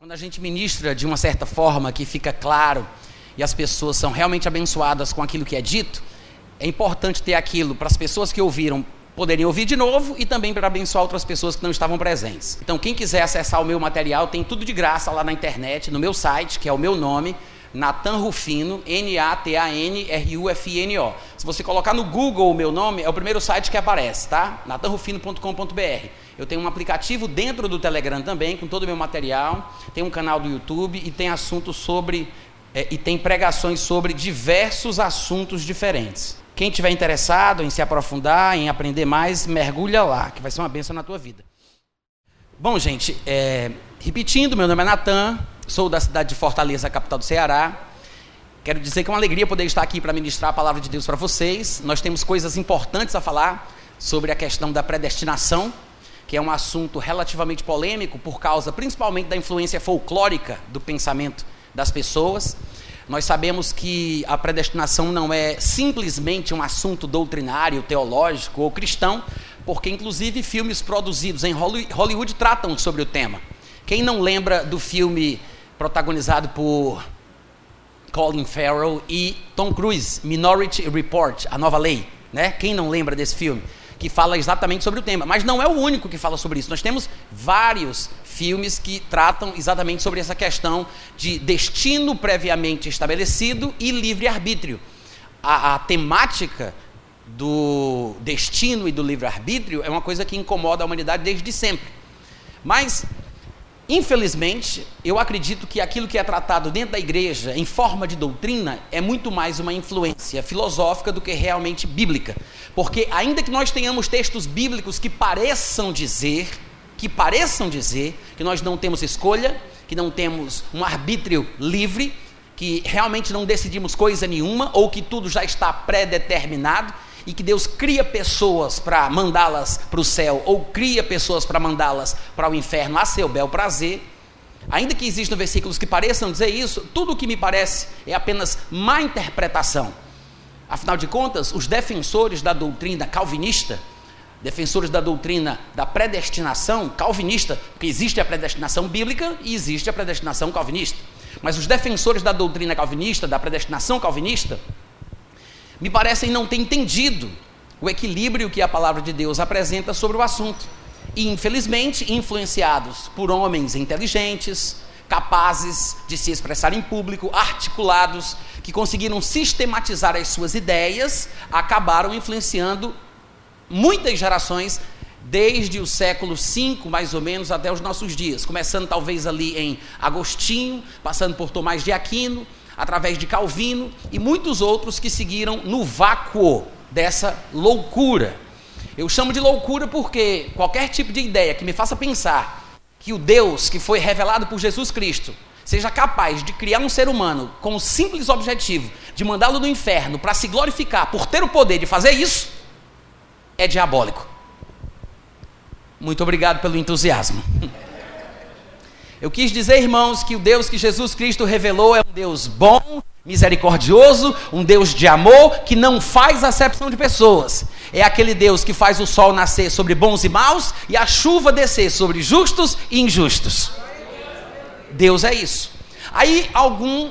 Quando a gente ministra de uma certa forma que fica claro e as pessoas são realmente abençoadas com aquilo que é dito, é importante ter aquilo para as pessoas que ouviram poderem ouvir de novo e também para abençoar outras pessoas que não estavam presentes. Então, quem quiser acessar o meu material, tem tudo de graça lá na internet, no meu site, que é o meu nome, Natan Rufino, N-A-T-A-N-R-U-F-I-N-O. Se você colocar no Google o meu nome, é o primeiro site que aparece, tá? natanrufino.com.br. Eu tenho um aplicativo dentro do Telegram também, com todo o meu material. Tem um canal do YouTube e tem assuntos sobre. É, e tem pregações sobre diversos assuntos diferentes. Quem tiver interessado em se aprofundar, em aprender mais, mergulha lá, que vai ser uma bênção na tua vida. Bom, gente, é, repetindo, meu nome é Natan, sou da cidade de Fortaleza, capital do Ceará. Quero dizer que é uma alegria poder estar aqui para ministrar a palavra de Deus para vocês. Nós temos coisas importantes a falar sobre a questão da predestinação que é um assunto relativamente polêmico por causa principalmente da influência folclórica do pensamento das pessoas. Nós sabemos que a predestinação não é simplesmente um assunto doutrinário, teológico ou cristão, porque inclusive filmes produzidos em Hollywood tratam sobre o tema. Quem não lembra do filme protagonizado por Colin Farrell e Tom Cruise, Minority Report, a nova lei, né? Quem não lembra desse filme? Que fala exatamente sobre o tema. Mas não é o único que fala sobre isso. Nós temos vários filmes que tratam exatamente sobre essa questão de destino previamente estabelecido e livre-arbítrio. A, a temática do destino e do livre-arbítrio é uma coisa que incomoda a humanidade desde sempre. Mas Infelizmente, eu acredito que aquilo que é tratado dentro da igreja em forma de doutrina é muito mais uma influência filosófica do que realmente bíblica. Porque ainda que nós tenhamos textos bíblicos que pareçam dizer, que pareçam dizer que nós não temos escolha, que não temos um arbítrio livre, que realmente não decidimos coisa nenhuma ou que tudo já está pré-determinado, e que Deus cria pessoas para mandá-las para o céu ou cria pessoas para mandá-las para o inferno a seu bel prazer, ainda que existam versículos que pareçam dizer isso, tudo o que me parece é apenas má interpretação. Afinal de contas, os defensores da doutrina calvinista, defensores da doutrina da predestinação calvinista, porque existe a predestinação bíblica e existe a predestinação calvinista. Mas os defensores da doutrina calvinista, da predestinação calvinista, me parecem não ter entendido o equilíbrio que a palavra de Deus apresenta sobre o assunto. E, infelizmente, influenciados por homens inteligentes, capazes de se expressar em público, articulados, que conseguiram sistematizar as suas ideias, acabaram influenciando muitas gerações desde o século V, mais ou menos, até os nossos dias, começando talvez ali em Agostinho, passando por Tomás de Aquino, através de Calvino e muitos outros que seguiram no vácuo dessa loucura. Eu chamo de loucura porque qualquer tipo de ideia que me faça pensar que o Deus que foi revelado por Jesus Cristo seja capaz de criar um ser humano com o simples objetivo de mandá-lo no inferno para se glorificar por ter o poder de fazer isso, é diabólico. Muito obrigado pelo entusiasmo. Eu quis dizer, irmãos, que o Deus que Jesus Cristo revelou é um Deus bom, misericordioso, um Deus de amor que não faz acepção de pessoas. É aquele Deus que faz o sol nascer sobre bons e maus e a chuva descer sobre justos e injustos. Deus é isso. Aí algum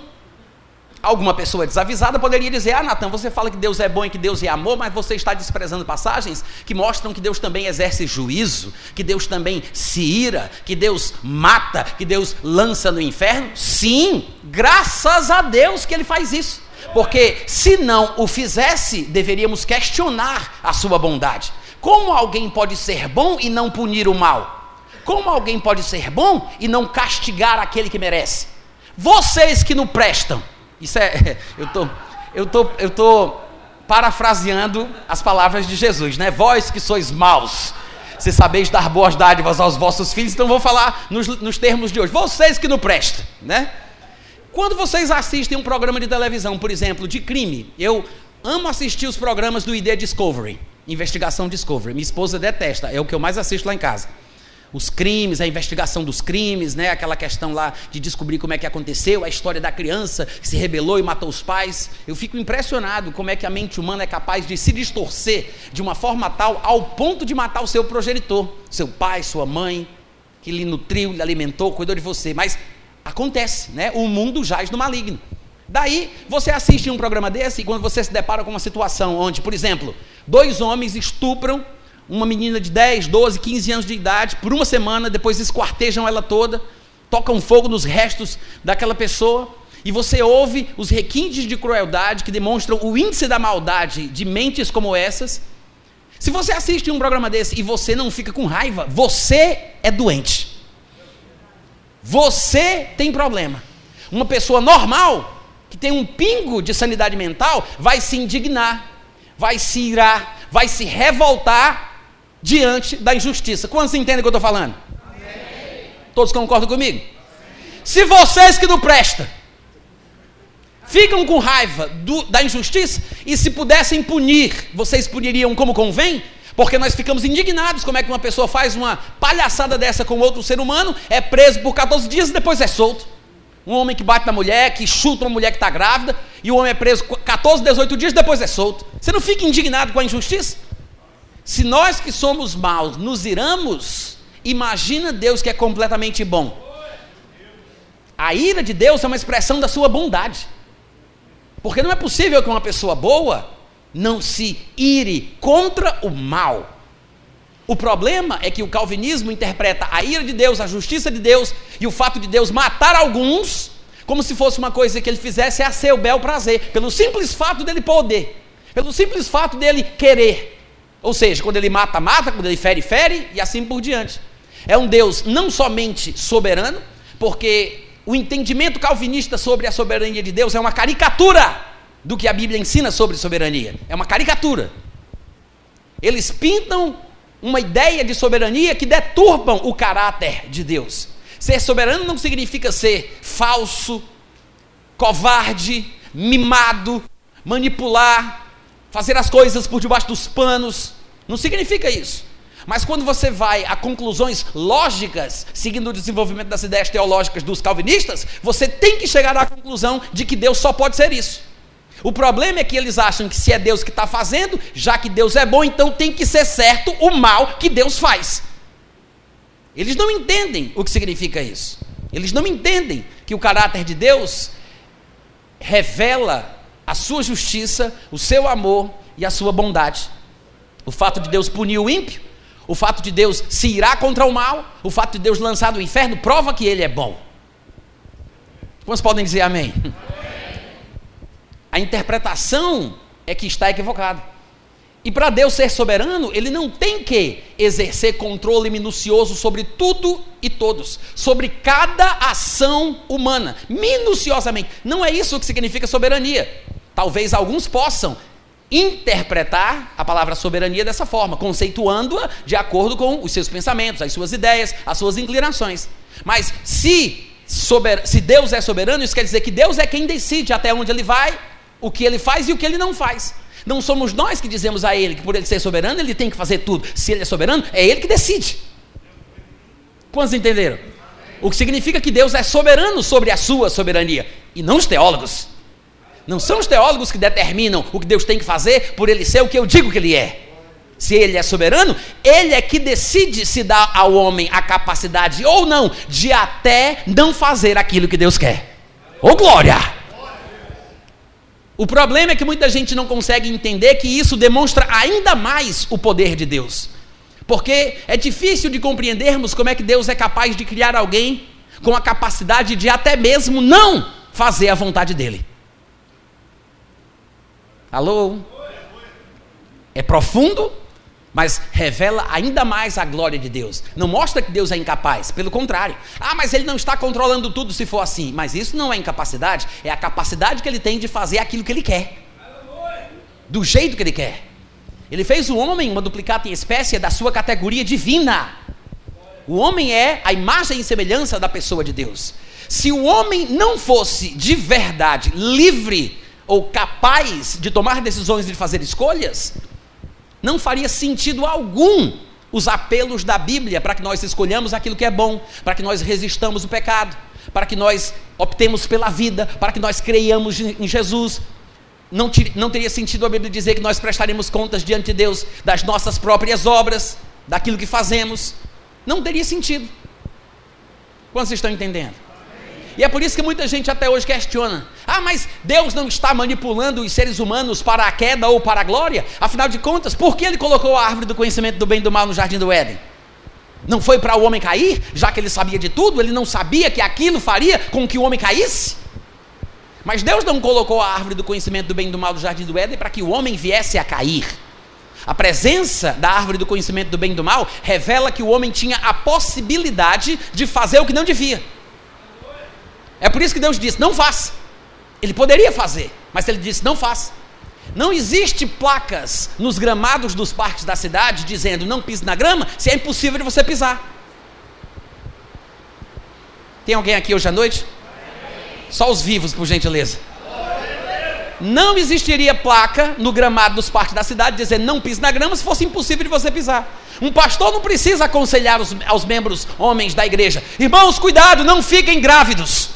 Alguma pessoa desavisada poderia dizer: Ah, Natan, você fala que Deus é bom e que Deus é amor, mas você está desprezando passagens que mostram que Deus também exerce juízo, que Deus também se ira, que Deus mata, que Deus lança no inferno? Sim, graças a Deus que Ele faz isso. Porque se não o fizesse, deveríamos questionar a sua bondade. Como alguém pode ser bom e não punir o mal? Como alguém pode ser bom e não castigar aquele que merece? Vocês que não prestam isso é. Eu tô, eu tô, eu tô parafraseando as palavras de Jesus, né? Vós que sois maus, se sabeis dar boas dádivas aos vossos filhos, então vou falar nos, nos termos de hoje. Vocês que não prestam, né? Quando vocês assistem um programa de televisão, por exemplo, de crime, eu amo assistir os programas do ID Discovery, Investigação Discovery. Minha esposa detesta, é o que eu mais assisto lá em casa os crimes, a investigação dos crimes, né? aquela questão lá de descobrir como é que aconteceu, a história da criança que se rebelou e matou os pais. Eu fico impressionado como é que a mente humana é capaz de se distorcer de uma forma tal ao ponto de matar o seu progenitor, seu pai, sua mãe, que lhe nutriu, lhe alimentou, cuidou de você. Mas Acontece, né? O mundo jaz no maligno. Daí, você assiste um programa desse e quando você se depara com uma situação onde, por exemplo, dois homens estupram uma menina de 10, 12, 15 anos de idade por uma semana, depois esquartejam ela toda, tocam fogo nos restos daquela pessoa, e você ouve os requintes de crueldade que demonstram o índice da maldade de mentes como essas. Se você assiste um programa desse e você não fica com raiva, você é doente. Você tem problema. Uma pessoa normal que tem um pingo de sanidade mental, vai se indignar, vai se irar, vai se revoltar diante da injustiça. Quantos entendem o que eu estou falando? Amém. Todos concordam comigo? Se vocês que não prestam ficam com raiva do, da injustiça e se pudessem punir, vocês puniriam como convém? Porque nós ficamos indignados como é que uma pessoa faz uma palhaçada dessa com outro ser humano, é preso por 14 dias e depois é solto. Um homem que bate na mulher, que chuta uma mulher que está grávida, e o homem é preso 14, 18 dias, depois é solto. Você não fica indignado com a injustiça? Se nós que somos maus nos iramos, imagina Deus que é completamente bom. A ira de Deus é uma expressão da sua bondade. Porque não é possível que uma pessoa boa não se ire contra o mal. O problema é que o calvinismo interpreta a ira de Deus, a justiça de Deus e o fato de Deus matar alguns como se fosse uma coisa que ele fizesse a seu bel prazer, pelo simples fato dele poder, pelo simples fato dele querer. Ou seja, quando ele mata, mata, quando ele fere, fere e assim por diante. É um Deus não somente soberano, porque o entendimento calvinista sobre a soberania de Deus é uma caricatura do que a Bíblia ensina sobre soberania. É uma caricatura. Eles pintam uma ideia de soberania que deturbam o caráter de Deus. Ser soberano não significa ser falso, covarde, mimado, manipular, fazer as coisas por debaixo dos panos. Não significa isso. Mas quando você vai a conclusões lógicas, seguindo o desenvolvimento das ideias teológicas dos calvinistas, você tem que chegar à conclusão de que Deus só pode ser isso. O problema é que eles acham que se é Deus que está fazendo, já que Deus é bom, então tem que ser certo o mal que Deus faz. Eles não entendem o que significa isso. Eles não entendem que o caráter de Deus revela a sua justiça, o seu amor e a sua bondade. O fato de Deus punir o ímpio, o fato de Deus se irar contra o mal, o fato de Deus lançar no inferno, prova que ele é bom. Quantos podem dizer amém? A interpretação é que está equivocada. E para Deus ser soberano, ele não tem que exercer controle minucioso sobre tudo e todos, sobre cada ação humana, minuciosamente. Não é isso que significa soberania. Talvez alguns possam interpretar a palavra soberania dessa forma, conceituando-a de acordo com os seus pensamentos, as suas ideias, as suas inclinações. Mas se, sober... se Deus é soberano, isso quer dizer que Deus é quem decide até onde ele vai o que ele faz e o que ele não faz. Não somos nós que dizemos a ele que por ele ser soberano, ele tem que fazer tudo. Se ele é soberano, é ele que decide. Quantos entenderam? O que significa que Deus é soberano sobre a sua soberania e não os teólogos. Não são os teólogos que determinam o que Deus tem que fazer por ele ser o que eu digo que ele é. Se ele é soberano, ele é que decide se dá ao homem a capacidade ou não de até não fazer aquilo que Deus quer. Ô oh, glória! O problema é que muita gente não consegue entender que isso demonstra ainda mais o poder de Deus. Porque é difícil de compreendermos como é que Deus é capaz de criar alguém com a capacidade de até mesmo não fazer a vontade dele. Alô? É profundo, mas revela ainda mais a glória de Deus. Não mostra que Deus é incapaz, pelo contrário. Ah, mas ele não está controlando tudo se for assim. Mas isso não é incapacidade, é a capacidade que ele tem de fazer aquilo que ele quer. Do jeito que ele quer. Ele fez o homem uma duplicata em espécie da sua categoria divina. O homem é a imagem e semelhança da pessoa de Deus. Se o homem não fosse de verdade livre ou capaz de tomar decisões e de fazer escolhas, não faria sentido algum os apelos da Bíblia para que nós escolhamos aquilo que é bom, para que nós resistamos o pecado, para que nós optemos pela vida, para que nós creiamos em Jesus. Não, não teria sentido a Bíblia dizer que nós prestaremos contas diante de Deus das nossas próprias obras, daquilo que fazemos. Não teria sentido. Quantos estão entendendo? E é por isso que muita gente até hoje questiona: ah, mas Deus não está manipulando os seres humanos para a queda ou para a glória? Afinal de contas, por que ele colocou a árvore do conhecimento do bem e do mal no jardim do Éden? Não foi para o homem cair, já que ele sabia de tudo, ele não sabia que aquilo faria com que o homem caísse? Mas Deus não colocou a árvore do conhecimento do bem e do mal do jardim do Éden para que o homem viesse a cair. A presença da árvore do conhecimento do bem e do mal revela que o homem tinha a possibilidade de fazer o que não devia. É por isso que Deus disse: não faça. Ele poderia fazer, mas ele disse: não faça. Não existe placas nos gramados dos parques da cidade dizendo não pise na grama, se é impossível de você pisar. Tem alguém aqui hoje à noite? Só os vivos, por gentileza não existiria placa no gramado dos parques da cidade dizendo não pise na grama se fosse impossível de você pisar. Um pastor não precisa aconselhar os, aos membros homens da igreja: irmãos, cuidado, não fiquem grávidos.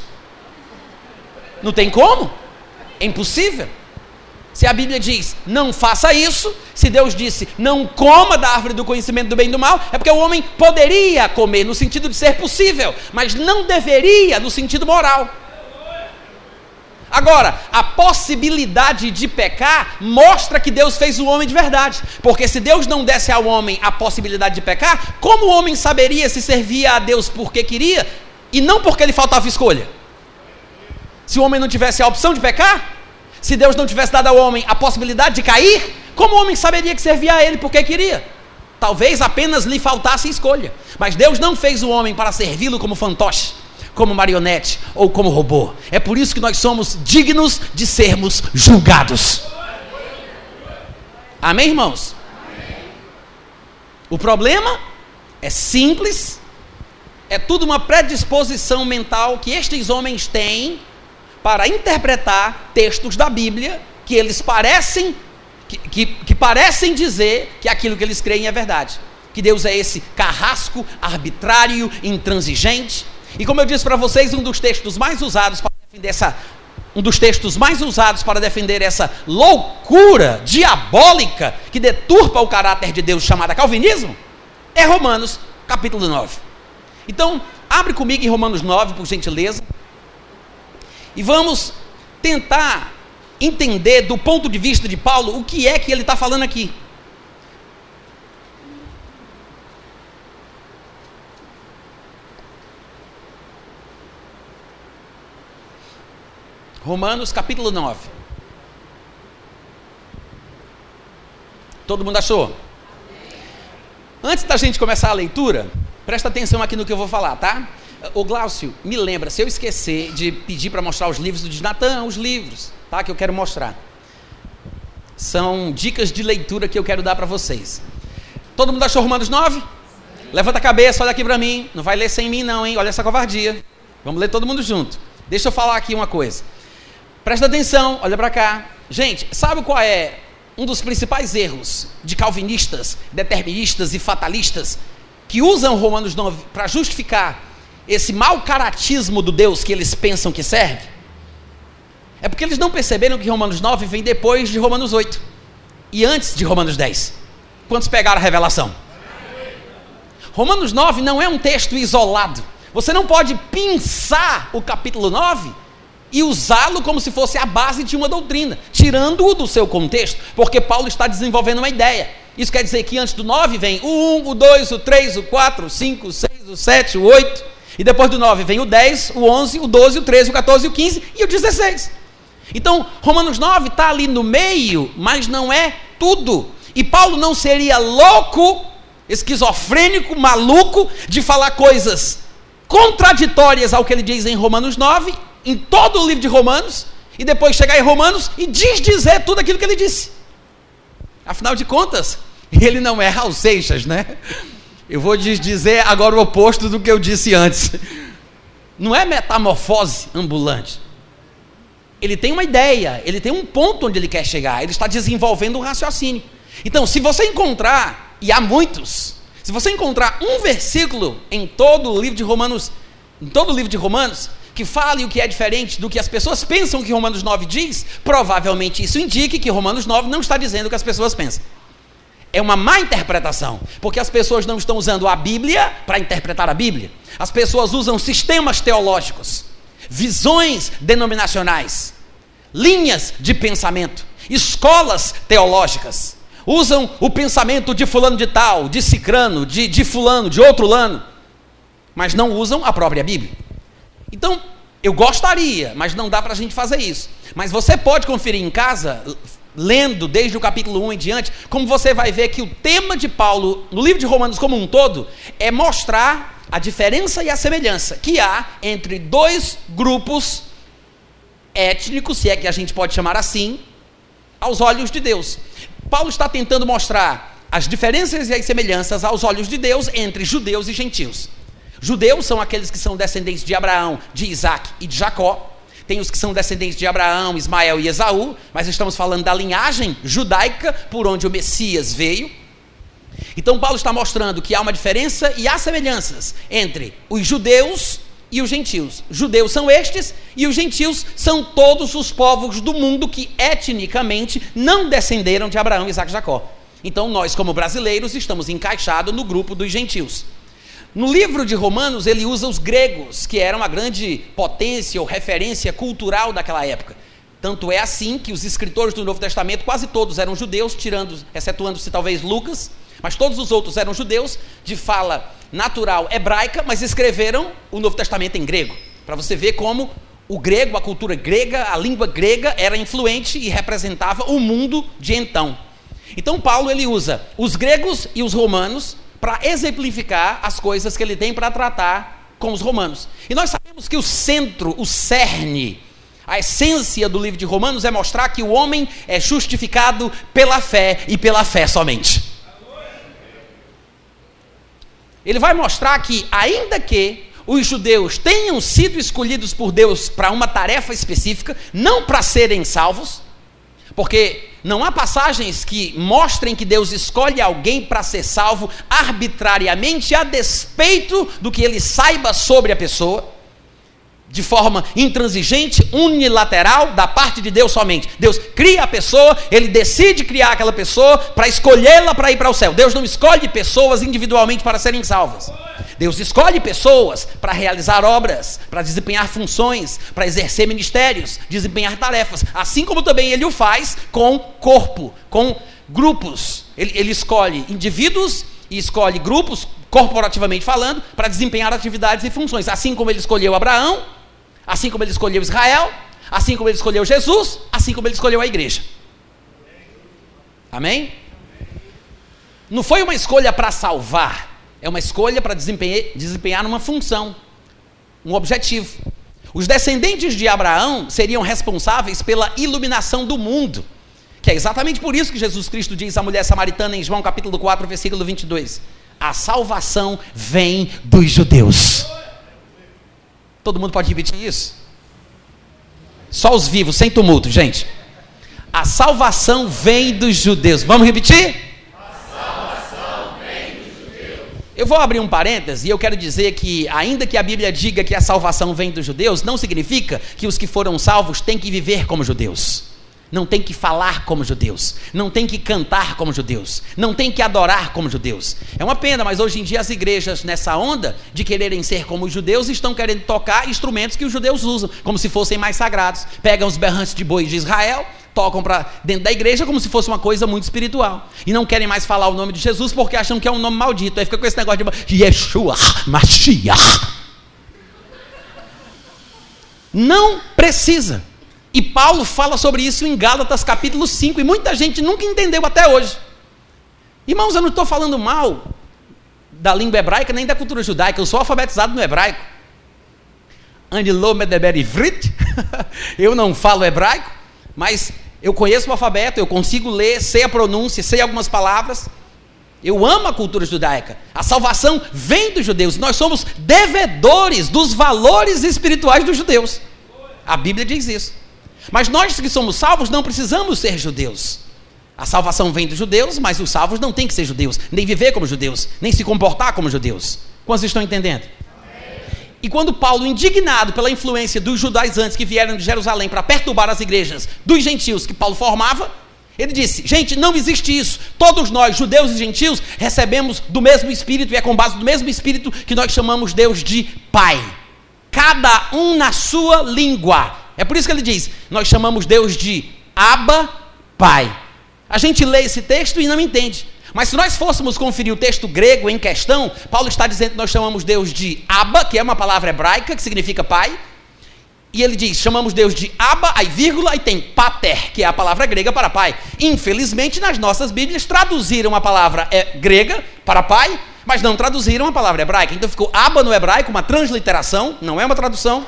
Não tem como? É impossível. Se a Bíblia diz não faça isso, se Deus disse não coma da árvore do conhecimento do bem e do mal, é porque o homem poderia comer no sentido de ser possível, mas não deveria no sentido moral. Agora, a possibilidade de pecar mostra que Deus fez o homem de verdade. Porque se Deus não desse ao homem a possibilidade de pecar, como o homem saberia se servia a Deus porque queria e não porque lhe faltava escolha? Se o homem não tivesse a opção de pecar, se Deus não tivesse dado ao homem a possibilidade de cair, como o homem saberia que servia a ele porque queria? Talvez apenas lhe faltasse escolha. Mas Deus não fez o homem para servi-lo como fantoche como marionete ou como robô. É por isso que nós somos dignos de sermos julgados. Amém, irmãos? O problema é simples, é tudo uma predisposição mental que estes homens têm para interpretar textos da Bíblia que eles parecem que, que, que, parecem dizer que aquilo que eles creem é verdade. Que Deus é esse carrasco arbitrário, intransigente, e como eu disse para vocês, um dos textos mais usados para defender essa um dos textos mais usados para defender essa loucura diabólica que deturpa o caráter de Deus chamada calvinismo é Romanos, capítulo 9. Então, abre comigo em Romanos 9, por gentileza. E vamos tentar entender do ponto de vista de Paulo o que é que ele está falando aqui. Romanos capítulo 9. Todo mundo achou? Antes da gente começar a leitura, presta atenção aqui no que eu vou falar, tá? O Glaucio, me lembra, se eu esquecer de pedir para mostrar os livros do Natan, os livros, tá? Que eu quero mostrar. São dicas de leitura que eu quero dar para vocês. Todo mundo achou Romanos 9? Levanta a cabeça, olha aqui para mim. Não vai ler sem mim, não, hein? Olha essa covardia. Vamos ler todo mundo junto. Deixa eu falar aqui uma coisa. Presta atenção, olha para cá. Gente, sabe qual é um dos principais erros de calvinistas, deterministas e fatalistas que usam Romanos 9 para justificar esse mau caratismo do Deus que eles pensam que serve? É porque eles não perceberam que Romanos 9 vem depois de Romanos 8 e antes de Romanos 10. Quantos pegaram a revelação? Romanos 9 não é um texto isolado. Você não pode pensar o capítulo 9 e usá-lo como se fosse a base de uma doutrina, tirando-o do seu contexto, porque Paulo está desenvolvendo uma ideia. Isso quer dizer que antes do 9 vem o 1, o 2, o 3, o 4, o 5, o 6, o 7, o 8, e depois do 9 vem o 10, o 11, o 12, o 13, o 14, o 15 e o 16. Então, Romanos 9 está ali no meio, mas não é tudo. E Paulo não seria louco, esquizofrênico, maluco, de falar coisas contraditórias ao que ele diz em Romanos 9 em todo o livro de Romanos e depois chegar em Romanos e desdizer tudo aquilo que ele disse. Afinal de contas, ele não é Raul Seixas, né? Eu vou dizer agora o oposto do que eu disse antes. Não é metamorfose ambulante. Ele tem uma ideia, ele tem um ponto onde ele quer chegar, ele está desenvolvendo um raciocínio. Então, se você encontrar, e há muitos, se você encontrar um versículo em todo o livro de Romanos, em todo o livro de Romanos, que fale o que é diferente do que as pessoas pensam que Romanos 9 diz, provavelmente isso indique que Romanos 9 não está dizendo o que as pessoas pensam. É uma má interpretação, porque as pessoas não estão usando a Bíblia para interpretar a Bíblia. As pessoas usam sistemas teológicos, visões denominacionais, linhas de pensamento, escolas teológicas. Usam o pensamento de fulano de tal, de cicrano, de, de fulano, de outro lano, mas não usam a própria Bíblia. Então, eu gostaria, mas não dá para a gente fazer isso. Mas você pode conferir em casa, lendo desde o capítulo 1 em diante, como você vai ver que o tema de Paulo no livro de Romanos como um todo é mostrar a diferença e a semelhança que há entre dois grupos étnicos, se é que a gente pode chamar assim, aos olhos de Deus. Paulo está tentando mostrar as diferenças e as semelhanças aos olhos de Deus entre judeus e gentios. Judeus são aqueles que são descendentes de Abraão, de Isaac e de Jacó. Tem os que são descendentes de Abraão, Ismael e Esaú, mas estamos falando da linhagem judaica por onde o Messias veio. Então, Paulo está mostrando que há uma diferença e há semelhanças entre os judeus e os gentios. Judeus são estes e os gentios são todos os povos do mundo que etnicamente não descenderam de Abraão, Isaac e Jacó. Então, nós, como brasileiros, estamos encaixados no grupo dos gentios. No livro de Romanos, ele usa os gregos, que eram a grande potência ou referência cultural daquela época. Tanto é assim que os escritores do Novo Testamento, quase todos eram judeus, tirando, excetuando-se talvez Lucas, mas todos os outros eram judeus, de fala natural hebraica, mas escreveram o Novo Testamento em grego. Para você ver como o grego, a cultura grega, a língua grega era influente e representava o mundo de então. Então Paulo ele usa os gregos e os romanos para exemplificar as coisas que ele tem para tratar com os romanos. E nós sabemos que o centro, o cerne, a essência do livro de Romanos é mostrar que o homem é justificado pela fé e pela fé somente. Ele vai mostrar que, ainda que os judeus tenham sido escolhidos por Deus para uma tarefa específica, não para serem salvos, porque não há passagens que mostrem que Deus escolhe alguém para ser salvo arbitrariamente, a despeito do que ele saiba sobre a pessoa, de forma intransigente, unilateral, da parte de Deus somente. Deus cria a pessoa, ele decide criar aquela pessoa para escolhê-la para ir para o céu. Deus não escolhe pessoas individualmente para serem salvas. Deus escolhe pessoas para realizar obras, para desempenhar funções, para exercer ministérios, desempenhar tarefas, assim como também ele o faz com corpo, com grupos. Ele, ele escolhe indivíduos e escolhe grupos, corporativamente falando, para desempenhar atividades e funções, assim como ele escolheu Abraão, assim como ele escolheu Israel, assim como ele escolheu Jesus, assim como ele escolheu a igreja. Amém? Não foi uma escolha para salvar, é uma escolha para desempenhar, desempenhar uma função, um objetivo. Os descendentes de Abraão seriam responsáveis pela iluminação do mundo, que é exatamente por isso que Jesus Cristo diz à mulher samaritana em João capítulo 4, versículo 22: A salvação vem dos judeus. Todo mundo pode repetir isso? Só os vivos, sem tumulto, gente. A salvação vem dos judeus. Vamos repetir? Eu vou abrir um parêntese e eu quero dizer que, ainda que a Bíblia diga que a salvação vem dos judeus, não significa que os que foram salvos têm que viver como judeus. Não tem que falar como judeus, não tem que cantar como judeus, não tem que adorar como judeus. É uma pena, mas hoje em dia as igrejas, nessa onda de quererem ser como os judeus, estão querendo tocar instrumentos que os judeus usam, como se fossem mais sagrados. Pegam os berrantes de boi de Israel, tocam para dentro da igreja como se fosse uma coisa muito espiritual. E não querem mais falar o nome de Jesus porque acham que é um nome maldito. Aí fica com esse negócio de Yeshua, Mashiach. Não precisa. E Paulo fala sobre isso em Gálatas capítulo 5, e muita gente nunca entendeu até hoje. Irmãos, eu não estou falando mal da língua hebraica nem da cultura judaica, eu sou alfabetizado no hebraico. Eu não falo hebraico, mas eu conheço o alfabeto, eu consigo ler, sei a pronúncia, sei algumas palavras. Eu amo a cultura judaica. A salvação vem dos judeus. Nós somos devedores dos valores espirituais dos judeus. A Bíblia diz isso. Mas nós que somos salvos não precisamos ser judeus. A salvação vem dos judeus, mas os salvos não têm que ser judeus, nem viver como judeus, nem se comportar como judeus. Quantos estão entendendo? E quando Paulo, indignado pela influência dos judaizantes que vieram de Jerusalém para perturbar as igrejas dos gentios que Paulo formava, ele disse: Gente, não existe isso. Todos nós, judeus e gentios, recebemos do mesmo Espírito e é com base do mesmo Espírito que nós chamamos Deus de Pai. cada um na sua língua. É por isso que ele diz: nós chamamos Deus de Abba, Pai. A gente lê esse texto e não entende. Mas se nós fôssemos conferir o texto grego em questão, Paulo está dizendo que nós chamamos Deus de Abba, que é uma palavra hebraica que significa pai. E ele diz: chamamos Deus de Abba, aí vírgula, e tem pater, que é a palavra grega para pai. Infelizmente, nas nossas Bíblias traduziram a palavra é, grega para pai, mas não traduziram a palavra hebraica. Então ficou Abba no hebraico, uma transliteração, não é uma tradução.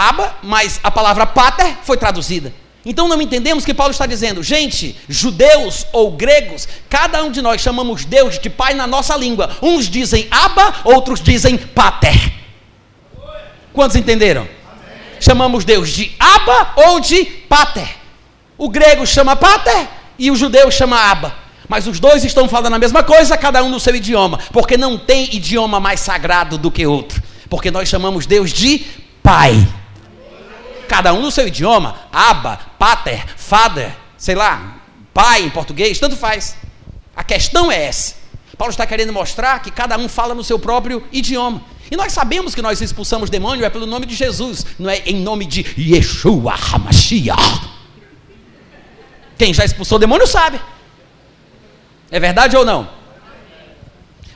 Abba, mas a palavra pater foi traduzida. Então não entendemos que Paulo está dizendo, gente, judeus ou gregos, cada um de nós chamamos Deus de Pai na nossa língua. Uns dizem Abba, outros dizem Pater. Quantos entenderam? Amém. Chamamos Deus de Abba ou de Pater. O grego chama Pater e o judeu chama Abba. Mas os dois estão falando a mesma coisa, cada um no seu idioma, porque não tem idioma mais sagrado do que outro. Porque nós chamamos Deus de Pai cada um no seu idioma, aba, pater, father, sei lá, pai em português, tanto faz. A questão é essa. Paulo está querendo mostrar que cada um fala no seu próprio idioma. E nós sabemos que nós expulsamos demônio é pelo nome de Jesus, não é em nome de Yeshua HaMashiach. Quem já expulsou demônio sabe. É verdade ou não?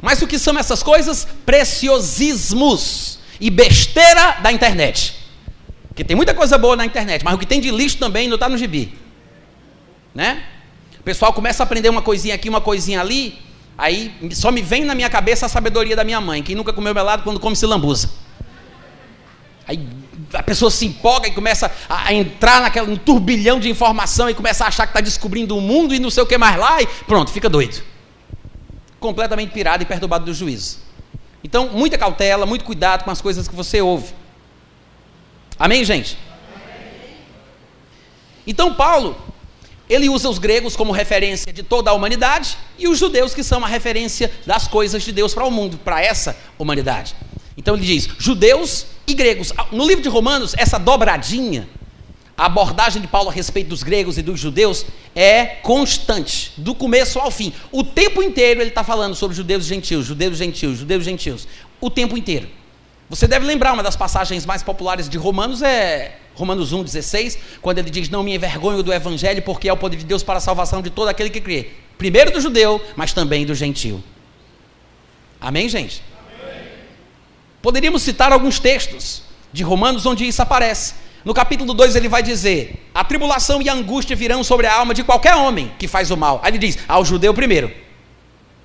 Mas o que são essas coisas? Preciosismos e besteira da internet. Porque tem muita coisa boa na internet, mas o que tem de lixo também não está no gibi. Né? O pessoal começa a aprender uma coisinha aqui, uma coisinha ali, aí só me vem na minha cabeça a sabedoria da minha mãe. Quem nunca comeu melado quando come se lambuza. Aí a pessoa se empolga e começa a entrar naquele um turbilhão de informação e começa a achar que está descobrindo o mundo e não sei o que mais lá e pronto, fica doido. Completamente pirado e perturbado do juízo. Então, muita cautela, muito cuidado com as coisas que você ouve. Amém, gente? Então, Paulo, ele usa os gregos como referência de toda a humanidade e os judeus que são a referência das coisas de Deus para o mundo, para essa humanidade. Então ele diz: judeus e gregos. No livro de Romanos, essa dobradinha, a abordagem de Paulo a respeito dos gregos e dos judeus é constante, do começo ao fim. O tempo inteiro ele está falando sobre judeus e gentios, judeus e gentios, judeus e gentios. O tempo inteiro. Você deve lembrar, uma das passagens mais populares de Romanos é Romanos 1,16, quando ele diz: Não me envergonho do evangelho, porque é o poder de Deus para a salvação de todo aquele que crê. Primeiro do judeu, mas também do gentio. Amém, gente? Amém. Poderíamos citar alguns textos de Romanos onde isso aparece. No capítulo 2 ele vai dizer: A tribulação e a angústia virão sobre a alma de qualquer homem que faz o mal. Aí ele diz: Ao judeu primeiro,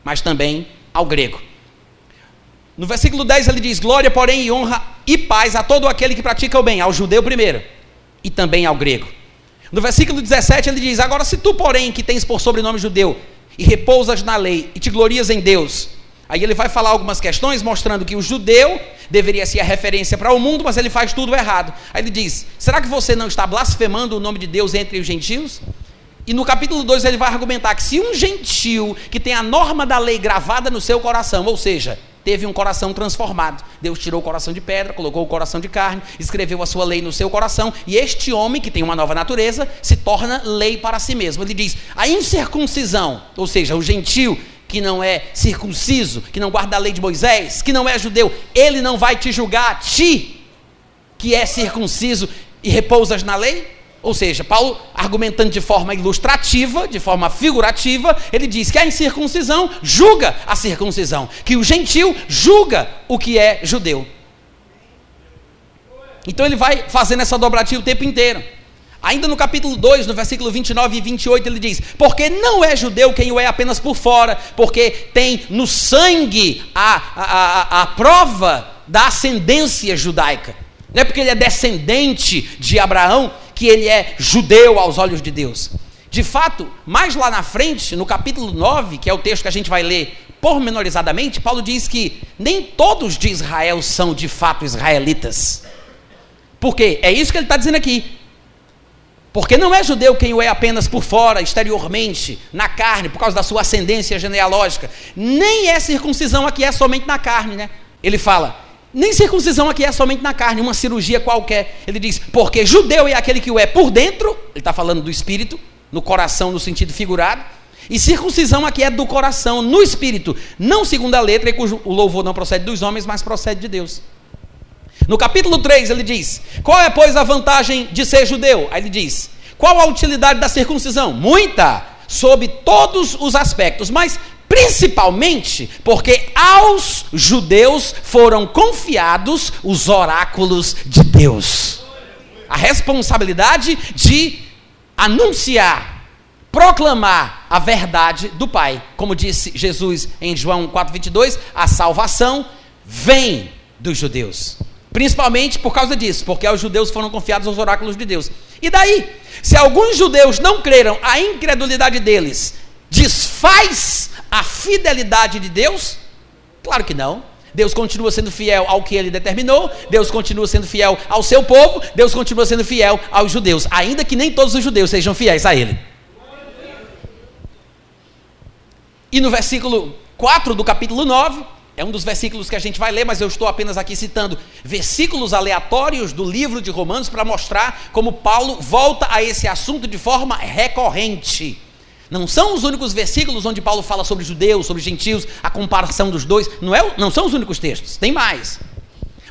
mas também ao grego. No versículo 10 ele diz: Glória, porém, e honra e paz a todo aquele que pratica o bem, ao judeu primeiro e também ao grego. No versículo 17 ele diz: Agora, se tu, porém, que tens por sobrenome judeu e repousas na lei e te glorias em Deus. Aí ele vai falar algumas questões mostrando que o judeu deveria ser a referência para o mundo, mas ele faz tudo errado. Aí ele diz: Será que você não está blasfemando o nome de Deus entre os gentios? E no capítulo 2 ele vai argumentar que se um gentil que tem a norma da lei gravada no seu coração, ou seja, teve um coração transformado. Deus tirou o coração de pedra, colocou o coração de carne, escreveu a sua lei no seu coração, e este homem, que tem uma nova natureza, se torna lei para si mesmo. Ele diz: a incircuncisão, ou seja, o gentil que não é circunciso, que não guarda a lei de Moisés, que não é judeu, ele não vai te julgar a ti, que é circunciso e repousas na lei? Ou seja, Paulo, argumentando de forma ilustrativa, de forma figurativa, ele diz que a incircuncisão julga a circuncisão, que o gentil julga o que é judeu. Então ele vai fazendo essa dobradinha o tempo inteiro. Ainda no capítulo 2, no versículo 29 e 28, ele diz: Porque não é judeu quem o é apenas por fora, porque tem no sangue a, a, a, a prova da ascendência judaica. Não é porque ele é descendente de Abraão que ele é judeu aos olhos de Deus. De fato, mais lá na frente, no capítulo 9, que é o texto que a gente vai ler pormenorizadamente, Paulo diz que nem todos de Israel são de fato israelitas. Por quê? É isso que ele está dizendo aqui. Porque não é judeu quem o é apenas por fora, exteriormente, na carne, por causa da sua ascendência genealógica. Nem é circuncisão aqui, é somente na carne, né? Ele fala: nem circuncisão aqui é somente na carne, uma cirurgia qualquer. Ele diz, porque judeu é aquele que o é por dentro, ele está falando do espírito, no coração, no sentido figurado. E circuncisão aqui é do coração, no espírito, não segundo a letra, e cujo o louvor não procede dos homens, mas procede de Deus. No capítulo 3 ele diz: Qual é, pois, a vantagem de ser judeu? Aí ele diz: Qual a utilidade da circuncisão? Muita, sob todos os aspectos, mas principalmente porque aos judeus foram confiados os oráculos de Deus. A responsabilidade de anunciar, proclamar a verdade do Pai. Como disse Jesus em João 4:22, a salvação vem dos judeus. Principalmente por causa disso, porque aos judeus foram confiados os oráculos de Deus. E daí, se alguns judeus não creram, a incredulidade deles desfaz a fidelidade de Deus? Claro que não. Deus continua sendo fiel ao que ele determinou, Deus continua sendo fiel ao seu povo, Deus continua sendo fiel aos judeus, ainda que nem todos os judeus sejam fiéis a ele. E no versículo 4 do capítulo 9, é um dos versículos que a gente vai ler, mas eu estou apenas aqui citando versículos aleatórios do livro de Romanos para mostrar como Paulo volta a esse assunto de forma recorrente. Não são os únicos versículos onde Paulo fala sobre judeus, sobre gentios, a comparação dos dois. Não, é, não são os únicos textos, tem mais.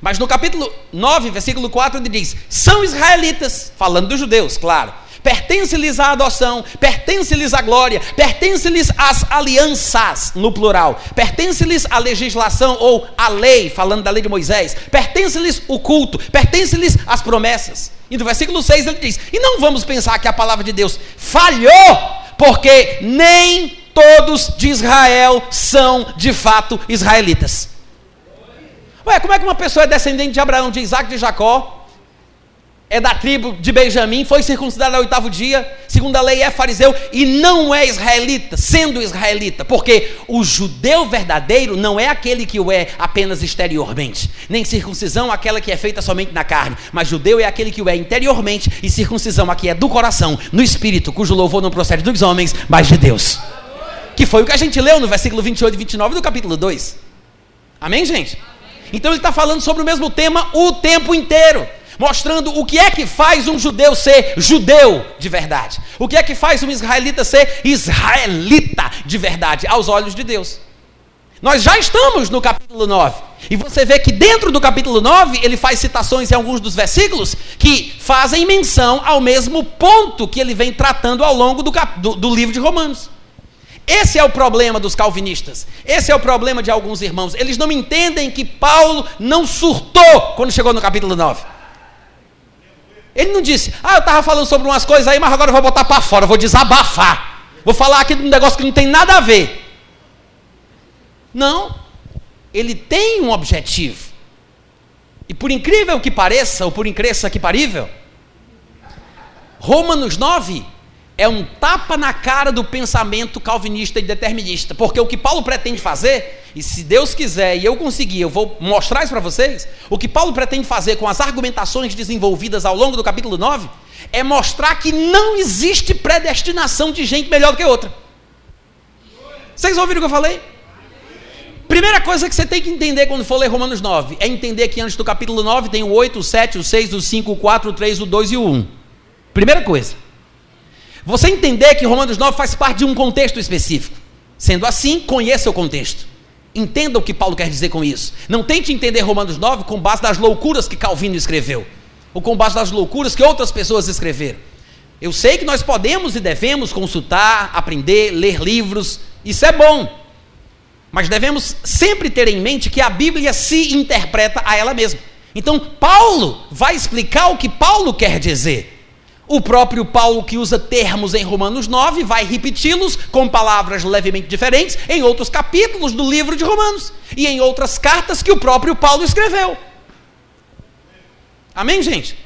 Mas no capítulo 9, versículo 4, ele diz: são israelitas, falando dos judeus, claro pertence-lhes a adoção, pertence-lhes a glória, pertence-lhes as alianças, no plural, pertence-lhes a legislação ou a lei, falando da lei de Moisés, pertence-lhes o culto, pertence-lhes as promessas. E no versículo 6 ele diz: E não vamos pensar que a palavra de Deus falhou, porque nem todos de Israel são de fato israelitas. Ué, como é que uma pessoa é descendente de Abraão, de Isaac, de Jacó, é da tribo de Benjamim, foi circuncidado ao oitavo dia, segundo a lei é fariseu e não é israelita, sendo israelita, porque o judeu verdadeiro não é aquele que o é apenas exteriormente, nem circuncisão aquela que é feita somente na carne, mas judeu é aquele que o é interiormente e circuncisão aqui é do coração, no espírito, cujo louvor não procede dos homens, mas de Deus. Que foi o que a gente leu no versículo 28 e 29 do capítulo 2. Amém, gente? Então ele está falando sobre o mesmo tema o tempo inteiro mostrando o que é que faz um judeu ser judeu de verdade. O que é que faz um israelita ser israelita de verdade aos olhos de Deus. Nós já estamos no capítulo 9. E você vê que dentro do capítulo 9, ele faz citações em alguns dos versículos que fazem menção ao mesmo ponto que ele vem tratando ao longo do, do, do livro de Romanos. Esse é o problema dos calvinistas. Esse é o problema de alguns irmãos. Eles não entendem que Paulo não surtou quando chegou no capítulo 9. Ele não disse, ah, eu estava falando sobre umas coisas aí, mas agora eu vou botar para fora, vou desabafar. Vou falar aqui de um negócio que não tem nada a ver. Não. Ele tem um objetivo. E por incrível que pareça, ou por incrível que parível, Romanos 9 é um tapa na cara do pensamento calvinista e determinista. Porque o que Paulo pretende fazer, e se Deus quiser e eu conseguir, eu vou mostrar isso para vocês, o que Paulo pretende fazer com as argumentações desenvolvidas ao longo do capítulo 9, é mostrar que não existe predestinação de gente melhor do que outra. Vocês ouviram o que eu falei? Primeira coisa que você tem que entender quando for ler Romanos 9 é entender que antes do capítulo 9 tem o 8, o 7, o 6, o 5, o 4, o 3, o 2 e o 1. Primeira coisa. Você entender que Romanos 9 faz parte de um contexto específico. Sendo assim, conheça o contexto. Entenda o que Paulo quer dizer com isso. Não tente entender Romanos 9 com base nas loucuras que Calvino escreveu, ou com base nas loucuras que outras pessoas escreveram. Eu sei que nós podemos e devemos consultar, aprender, ler livros, isso é bom. Mas devemos sempre ter em mente que a Bíblia se interpreta a ela mesma. Então, Paulo vai explicar o que Paulo quer dizer. O próprio Paulo, que usa termos em Romanos 9, vai repeti-los com palavras levemente diferentes em outros capítulos do livro de Romanos e em outras cartas que o próprio Paulo escreveu. Amém, gente?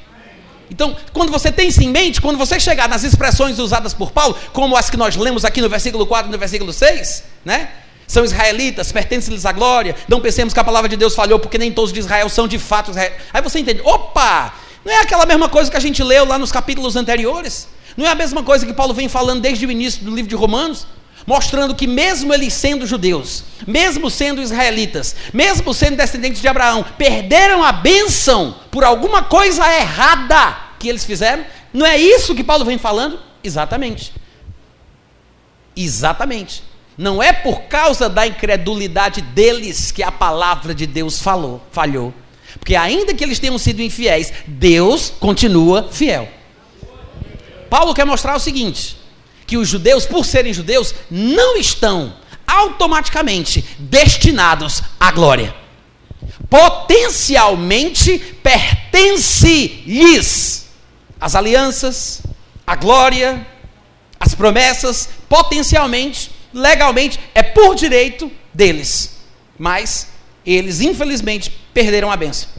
Então, quando você tem isso em mente, quando você chegar nas expressões usadas por Paulo, como as que nós lemos aqui no versículo 4 e no versículo 6, né? São israelitas, pertencem-lhes a glória. Não pensemos que a palavra de Deus falhou, porque nem todos de Israel são de fato Israel. Aí você entende, opa, não é aquela mesma coisa que a gente leu lá nos capítulos anteriores? Não é a mesma coisa que Paulo vem falando desde o início do livro de Romanos? Mostrando que, mesmo eles sendo judeus, mesmo sendo israelitas, mesmo sendo descendentes de Abraão, perderam a bênção por alguma coisa errada que eles fizeram? Não é isso que Paulo vem falando? Exatamente. Exatamente. Não é por causa da incredulidade deles que a palavra de Deus falou, falhou Porque ainda que eles tenham sido infiéis, Deus continua fiel. Paulo quer mostrar o seguinte: que os judeus, por serem judeus, não estão automaticamente destinados à glória. Potencialmente pertence-lhes as alianças, a glória, as promessas, potencialmente, legalmente, é por direito deles. Mas eles, infelizmente, perderam a benção.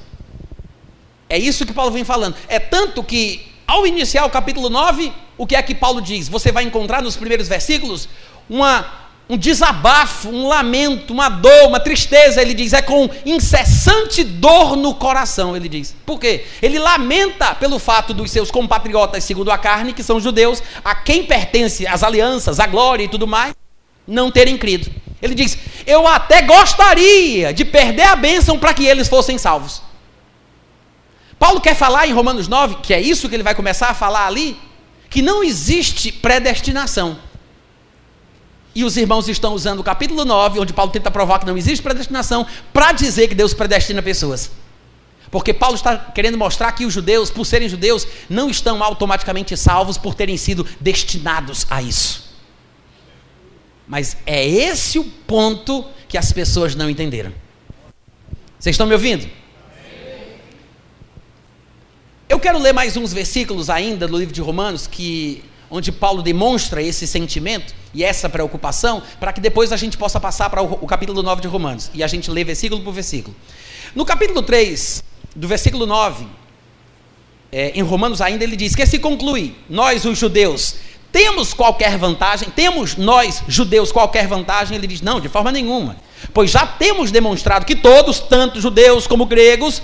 É isso que Paulo vem falando. É tanto que, ao iniciar o capítulo 9, o que é que Paulo diz? Você vai encontrar nos primeiros versículos uma, um desabafo, um lamento, uma dor, uma tristeza. Ele diz, é com incessante dor no coração. Ele diz. Por quê? Ele lamenta pelo fato dos seus compatriotas, segundo a carne, que são judeus, a quem pertence as alianças, a glória e tudo mais, não terem crido. Ele diz: Eu até gostaria de perder a bênção para que eles fossem salvos. Paulo quer falar em Romanos 9, que é isso que ele vai começar a falar ali, que não existe predestinação. E os irmãos estão usando o capítulo 9, onde Paulo tenta provar que não existe predestinação, para dizer que Deus predestina pessoas. Porque Paulo está querendo mostrar que os judeus, por serem judeus, não estão automaticamente salvos por terem sido destinados a isso. Mas é esse o ponto que as pessoas não entenderam. Vocês estão me ouvindo? Eu quero ler mais uns versículos ainda do livro de Romanos que onde Paulo demonstra esse sentimento e essa preocupação, para que depois a gente possa passar para o, o, capítulo 9 de Romanos e a gente lê versículo por versículo. No capítulo 3, do versículo 9, é, em Romanos ainda ele diz que se conclui, nós os judeus temos qualquer vantagem? Temos nós, judeus, qualquer vantagem? Ele diz: não, de forma nenhuma. Pois já temos demonstrado que todos, tanto judeus como gregos,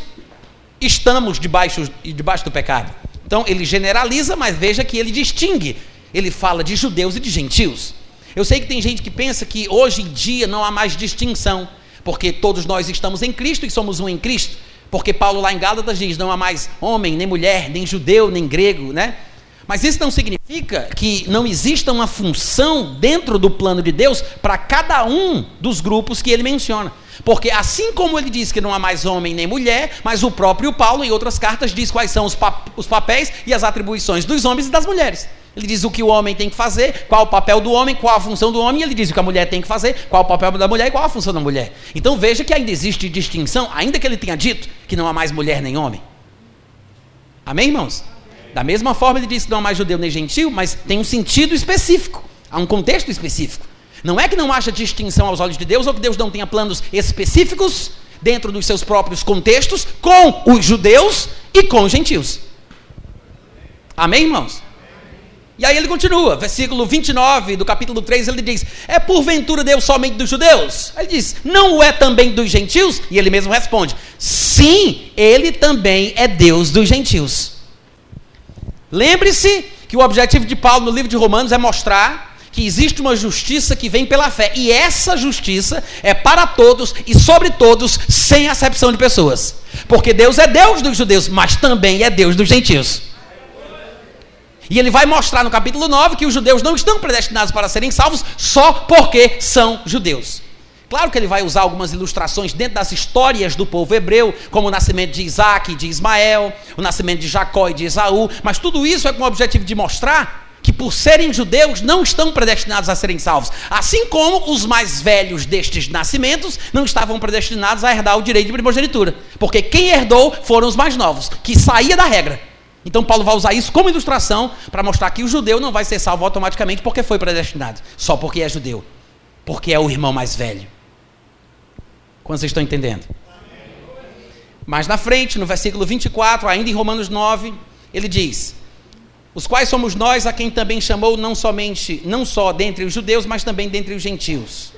estamos debaixo, debaixo do pecado. Então ele generaliza, mas veja que ele distingue. Ele fala de judeus e de gentios. Eu sei que tem gente que pensa que hoje em dia não há mais distinção, porque todos nós estamos em Cristo e somos um em Cristo. Porque Paulo lá em Gálatas diz: não há mais homem, nem mulher, nem judeu, nem grego, né? Mas isso não significa que não exista uma função dentro do plano de Deus para cada um dos grupos que ele menciona. Porque assim como ele diz que não há mais homem nem mulher, mas o próprio Paulo, em outras cartas, diz quais são os, pap os papéis e as atribuições dos homens e das mulheres. Ele diz o que o homem tem que fazer, qual o papel do homem, qual a função do homem, e ele diz o que a mulher tem que fazer, qual o papel da mulher e qual a função da mulher. Então veja que ainda existe distinção, ainda que ele tenha dito que não há mais mulher nem homem. Amém, irmãos? Da mesma forma, ele diz que não há mais judeu nem gentil, mas tem um sentido específico, há um contexto específico. Não é que não haja distinção aos olhos de Deus ou que Deus não tenha planos específicos dentro dos seus próprios contextos com os judeus e com os gentios. Amém, irmãos? E aí ele continua, versículo 29 do capítulo 3, ele diz: É porventura Deus somente dos judeus? Ele diz: Não é também dos gentios? E ele mesmo responde: Sim, ele também é Deus dos gentios. Lembre-se que o objetivo de Paulo no livro de Romanos é mostrar que existe uma justiça que vem pela fé. E essa justiça é para todos e sobre todos, sem acepção de pessoas. Porque Deus é Deus dos judeus, mas também é Deus dos gentios. E ele vai mostrar no capítulo 9 que os judeus não estão predestinados para serem salvos só porque são judeus. Claro que ele vai usar algumas ilustrações dentro das histórias do povo hebreu, como o nascimento de Isaac e de Ismael, o nascimento de Jacó e de Esaú, mas tudo isso é com o objetivo de mostrar que por serem judeus não estão predestinados a serem salvos, assim como os mais velhos destes nascimentos não estavam predestinados a herdar o direito de primogenitura, porque quem herdou foram os mais novos, que saía da regra. Então Paulo vai usar isso como ilustração para mostrar que o judeu não vai ser salvo automaticamente porque foi predestinado, só porque é judeu, porque é o irmão mais velho. Quando vocês estão entendendo? Mais na frente, no versículo 24, ainda em Romanos 9, ele diz: Os quais somos nós a quem também chamou não somente, não só dentre os judeus, mas também dentre os gentios.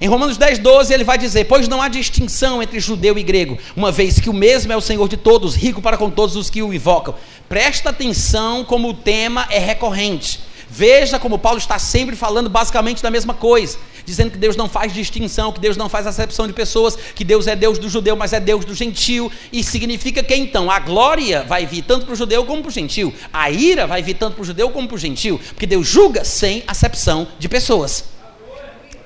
Em Romanos 10, 12, ele vai dizer: Pois não há distinção entre judeu e grego, uma vez que o mesmo é o Senhor de todos, rico para com todos os que o invocam. Presta atenção como o tema é recorrente. Veja como Paulo está sempre falando basicamente da mesma coisa dizendo que Deus não faz distinção, que Deus não faz acepção de pessoas, que Deus é Deus do judeu, mas é Deus do gentio, e significa que então a glória vai vir tanto para o judeu como para o gentio, a ira vai vir tanto para o judeu como para o gentio, porque Deus julga sem acepção de pessoas.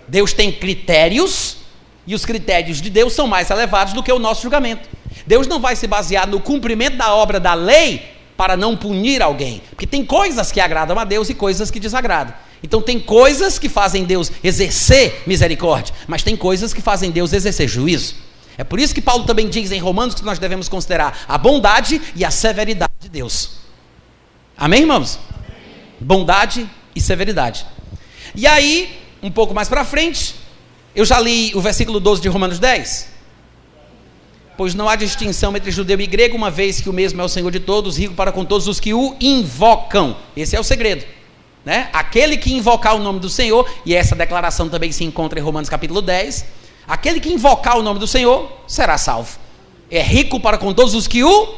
Deus tem critérios, e os critérios de Deus são mais elevados do que o nosso julgamento. Deus não vai se basear no cumprimento da obra da lei para não punir alguém. Porque tem coisas que agradam a Deus e coisas que desagradam. Então tem coisas que fazem Deus exercer misericórdia, mas tem coisas que fazem Deus exercer juízo. É por isso que Paulo também diz em Romanos que nós devemos considerar a bondade e a severidade de Deus. Amém, irmãos? Amém. Bondade e severidade. E aí, um pouco mais para frente, eu já li o versículo 12 de Romanos 10. Pois não há distinção entre judeu e grego, uma vez que o mesmo é o Senhor de todos, rico para com todos os que o invocam. Esse é o segredo. Né? Aquele que invocar o nome do Senhor, e essa declaração também se encontra em Romanos capítulo 10, aquele que invocar o nome do Senhor será salvo. É rico para com todos os que o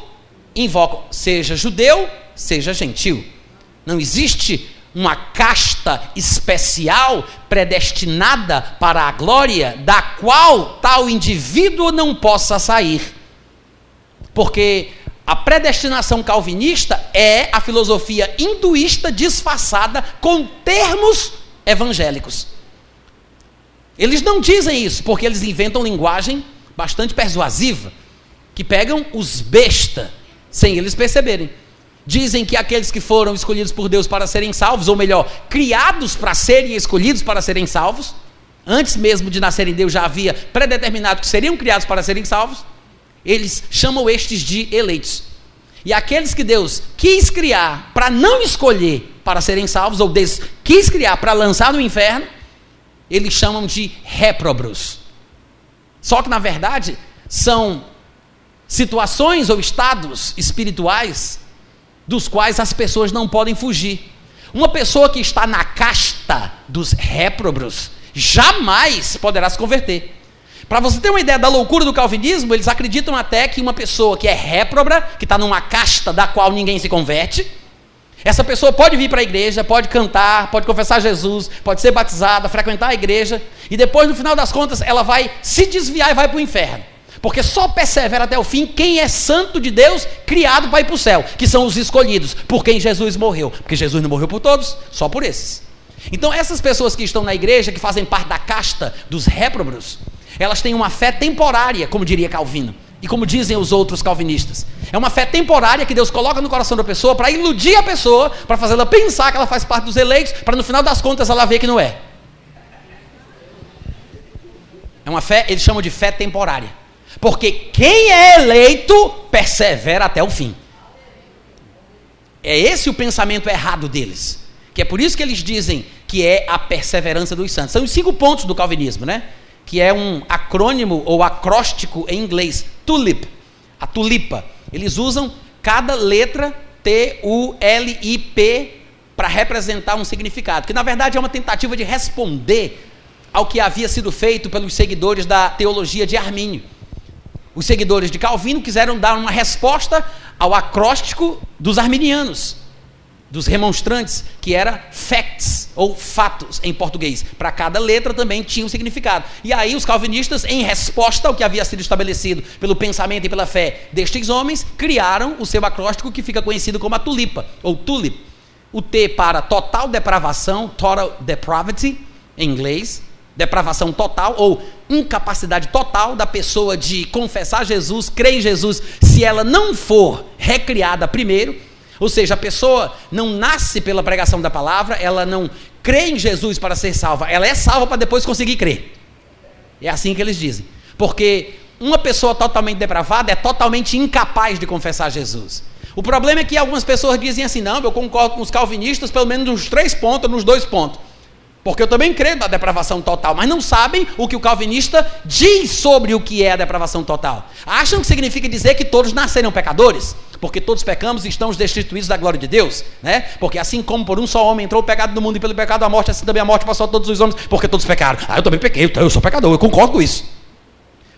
invocam, seja judeu, seja gentil. Não existe uma casta especial predestinada para a glória, da qual tal indivíduo não possa sair. Porque a predestinação calvinista é a filosofia hinduísta disfarçada com termos evangélicos. Eles não dizem isso porque eles inventam linguagem bastante persuasiva, que pegam os besta sem eles perceberem. Dizem que aqueles que foram escolhidos por Deus para serem salvos, ou melhor, criados para serem escolhidos para serem salvos, antes mesmo de nascerem Deus já havia predeterminado que seriam criados para serem salvos eles chamam estes de eleitos. E aqueles que Deus quis criar para não escolher para serem salvos, ou Deus quis criar para lançar no inferno, eles chamam de réprobros. Só que, na verdade, são situações ou estados espirituais dos quais as pessoas não podem fugir. Uma pessoa que está na casta dos réprobros jamais poderá se converter. Para você ter uma ideia da loucura do calvinismo, eles acreditam até que uma pessoa que é réproba, que está numa casta da qual ninguém se converte, essa pessoa pode vir para a igreja, pode cantar, pode confessar Jesus, pode ser batizada, frequentar a igreja, e depois, no final das contas, ela vai se desviar e vai para o inferno. Porque só persevera até o fim quem é santo de Deus, criado para ir para o céu, que são os escolhidos, por quem Jesus morreu. Porque Jesus não morreu por todos, só por esses. Então, essas pessoas que estão na igreja, que fazem parte da casta dos réprobos, elas têm uma fé temporária, como diria Calvino. E como dizem os outros calvinistas. É uma fé temporária que Deus coloca no coração da pessoa para iludir a pessoa, para fazê-la pensar que ela faz parte dos eleitos, para no final das contas ela ver que não é. É uma fé, eles chamam de fé temporária. Porque quem é eleito persevera até o fim. É esse o pensamento errado deles. Que é por isso que eles dizem que é a perseverança dos santos. São os cinco pontos do calvinismo, né? que é um acrônimo ou acróstico em inglês, TULIP, a tulipa. Eles usam cada letra T-U-L-I-P para representar um significado, que na verdade é uma tentativa de responder ao que havia sido feito pelos seguidores da teologia de Armínio. Os seguidores de Calvino quiseram dar uma resposta ao acróstico dos arminianos dos remonstrantes, que era facts ou fatos em português. Para cada letra também tinha um significado. E aí os calvinistas, em resposta ao que havia sido estabelecido pelo pensamento e pela fé destes homens, criaram o seu acróstico que fica conhecido como a tulipa ou tulip. O T para total depravação, total depravity em inglês, depravação total ou incapacidade total da pessoa de confessar Jesus, crer em Jesus, se ela não for recriada primeiro, ou seja, a pessoa não nasce pela pregação da palavra, ela não crê em Jesus para ser salva, ela é salva para depois conseguir crer. É assim que eles dizem. Porque uma pessoa totalmente depravada é totalmente incapaz de confessar Jesus. O problema é que algumas pessoas dizem assim: não, eu concordo com os calvinistas, pelo menos nos três pontos, nos dois pontos. Porque eu também creio na depravação total, mas não sabem o que o calvinista diz sobre o que é a depravação total. Acham que significa dizer que todos nasceram pecadores? porque todos pecamos e estamos destituídos da glória de Deus, né? Porque assim como por um só homem entrou o pecado no mundo e pelo pecado a morte, assim também a morte passou a todos os homens, porque todos pecaram. Ah, eu também pequei, eu sou pecador, eu concordo com isso.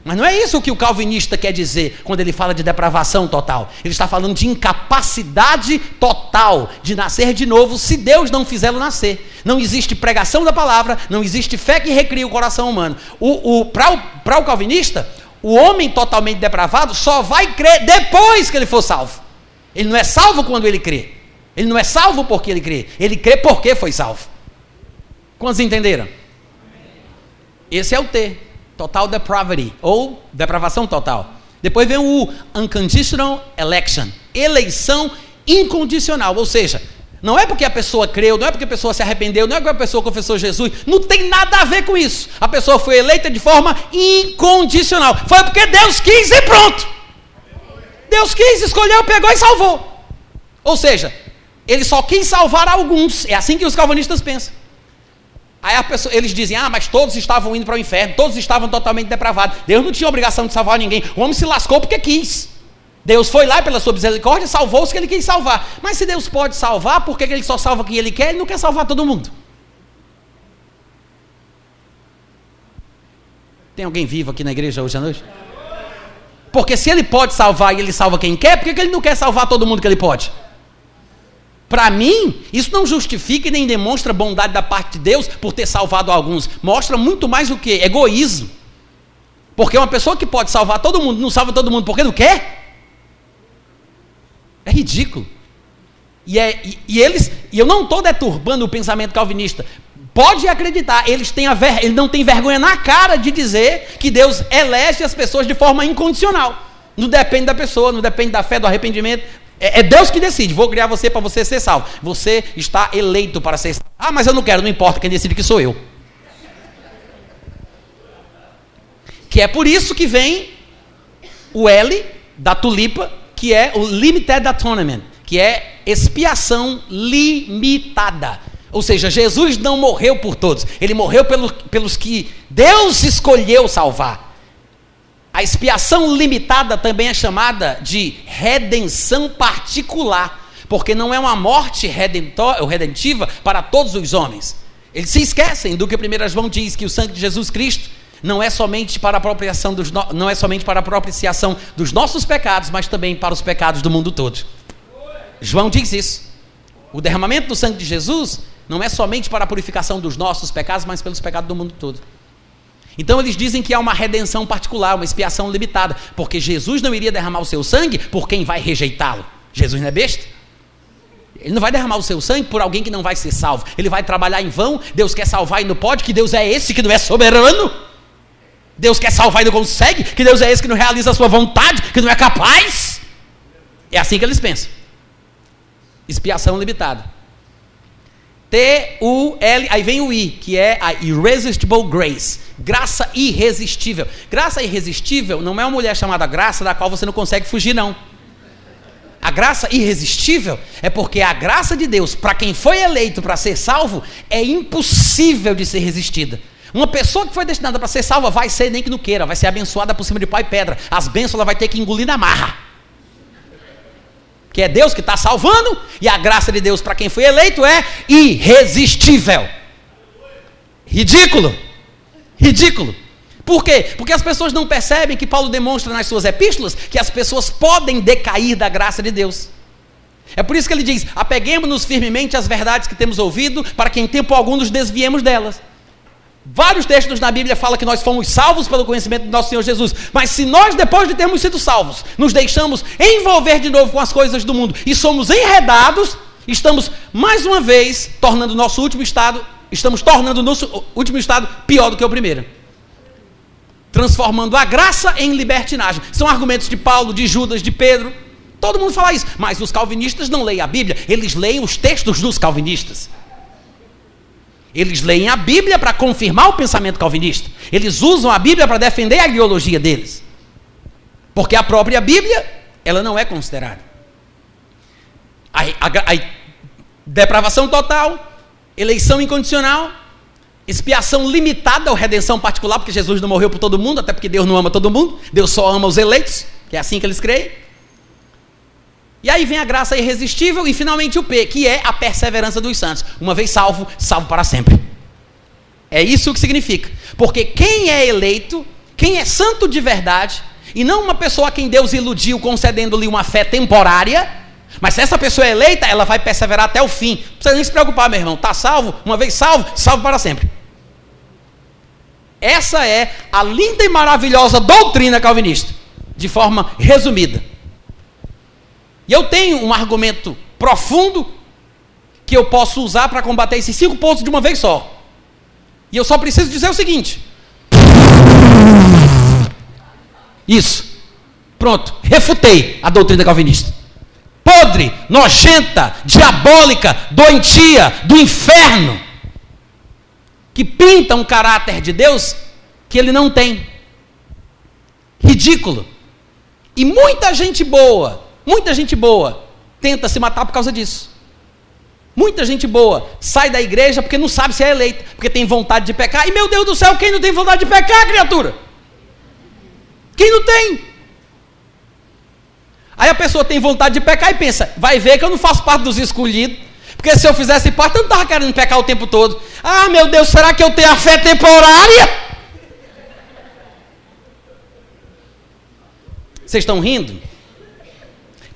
Mas não é isso que o calvinista quer dizer quando ele fala de depravação total. Ele está falando de incapacidade total de nascer de novo se Deus não fizê-lo nascer. Não existe pregação da palavra, não existe fé que recria o coração humano. O, o, Para o, o calvinista, o homem totalmente depravado só vai crer depois que ele for salvo. Ele não é salvo quando ele crê. Ele não é salvo porque ele crê. Ele crê porque foi salvo. Quantos entenderam? Esse é o T. Total depravity. Ou depravação total. Depois vem o unconditional election, eleição incondicional, ou seja, não é porque a pessoa creu, não é porque a pessoa se arrependeu, não é porque a pessoa confessou Jesus, não tem nada a ver com isso. A pessoa foi eleita de forma incondicional. Foi porque Deus quis e pronto. Deus quis, escolheu, pegou e salvou. Ou seja, ele só quis salvar alguns. É assim que os calvinistas pensam. Aí pessoa, eles dizem: ah, mas todos estavam indo para o inferno, todos estavam totalmente depravados. Deus não tinha obrigação de salvar ninguém. O homem se lascou porque quis. Deus foi lá pela sua misericórdia e salvou os que ele quis salvar. Mas se Deus pode salvar, por que ele só salva quem ele quer? Ele não quer salvar todo mundo. Tem alguém vivo aqui na igreja hoje à noite? Porque se ele pode salvar e ele salva quem quer, por que ele não quer salvar todo mundo que ele pode? Para mim, isso não justifica e nem demonstra bondade da parte de Deus por ter salvado alguns. Mostra muito mais o que? Egoísmo. Porque uma pessoa que pode salvar todo mundo, não salva todo mundo porque não quer? É ridículo. E, é, e, e eles, e eu não estou deturbando o pensamento calvinista. Pode acreditar, eles têm a ver, ele não tem vergonha na cara de dizer que Deus elege as pessoas de forma incondicional. Não depende da pessoa, não depende da fé, do arrependimento. É, é Deus que decide. Vou criar você para você ser salvo. Você está eleito para ser salvo. Ah, mas eu não quero, não importa. Quem decide que sou eu. Que é por isso que vem o L da tulipa, que é o Limited Atonement, que é expiação limitada. Ou seja, Jesus não morreu por todos, ele morreu pelos, pelos que Deus escolheu salvar. A expiação limitada também é chamada de redenção particular, porque não é uma morte redentiva para todos os homens. Eles se esquecem do que 1 João diz que o sangue de Jesus Cristo não é somente para a apropriação dos no... não é somente para a propiciação dos nossos pecados, mas também para os pecados do mundo todo. João diz isso. O derramamento do sangue de Jesus não é somente para a purificação dos nossos pecados, mas pelos pecados do mundo todo. Então eles dizem que há uma redenção particular, uma expiação limitada, porque Jesus não iria derramar o seu sangue por quem vai rejeitá-lo. Jesus não é besta? Ele não vai derramar o seu sangue por alguém que não vai ser salvo. Ele vai trabalhar em vão. Deus quer salvar e não pode. Que Deus é esse que não é soberano? Deus quer salvar e não consegue? Que Deus é esse que não realiza a sua vontade? Que não é capaz? É assim que eles pensam. Expiação limitada. T-U-L, aí vem o I, que é a Irresistible Grace. Graça irresistível. Graça irresistível não é uma mulher chamada graça da qual você não consegue fugir, não. A graça irresistível é porque a graça de Deus, para quem foi eleito para ser salvo, é impossível de ser resistida. Uma pessoa que foi destinada para ser salva vai ser, nem que não queira, vai ser abençoada por cima de pau e pedra. As bênçãos ela vai ter que engolir na marra que é Deus que está salvando, e a graça de Deus para quem foi eleito é irresistível. Ridículo. Ridículo. Por quê? Porque as pessoas não percebem que Paulo demonstra nas suas epístolas que as pessoas podem decair da graça de Deus. É por isso que ele diz: apeguemos-nos firmemente às verdades que temos ouvido, para que em tempo algum nos desviemos delas. Vários textos na Bíblia falam que nós fomos salvos pelo conhecimento do nosso Senhor Jesus. Mas se nós, depois de termos sido salvos, nos deixamos envolver de novo com as coisas do mundo e somos enredados, estamos mais uma vez tornando o nosso último estado, estamos tornando o nosso último estado pior do que o primeiro. Transformando a graça em libertinagem. São argumentos de Paulo, de Judas, de Pedro. Todo mundo fala isso. Mas os calvinistas não leem a Bíblia, eles leem os textos dos calvinistas. Eles leem a Bíblia para confirmar o pensamento calvinista. Eles usam a Bíblia para defender a ideologia deles. Porque a própria Bíblia, ela não é considerada. A, a, a depravação total, eleição incondicional, expiação limitada ou redenção particular, porque Jesus não morreu por todo mundo, até porque Deus não ama todo mundo, Deus só ama os eleitos, que é assim que eles creem. E aí vem a graça irresistível e finalmente o P, que é a perseverança dos santos. Uma vez salvo, salvo para sempre. É isso que significa. Porque quem é eleito, quem é santo de verdade, e não uma pessoa a quem Deus iludiu concedendo-lhe uma fé temporária, mas se essa pessoa é eleita, ela vai perseverar até o fim. Não precisa nem se preocupar, meu irmão. Está salvo, uma vez salvo, salvo para sempre. Essa é a linda e maravilhosa doutrina calvinista, de forma resumida. E eu tenho um argumento profundo que eu posso usar para combater esses cinco pontos de uma vez só. E eu só preciso dizer o seguinte: Isso. Pronto, refutei a doutrina calvinista. Podre, nojenta, diabólica, doentia, do inferno, que pinta um caráter de Deus que ele não tem. Ridículo. E muita gente boa, muita gente boa, tenta se matar por causa disso. Muita gente boa sai da igreja porque não sabe se é eleita, porque tem vontade de pecar. E meu Deus do céu, quem não tem vontade de pecar, criatura? Quem não tem? Aí a pessoa tem vontade de pecar e pensa, vai ver que eu não faço parte dos escolhidos. Porque se eu fizesse parte, eu não estava querendo pecar o tempo todo. Ah, meu Deus, será que eu tenho a fé temporária? Vocês estão rindo?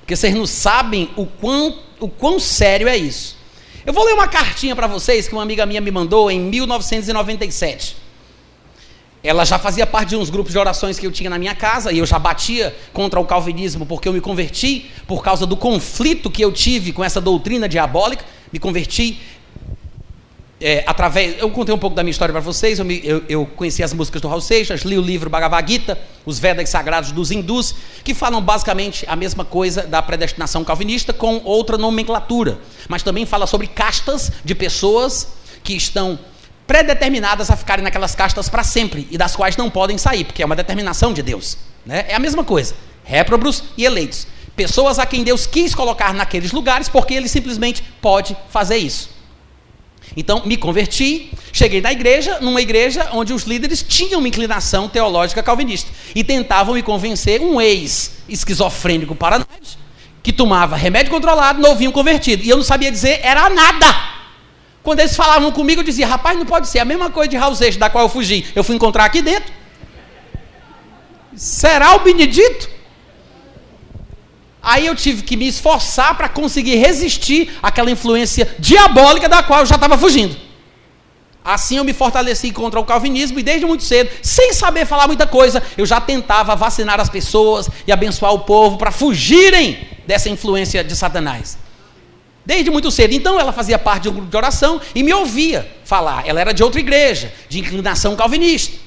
Porque vocês não sabem o quão, o quão sério é isso. Eu vou ler uma cartinha para vocês que uma amiga minha me mandou em 1997. Ela já fazia parte de uns grupos de orações que eu tinha na minha casa e eu já batia contra o calvinismo porque eu me converti por causa do conflito que eu tive com essa doutrina diabólica. Me converti é, através, eu contei um pouco da minha história para vocês, eu, me, eu, eu, conheci as músicas do Raul Seixas, li o livro Bhagavad Gita, os Vedas sagrados dos hindus, que falam basicamente a mesma coisa da predestinação calvinista com outra nomenclatura, mas também fala sobre castas de pessoas que estão predeterminadas a ficarem naquelas castas para sempre e das quais não podem sair, porque é uma determinação de Deus. Né? É a mesma coisa, réprobos e eleitos. Pessoas a quem Deus quis colocar naqueles lugares porque ele simplesmente pode fazer isso. Então, me converti, cheguei na igreja, numa igreja onde os líderes tinham uma inclinação teológica calvinista e tentavam me convencer um ex-esquizofrênico paranoide que tomava remédio controlado, novinho convertido. E eu não sabia dizer era nada. Quando eles falavam comigo, eu dizia, rapaz, não pode ser. A mesma coisa de Raul da qual eu fugi. Eu fui encontrar aqui dentro. Será o Benedito? Aí eu tive que me esforçar para conseguir resistir àquela influência diabólica da qual eu já estava fugindo. Assim eu me fortaleci contra o calvinismo e desde muito cedo, sem saber falar muita coisa, eu já tentava vacinar as pessoas e abençoar o povo para fugirem dessa influência de Satanás. Desde muito cedo. Então ela fazia parte de um grupo de oração e me ouvia falar. Ela era de outra igreja, de inclinação calvinista.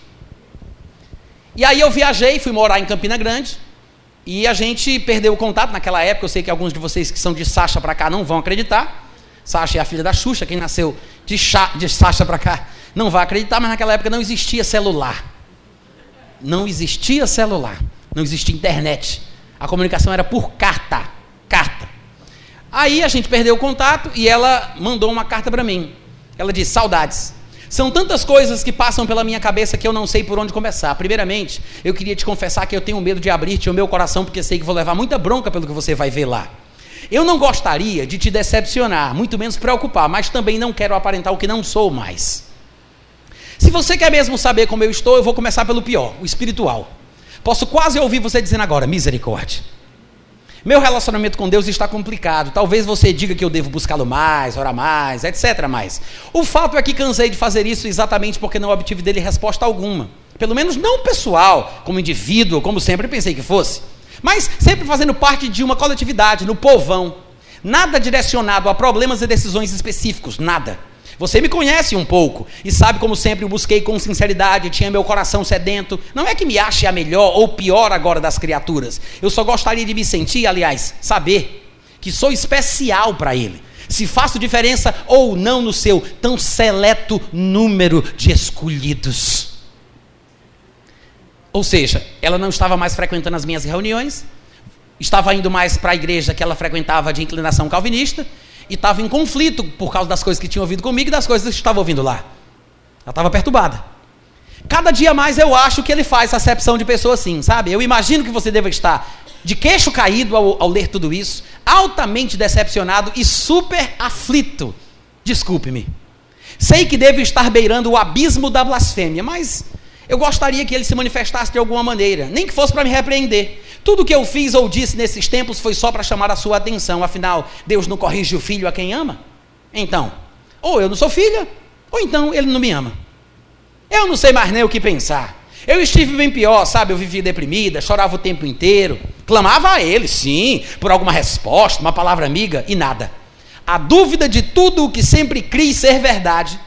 E aí eu viajei, fui morar em Campina Grande, e a gente perdeu o contato naquela época. Eu sei que alguns de vocês que são de Sasha para cá não vão acreditar. Sasha é a filha da Xuxa, quem nasceu de, Chá, de Sasha para cá não vai acreditar, mas naquela época não existia celular. Não existia celular, não existia internet. A comunicação era por carta, carta. Aí a gente perdeu o contato e ela mandou uma carta para mim. Ela disse: "Saudades. São tantas coisas que passam pela minha cabeça que eu não sei por onde começar. Primeiramente, eu queria te confessar que eu tenho medo de abrir-te o meu coração, porque sei que vou levar muita bronca pelo que você vai ver lá. Eu não gostaria de te decepcionar, muito menos preocupar, mas também não quero aparentar o que não sou mais. Se você quer mesmo saber como eu estou, eu vou começar pelo pior, o espiritual. Posso quase ouvir você dizendo agora, misericórdia. Meu relacionamento com Deus está complicado. Talvez você diga que eu devo buscá-lo mais, orar mais, etc. Mais. O fato é que cansei de fazer isso exatamente porque não obtive dele resposta alguma. Pelo menos não pessoal, como indivíduo, como sempre pensei que fosse. Mas sempre fazendo parte de uma coletividade, no povão. Nada direcionado a problemas e decisões específicos, nada. Você me conhece um pouco e sabe como sempre eu busquei com sinceridade, tinha meu coração sedento. Não é que me ache a melhor ou pior agora das criaturas. Eu só gostaria de me sentir, aliás, saber que sou especial para Ele. Se faço diferença ou não no seu tão seleto número de escolhidos. Ou seja, ela não estava mais frequentando as minhas reuniões, estava indo mais para a igreja que ela frequentava de inclinação calvinista, e estava em conflito por causa das coisas que tinha ouvido comigo e das coisas que estava ouvindo lá. Ela estava perturbada. Cada dia mais eu acho que ele faz acepção de pessoa assim, sabe? Eu imagino que você deva estar de queixo caído ao, ao ler tudo isso, altamente decepcionado e super aflito. Desculpe-me. Sei que devo estar beirando o abismo da blasfêmia, mas eu gostaria que ele se manifestasse de alguma maneira, nem que fosse para me repreender. Tudo que eu fiz ou disse nesses tempos foi só para chamar a sua atenção. Afinal, Deus não corrige o filho a quem ama? Então, ou eu não sou filha, ou então ele não me ama. Eu não sei mais nem o que pensar. Eu estive bem pior, sabe? Eu vivia deprimida, chorava o tempo inteiro, clamava a ele, sim, por alguma resposta, uma palavra amiga e nada. A dúvida de tudo o que sempre criei ser verdade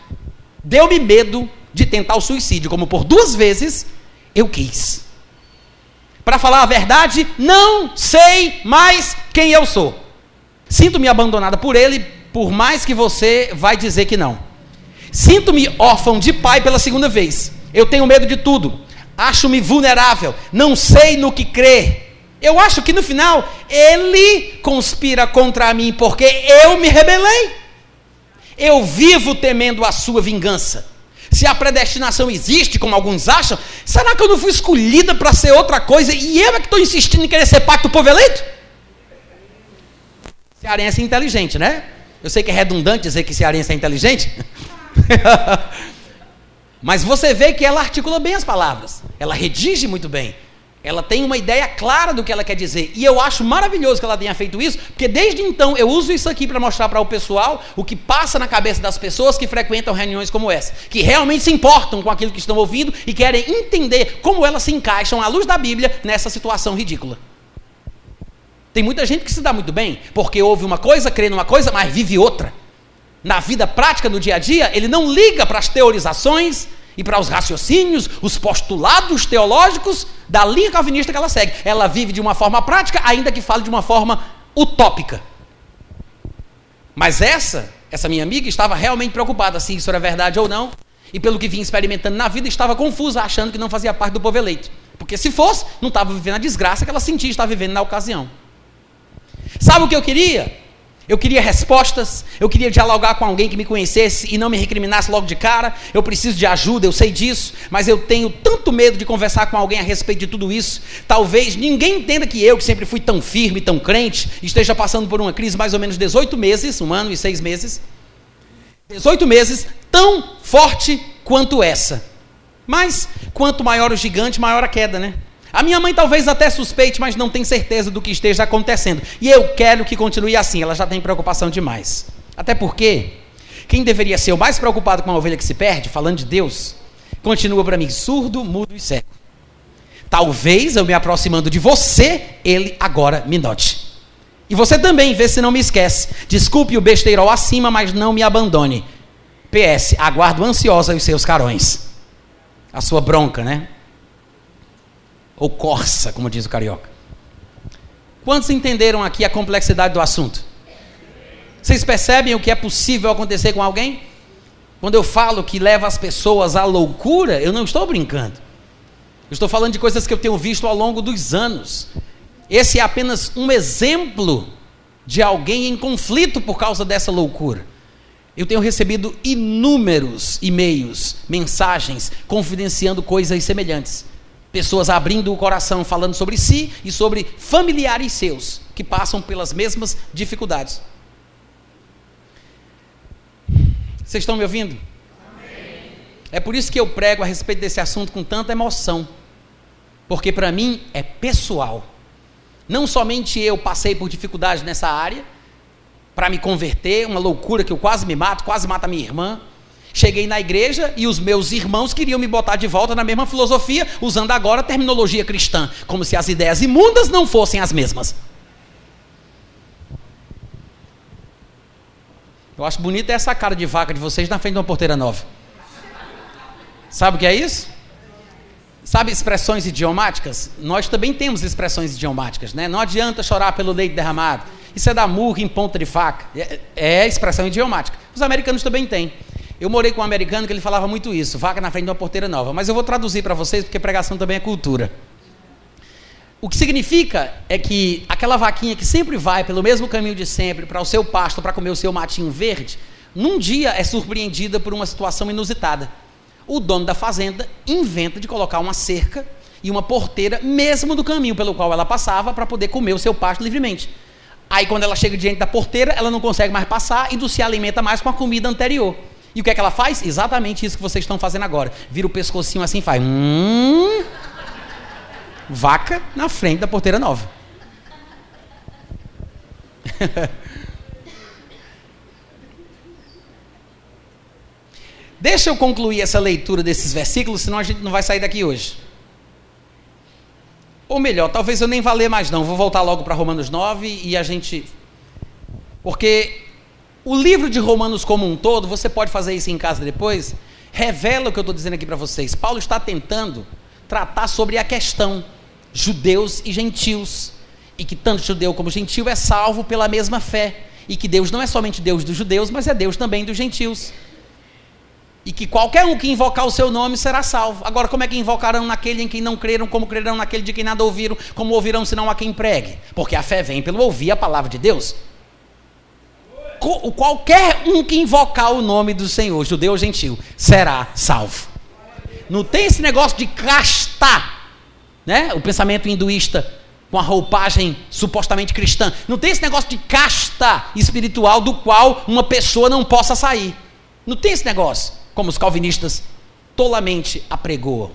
deu-me medo de tentar o suicídio, como por duas vezes eu quis. para falar a verdade, não sei mais quem eu sou. Sinto-me abandonada por ele, por mais que você vai dizer que não. Sinto-me órfão de pai pela segunda vez. Eu tenho medo de tudo. Acho-me vulnerável. Não sei no que crer. Eu acho que no final ele conspira contra mim porque eu me rebelei. Eu vivo temendo a sua vingança. Se a predestinação existe, como alguns acham, será que eu não fui escolhida para ser outra coisa e eu é que estou insistindo em querer ser parte do povo eleito? Cearense é inteligente, né? Eu sei que é redundante dizer que cearense é inteligente. Mas você vê que ela articula bem as palavras. Ela redige muito bem. Ela tem uma ideia clara do que ela quer dizer. E eu acho maravilhoso que ela tenha feito isso, porque desde então eu uso isso aqui para mostrar para o pessoal o que passa na cabeça das pessoas que frequentam reuniões como essa, que realmente se importam com aquilo que estão ouvindo e querem entender como elas se encaixam à luz da Bíblia nessa situação ridícula. Tem muita gente que se dá muito bem, porque ouve uma coisa, crê numa coisa, mas vive outra. Na vida prática, no dia a dia, ele não liga para as teorizações, e para os raciocínios, os postulados teológicos da linha calvinista que ela segue. Ela vive de uma forma prática, ainda que fale de uma forma utópica. Mas essa, essa minha amiga, estava realmente preocupada se isso era verdade ou não, e pelo que vinha experimentando na vida, estava confusa, achando que não fazia parte do povo eleito. Porque se fosse, não estava vivendo a desgraça que ela sentia estar vivendo na ocasião. Sabe o que eu queria? Eu queria respostas, eu queria dialogar com alguém que me conhecesse e não me recriminasse logo de cara. Eu preciso de ajuda, eu sei disso, mas eu tenho tanto medo de conversar com alguém a respeito de tudo isso. Talvez ninguém entenda que eu, que sempre fui tão firme, tão crente, esteja passando por uma crise mais ou menos 18 meses, um ano e seis meses. 18 meses tão forte quanto essa. Mas quanto maior o gigante, maior a queda, né? A minha mãe talvez até suspeite, mas não tem certeza do que esteja acontecendo. E eu quero que continue assim, ela já tem preocupação demais. Até porque, quem deveria ser o mais preocupado com uma ovelha que se perde, falando de Deus, continua para mim surdo, mudo e cego. Talvez eu me aproximando de você, ele agora me note. E você também, vê se não me esquece. Desculpe o besteirol acima, mas não me abandone. PS, aguardo ansiosa os seus carões. A sua bronca, né? Ou corça, como diz o carioca. Quantos entenderam aqui a complexidade do assunto? Vocês percebem o que é possível acontecer com alguém? Quando eu falo que leva as pessoas à loucura, eu não estou brincando. Eu estou falando de coisas que eu tenho visto ao longo dos anos. Esse é apenas um exemplo de alguém em conflito por causa dessa loucura. Eu tenho recebido inúmeros e-mails, mensagens, confidenciando coisas semelhantes. Pessoas abrindo o coração, falando sobre si e sobre familiares seus que passam pelas mesmas dificuldades. Vocês estão me ouvindo? Amém. É por isso que eu prego a respeito desse assunto com tanta emoção. Porque para mim é pessoal. Não somente eu passei por dificuldades nessa área, para me converter, uma loucura que eu quase me mato, quase mata minha irmã. Cheguei na igreja e os meus irmãos queriam me botar de volta na mesma filosofia, usando agora a terminologia cristã, como se as ideias imundas não fossem as mesmas. Eu acho bonita essa cara de vaca de vocês na frente de uma porteira nova. Sabe o que é isso? Sabe expressões idiomáticas? Nós também temos expressões idiomáticas, né? Não adianta chorar pelo leite derramado. Isso é da murra em ponta de faca. É, é expressão idiomática. Os americanos também têm. Eu morei com um americano que ele falava muito isso, vaca na frente de uma porteira nova. Mas eu vou traduzir para vocês, porque pregação também é cultura. O que significa é que aquela vaquinha que sempre vai pelo mesmo caminho de sempre para o seu pasto, para comer o seu matinho verde, num dia é surpreendida por uma situação inusitada. O dono da fazenda inventa de colocar uma cerca e uma porteira mesmo do caminho pelo qual ela passava para poder comer o seu pasto livremente. Aí quando ela chega diante da porteira, ela não consegue mais passar e não se alimenta mais com a comida anterior. E o que é que ela faz? Exatamente isso que vocês estão fazendo agora. Vira o pescocinho assim e faz. Hum, vaca na frente da porteira nova. Deixa eu concluir essa leitura desses versículos, senão a gente não vai sair daqui hoje. Ou melhor, talvez eu nem vá ler mais não, vou voltar logo para Romanos 9 e a gente. Porque o livro de Romanos como um todo, você pode fazer isso em casa depois, revela o que eu estou dizendo aqui para vocês. Paulo está tentando tratar sobre a questão, judeus e gentios, e que tanto judeu como gentil é salvo pela mesma fé, e que Deus não é somente Deus dos judeus, mas é Deus também dos gentios. E que qualquer um que invocar o seu nome será salvo. Agora, como é que invocarão naquele em quem não creram, como crerão naquele de quem nada ouviram, como ouvirão senão a quem pregue? Porque a fé vem pelo ouvir a palavra de Deus. Qualquer um que invocar o nome do Senhor, judeu ou gentil, será salvo. Não tem esse negócio de castar, né? O pensamento hinduísta com a roupagem supostamente cristã. Não tem esse negócio de casta espiritual do qual uma pessoa não possa sair. Não tem esse negócio como os calvinistas tolamente apregoam.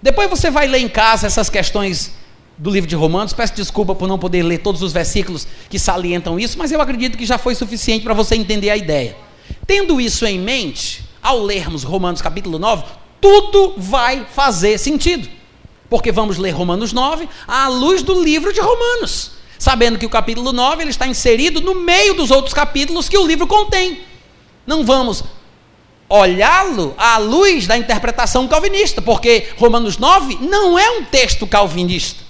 Depois você vai ler em casa essas questões do livro de Romanos. Peço desculpa por não poder ler todos os versículos que salientam isso, mas eu acredito que já foi suficiente para você entender a ideia. Tendo isso em mente, ao lermos Romanos capítulo 9, tudo vai fazer sentido. Porque vamos ler Romanos 9 à luz do livro de Romanos, sabendo que o capítulo 9 ele está inserido no meio dos outros capítulos que o livro contém. Não vamos olhá-lo à luz da interpretação calvinista, porque Romanos 9 não é um texto calvinista.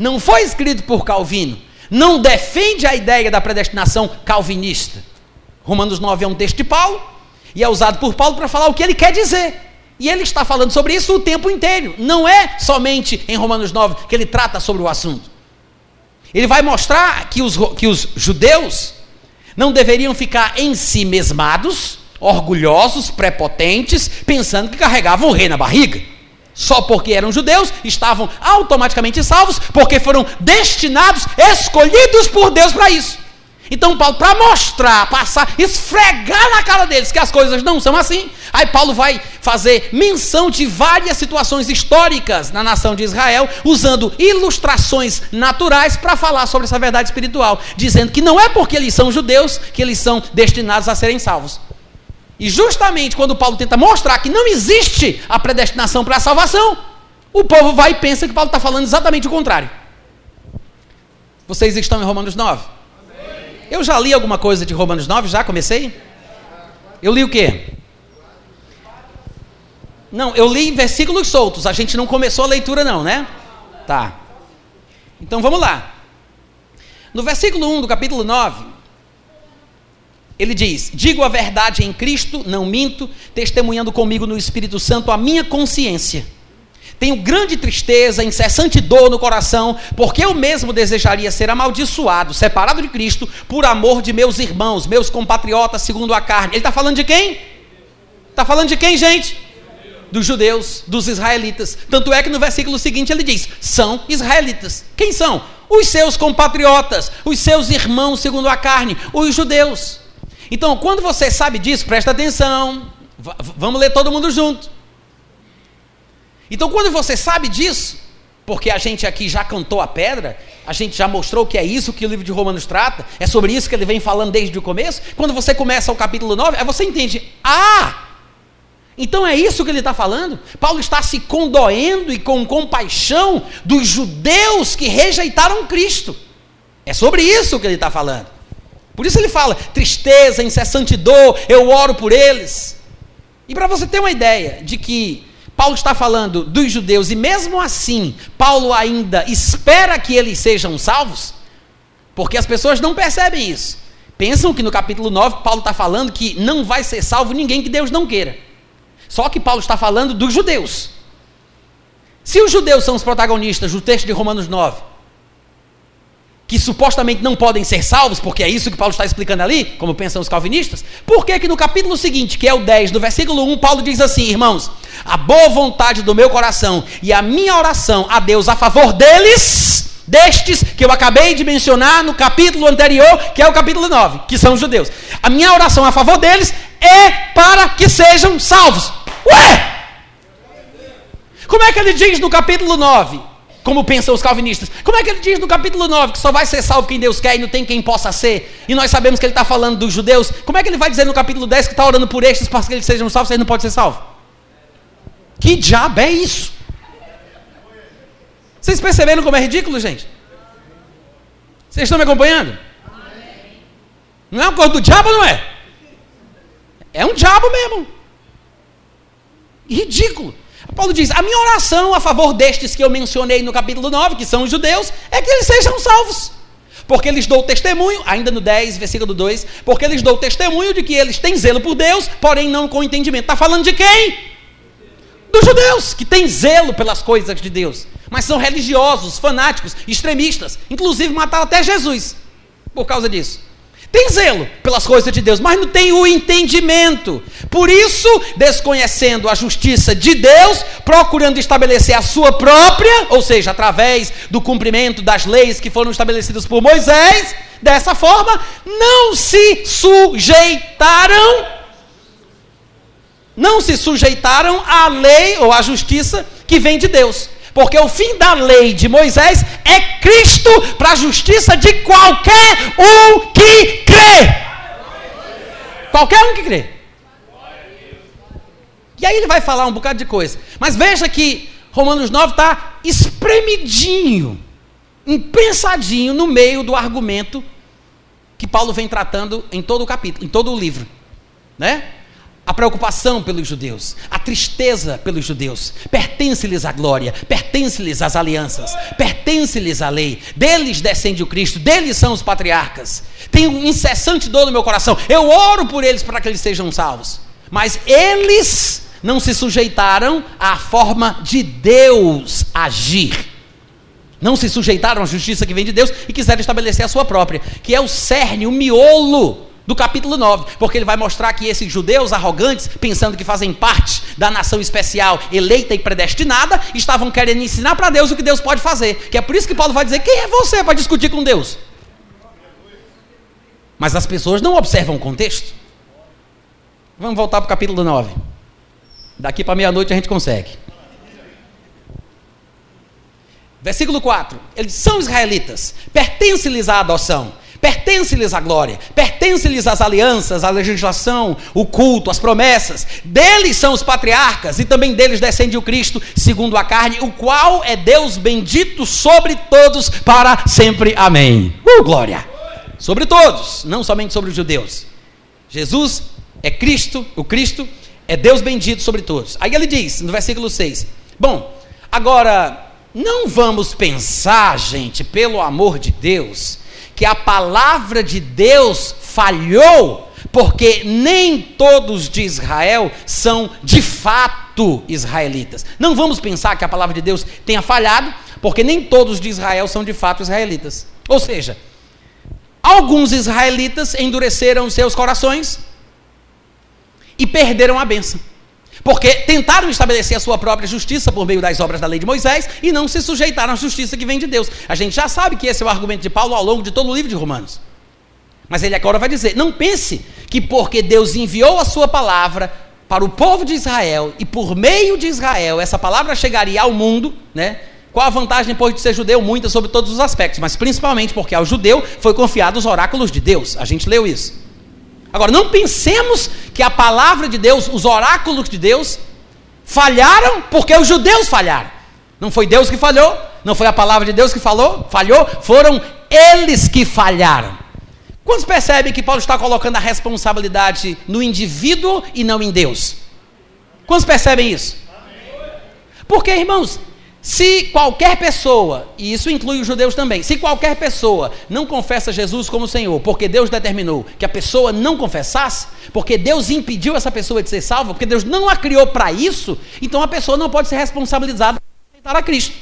Não foi escrito por Calvino. Não defende a ideia da predestinação calvinista. Romanos 9 é um texto de Paulo e é usado por Paulo para falar o que ele quer dizer. E ele está falando sobre isso o tempo inteiro. Não é somente em Romanos 9 que ele trata sobre o assunto. Ele vai mostrar que os, que os judeus não deveriam ficar em si mesmados orgulhosos, prepotentes, pensando que carregavam o rei na barriga. Só porque eram judeus, estavam automaticamente salvos, porque foram destinados, escolhidos por Deus para isso. Então, Paulo, para mostrar, passar, esfregar na cara deles que as coisas não são assim, aí Paulo vai fazer menção de várias situações históricas na nação de Israel, usando ilustrações naturais para falar sobre essa verdade espiritual, dizendo que não é porque eles são judeus que eles são destinados a serem salvos. E justamente quando Paulo tenta mostrar que não existe a predestinação para a salvação, o povo vai e pensa que Paulo está falando exatamente o contrário. Vocês estão em Romanos 9? Eu já li alguma coisa de Romanos 9? Já comecei? Eu li o quê? Não, eu li versículos soltos. A gente não começou a leitura, não, né? Tá. Então vamos lá. No versículo 1 do capítulo 9, ele diz: Digo a verdade em Cristo, não minto, testemunhando comigo no Espírito Santo a minha consciência. Tenho grande tristeza, incessante dor no coração, porque eu mesmo desejaria ser amaldiçoado, separado de Cristo, por amor de meus irmãos, meus compatriotas, segundo a carne. Ele está falando de quem? Está falando de quem, gente? Dos judeus, dos israelitas. Tanto é que no versículo seguinte ele diz: são israelitas. Quem são? Os seus compatriotas, os seus irmãos, segundo a carne, os judeus. Então, quando você sabe disso, presta atenção. V vamos ler todo mundo junto. Então, quando você sabe disso, porque a gente aqui já cantou a pedra, a gente já mostrou que é isso que o livro de Romanos trata, é sobre isso que ele vem falando desde o começo. Quando você começa o capítulo 9, aí você entende: ah, então é isso que ele está falando? Paulo está se condoendo e com compaixão dos judeus que rejeitaram Cristo. É sobre isso que ele está falando. Por isso ele fala: tristeza, incessante dor, eu oro por eles. E para você ter uma ideia de que Paulo está falando dos judeus e mesmo assim Paulo ainda espera que eles sejam salvos, porque as pessoas não percebem isso. Pensam que no capítulo 9 Paulo está falando que não vai ser salvo ninguém que Deus não queira. Só que Paulo está falando dos judeus. Se os judeus são os protagonistas do texto de Romanos 9, que supostamente não podem ser salvos, porque é isso que Paulo está explicando ali, como pensam os calvinistas, por que que no capítulo seguinte, que é o 10, do versículo 1, Paulo diz assim, irmãos, a boa vontade do meu coração e a minha oração a Deus a favor deles, destes que eu acabei de mencionar no capítulo anterior, que é o capítulo 9, que são os judeus. A minha oração a favor deles é para que sejam salvos. Ué! Como é que ele diz no capítulo 9? Como pensam os calvinistas. Como é que ele diz no capítulo 9 que só vai ser salvo quem Deus quer e não tem quem possa ser? E nós sabemos que ele está falando dos judeus. Como é que ele vai dizer no capítulo 10 que está orando por estes para que eles sejam salvos ele não pode ser salvo? Que diabo é isso? Vocês perceberam como é ridículo, gente? Vocês estão me acompanhando? Não é uma coisa do diabo, não é? É um diabo mesmo. Ridículo. Paulo diz: a minha oração a favor destes que eu mencionei no capítulo 9, que são os judeus, é que eles sejam salvos. Porque eles dão testemunho, ainda no 10, versículo 2, porque eles dão testemunho de que eles têm zelo por Deus, porém não com entendimento. Está falando de quem? Dos judeus, que têm zelo pelas coisas de Deus, mas são religiosos, fanáticos, extremistas, inclusive mataram até Jesus por causa disso. Tem zelo pelas coisas de Deus, mas não tem o entendimento. Por isso, desconhecendo a justiça de Deus, procurando estabelecer a sua própria, ou seja, através do cumprimento das leis que foram estabelecidas por Moisés, dessa forma, não se sujeitaram, não se sujeitaram à lei ou à justiça que vem de Deus. Porque o fim da lei de Moisés é Cristo para a justiça de qualquer um que crê. Qualquer um que crê. E aí ele vai falar um bocado de coisa. Mas veja que Romanos 9 está espremidinho, empensadinho no meio do argumento que Paulo vem tratando em todo o capítulo, em todo o livro. Né? A preocupação pelos judeus, a tristeza pelos judeus, pertence-lhes a glória, pertence-lhes as alianças, pertence-lhes a lei, deles descende o Cristo, deles são os patriarcas. Tenho um incessante dor no meu coração, eu oro por eles para que eles sejam salvos, mas eles não se sujeitaram à forma de Deus agir. Não se sujeitaram à justiça que vem de Deus e quiseram estabelecer a sua própria, que é o cerne, o miolo do capítulo 9, porque ele vai mostrar que esses judeus arrogantes, pensando que fazem parte da nação especial, eleita e predestinada, estavam querendo ensinar para Deus o que Deus pode fazer. Que é por isso que Paulo vai dizer: quem é você para discutir com Deus? Mas as pessoas não observam o contexto. Vamos voltar para o capítulo 9. Daqui para meia-noite a gente consegue. Versículo 4: Eles são israelitas, pertence-lhes a adoção Pertence-lhes a glória, pertence-lhes as alianças, a legislação, o culto, as promessas. Deles são os patriarcas e também deles descende o Cristo, segundo a carne, o qual é Deus bendito sobre todos para sempre. Amém. Uh, glória! Sobre todos, não somente sobre os judeus. Jesus é Cristo, o Cristo é Deus bendito sobre todos. Aí ele diz, no versículo 6: Bom, agora, não vamos pensar, gente, pelo amor de Deus que a palavra de Deus falhou, porque nem todos de Israel são de fato israelitas. Não vamos pensar que a palavra de Deus tenha falhado, porque nem todos de Israel são de fato israelitas. Ou seja, alguns israelitas endureceram seus corações e perderam a bênção. Porque tentaram estabelecer a sua própria justiça por meio das obras da lei de Moisés e não se sujeitaram à justiça que vem de Deus. A gente já sabe que esse é o argumento de Paulo ao longo de todo o livro de Romanos. Mas ele agora vai dizer: não pense que porque Deus enviou a sua palavra para o povo de Israel e por meio de Israel essa palavra chegaria ao mundo, né? Qual a vantagem depois de ser judeu? Muita sobre todos os aspectos, mas principalmente porque ao judeu foi confiado os oráculos de Deus. A gente leu isso. Agora, não pensemos que a palavra de Deus, os oráculos de Deus, falharam porque os judeus falharam. Não foi Deus que falhou, não foi a palavra de Deus que falou, falhou, foram eles que falharam. Quantos percebem que Paulo está colocando a responsabilidade no indivíduo e não em Deus? Quantos percebem isso? Porque, irmãos, se qualquer pessoa, e isso inclui os judeus também, se qualquer pessoa não confessa Jesus como Senhor, porque Deus determinou que a pessoa não confessasse, porque Deus impediu essa pessoa de ser salva, porque Deus não a criou para isso, então a pessoa não pode ser responsabilizada por rejeitar a Cristo.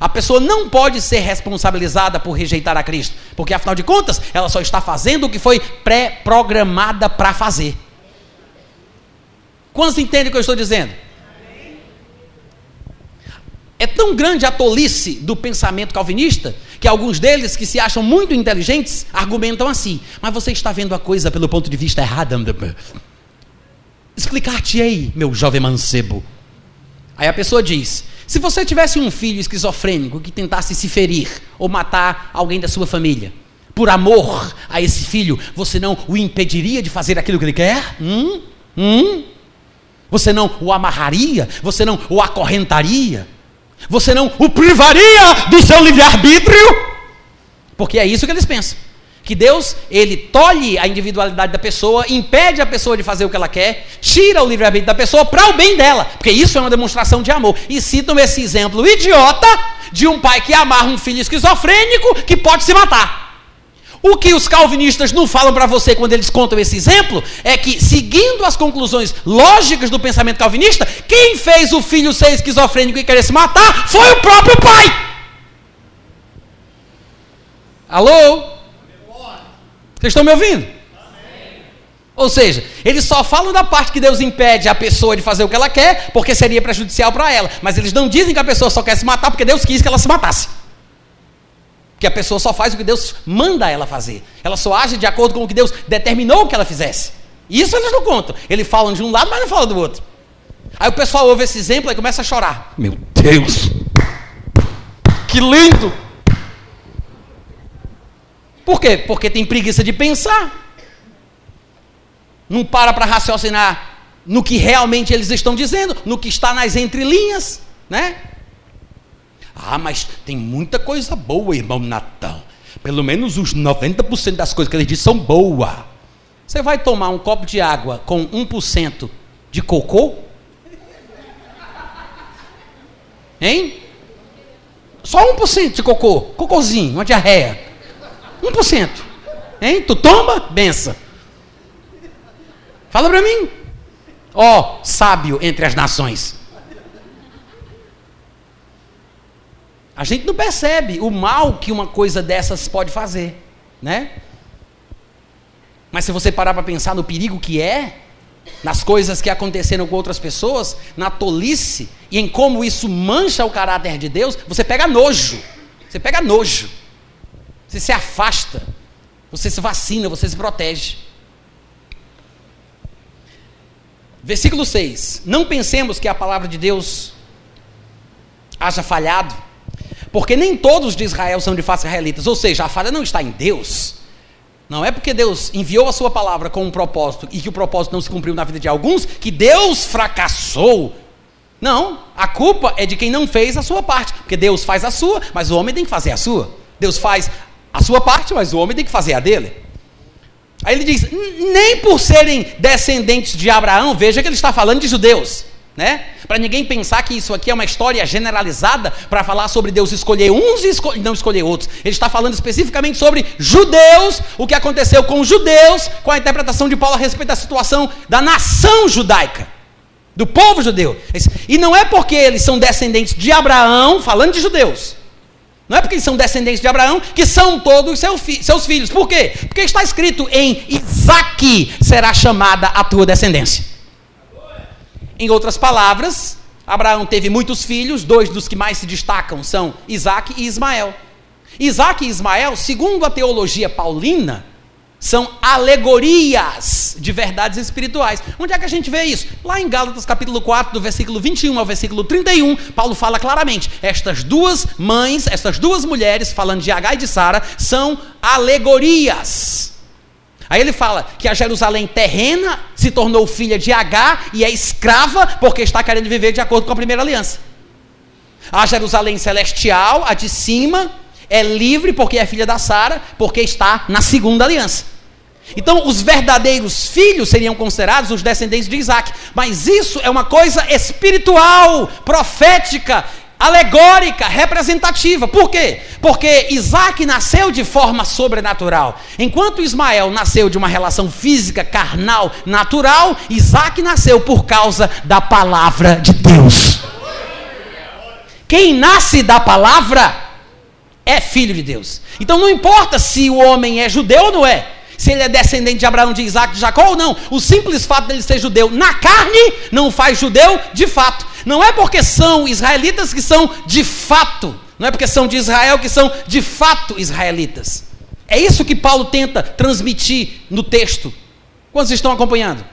A pessoa não pode ser responsabilizada por rejeitar a Cristo, porque afinal de contas, ela só está fazendo o que foi pré-programada para fazer. Quantos entendem o que eu estou dizendo? É tão grande a tolice do pensamento calvinista que alguns deles, que se acham muito inteligentes, argumentam assim: Mas você está vendo a coisa pelo ponto de vista errado. Explicar-te-ei, meu jovem mancebo. Aí a pessoa diz: Se você tivesse um filho esquizofrênico que tentasse se ferir ou matar alguém da sua família, por amor a esse filho, você não o impediria de fazer aquilo que ele quer? Hum? Hum? Você não o amarraria? Você não o acorrentaria? Você não o privaria do seu livre-arbítrio? Porque é isso que eles pensam. que Deus, ele tolhe a individualidade da pessoa, impede a pessoa de fazer o que ela quer, tira o livre-arbítrio da pessoa para o bem dela, porque isso é uma demonstração de amor. E citam esse exemplo idiota de um pai que amarra um filho esquizofrênico que pode se matar. O que os calvinistas não falam para você quando eles contam esse exemplo é que, seguindo as conclusões lógicas do pensamento calvinista, quem fez o filho ser esquizofrênico e querer se matar foi o próprio pai. Alô? Vocês estão me ouvindo? Ou seja, eles só falam da parte que Deus impede a pessoa de fazer o que ela quer, porque seria prejudicial para ela. Mas eles não dizem que a pessoa só quer se matar porque Deus quis que ela se matasse. Que a pessoa só faz o que Deus manda ela fazer. Ela só age de acordo com o que Deus determinou que ela fizesse. Isso eles não contam. Eles falam de um lado, mas não falam do outro. Aí o pessoal ouve esse exemplo e começa a chorar. Meu Deus! Que lindo! Por quê? Porque tem preguiça de pensar. Não para para raciocinar no que realmente eles estão dizendo, no que está nas entrelinhas, né? Ah, mas tem muita coisa boa, irmão Natão. Pelo menos os 90% das coisas que ele diz são boas. Você vai tomar um copo de água com 1% de cocô? Hein? Só 1% de cocô. Cocôzinho, uma diarreia. 1%. Hein? Tu toma? Benção. Fala para mim. Ó, oh, sábio entre as nações. A gente não percebe o mal que uma coisa dessas pode fazer, né? Mas se você parar para pensar no perigo que é, nas coisas que aconteceram com outras pessoas, na tolice e em como isso mancha o caráter de Deus, você pega nojo. Você pega nojo. Você se afasta, você se vacina, você se protege. Versículo 6. Não pensemos que a palavra de Deus haja falhado, porque nem todos de Israel são de fato israelitas, ou seja, a falha não está em Deus. Não é porque Deus enviou a sua palavra com um propósito e que o propósito não se cumpriu na vida de alguns que Deus fracassou. Não, a culpa é de quem não fez a sua parte, porque Deus faz a sua, mas o homem tem que fazer a sua. Deus faz a sua parte, mas o homem tem que fazer a dele. Aí ele diz: nem por serem descendentes de Abraão, veja que ele está falando de judeus, né? Para ninguém pensar que isso aqui é uma história generalizada para falar sobre Deus escolher uns e esco não escolher outros. Ele está falando especificamente sobre judeus, o que aconteceu com os judeus, com a interpretação de Paulo a respeito da situação da nação judaica, do povo judeu. E não é porque eles são descendentes de Abraão, falando de judeus não é porque eles são descendentes de Abraão que são todos fi seus filhos. Por quê? Porque está escrito em Isaac será chamada a tua descendência. Em outras palavras, Abraão teve muitos filhos, dois dos que mais se destacam são Isaac e Ismael. Isaac e Ismael, segundo a teologia paulina, são alegorias de verdades espirituais. Onde é que a gente vê isso? Lá em Gálatas capítulo 4, do versículo 21 ao versículo 31, Paulo fala claramente: estas duas mães, estas duas mulheres, falando de Agar e de Sara, são alegorias. Aí ele fala que a Jerusalém terrena se tornou filha de Agar e é escrava porque está querendo viver de acordo com a primeira aliança. A Jerusalém celestial, a de cima, é livre porque é filha da Sara, porque está na segunda aliança. Então, os verdadeiros filhos seriam considerados os descendentes de Isaac. Mas isso é uma coisa espiritual, profética, alegórica, representativa. Por quê? Porque Isaac nasceu de forma sobrenatural. Enquanto Ismael nasceu de uma relação física, carnal, natural, Isaac nasceu por causa da palavra de Deus. Quem nasce da palavra é filho de Deus. Então não importa se o homem é judeu ou não é, se ele é descendente de Abraão, de Isaac, de Jacó ou não, o simples fato dele ser judeu na carne não faz judeu de fato. Não é porque são israelitas que são de fato, não é porque são de Israel que são de fato israelitas. É isso que Paulo tenta transmitir no texto. Quantos estão acompanhando?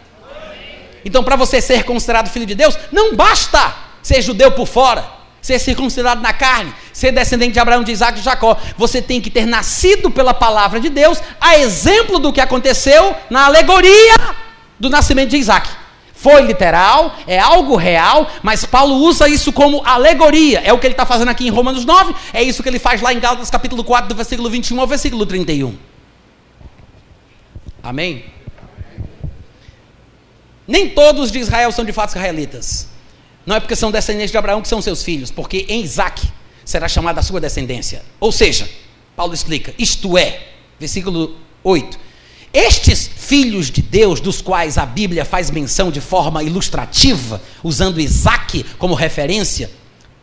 Então, para você ser considerado filho de Deus, não basta ser judeu por fora ser circuncidado na carne, ser descendente de Abraão, de Isaac e de Jacó. Você tem que ter nascido pela palavra de Deus, a exemplo do que aconteceu na alegoria do nascimento de Isaac. Foi literal, é algo real, mas Paulo usa isso como alegoria. É o que ele está fazendo aqui em Romanos 9, é isso que ele faz lá em Gálatas capítulo 4, do versículo 21 ao versículo 31. Amém? Nem todos de Israel são de fato israelitas. Não é porque são descendentes de Abraão que são seus filhos, porque em Isaac será chamada a sua descendência. Ou seja, Paulo explica, isto é, versículo 8: Estes filhos de Deus, dos quais a Bíblia faz menção de forma ilustrativa, usando Isaac como referência,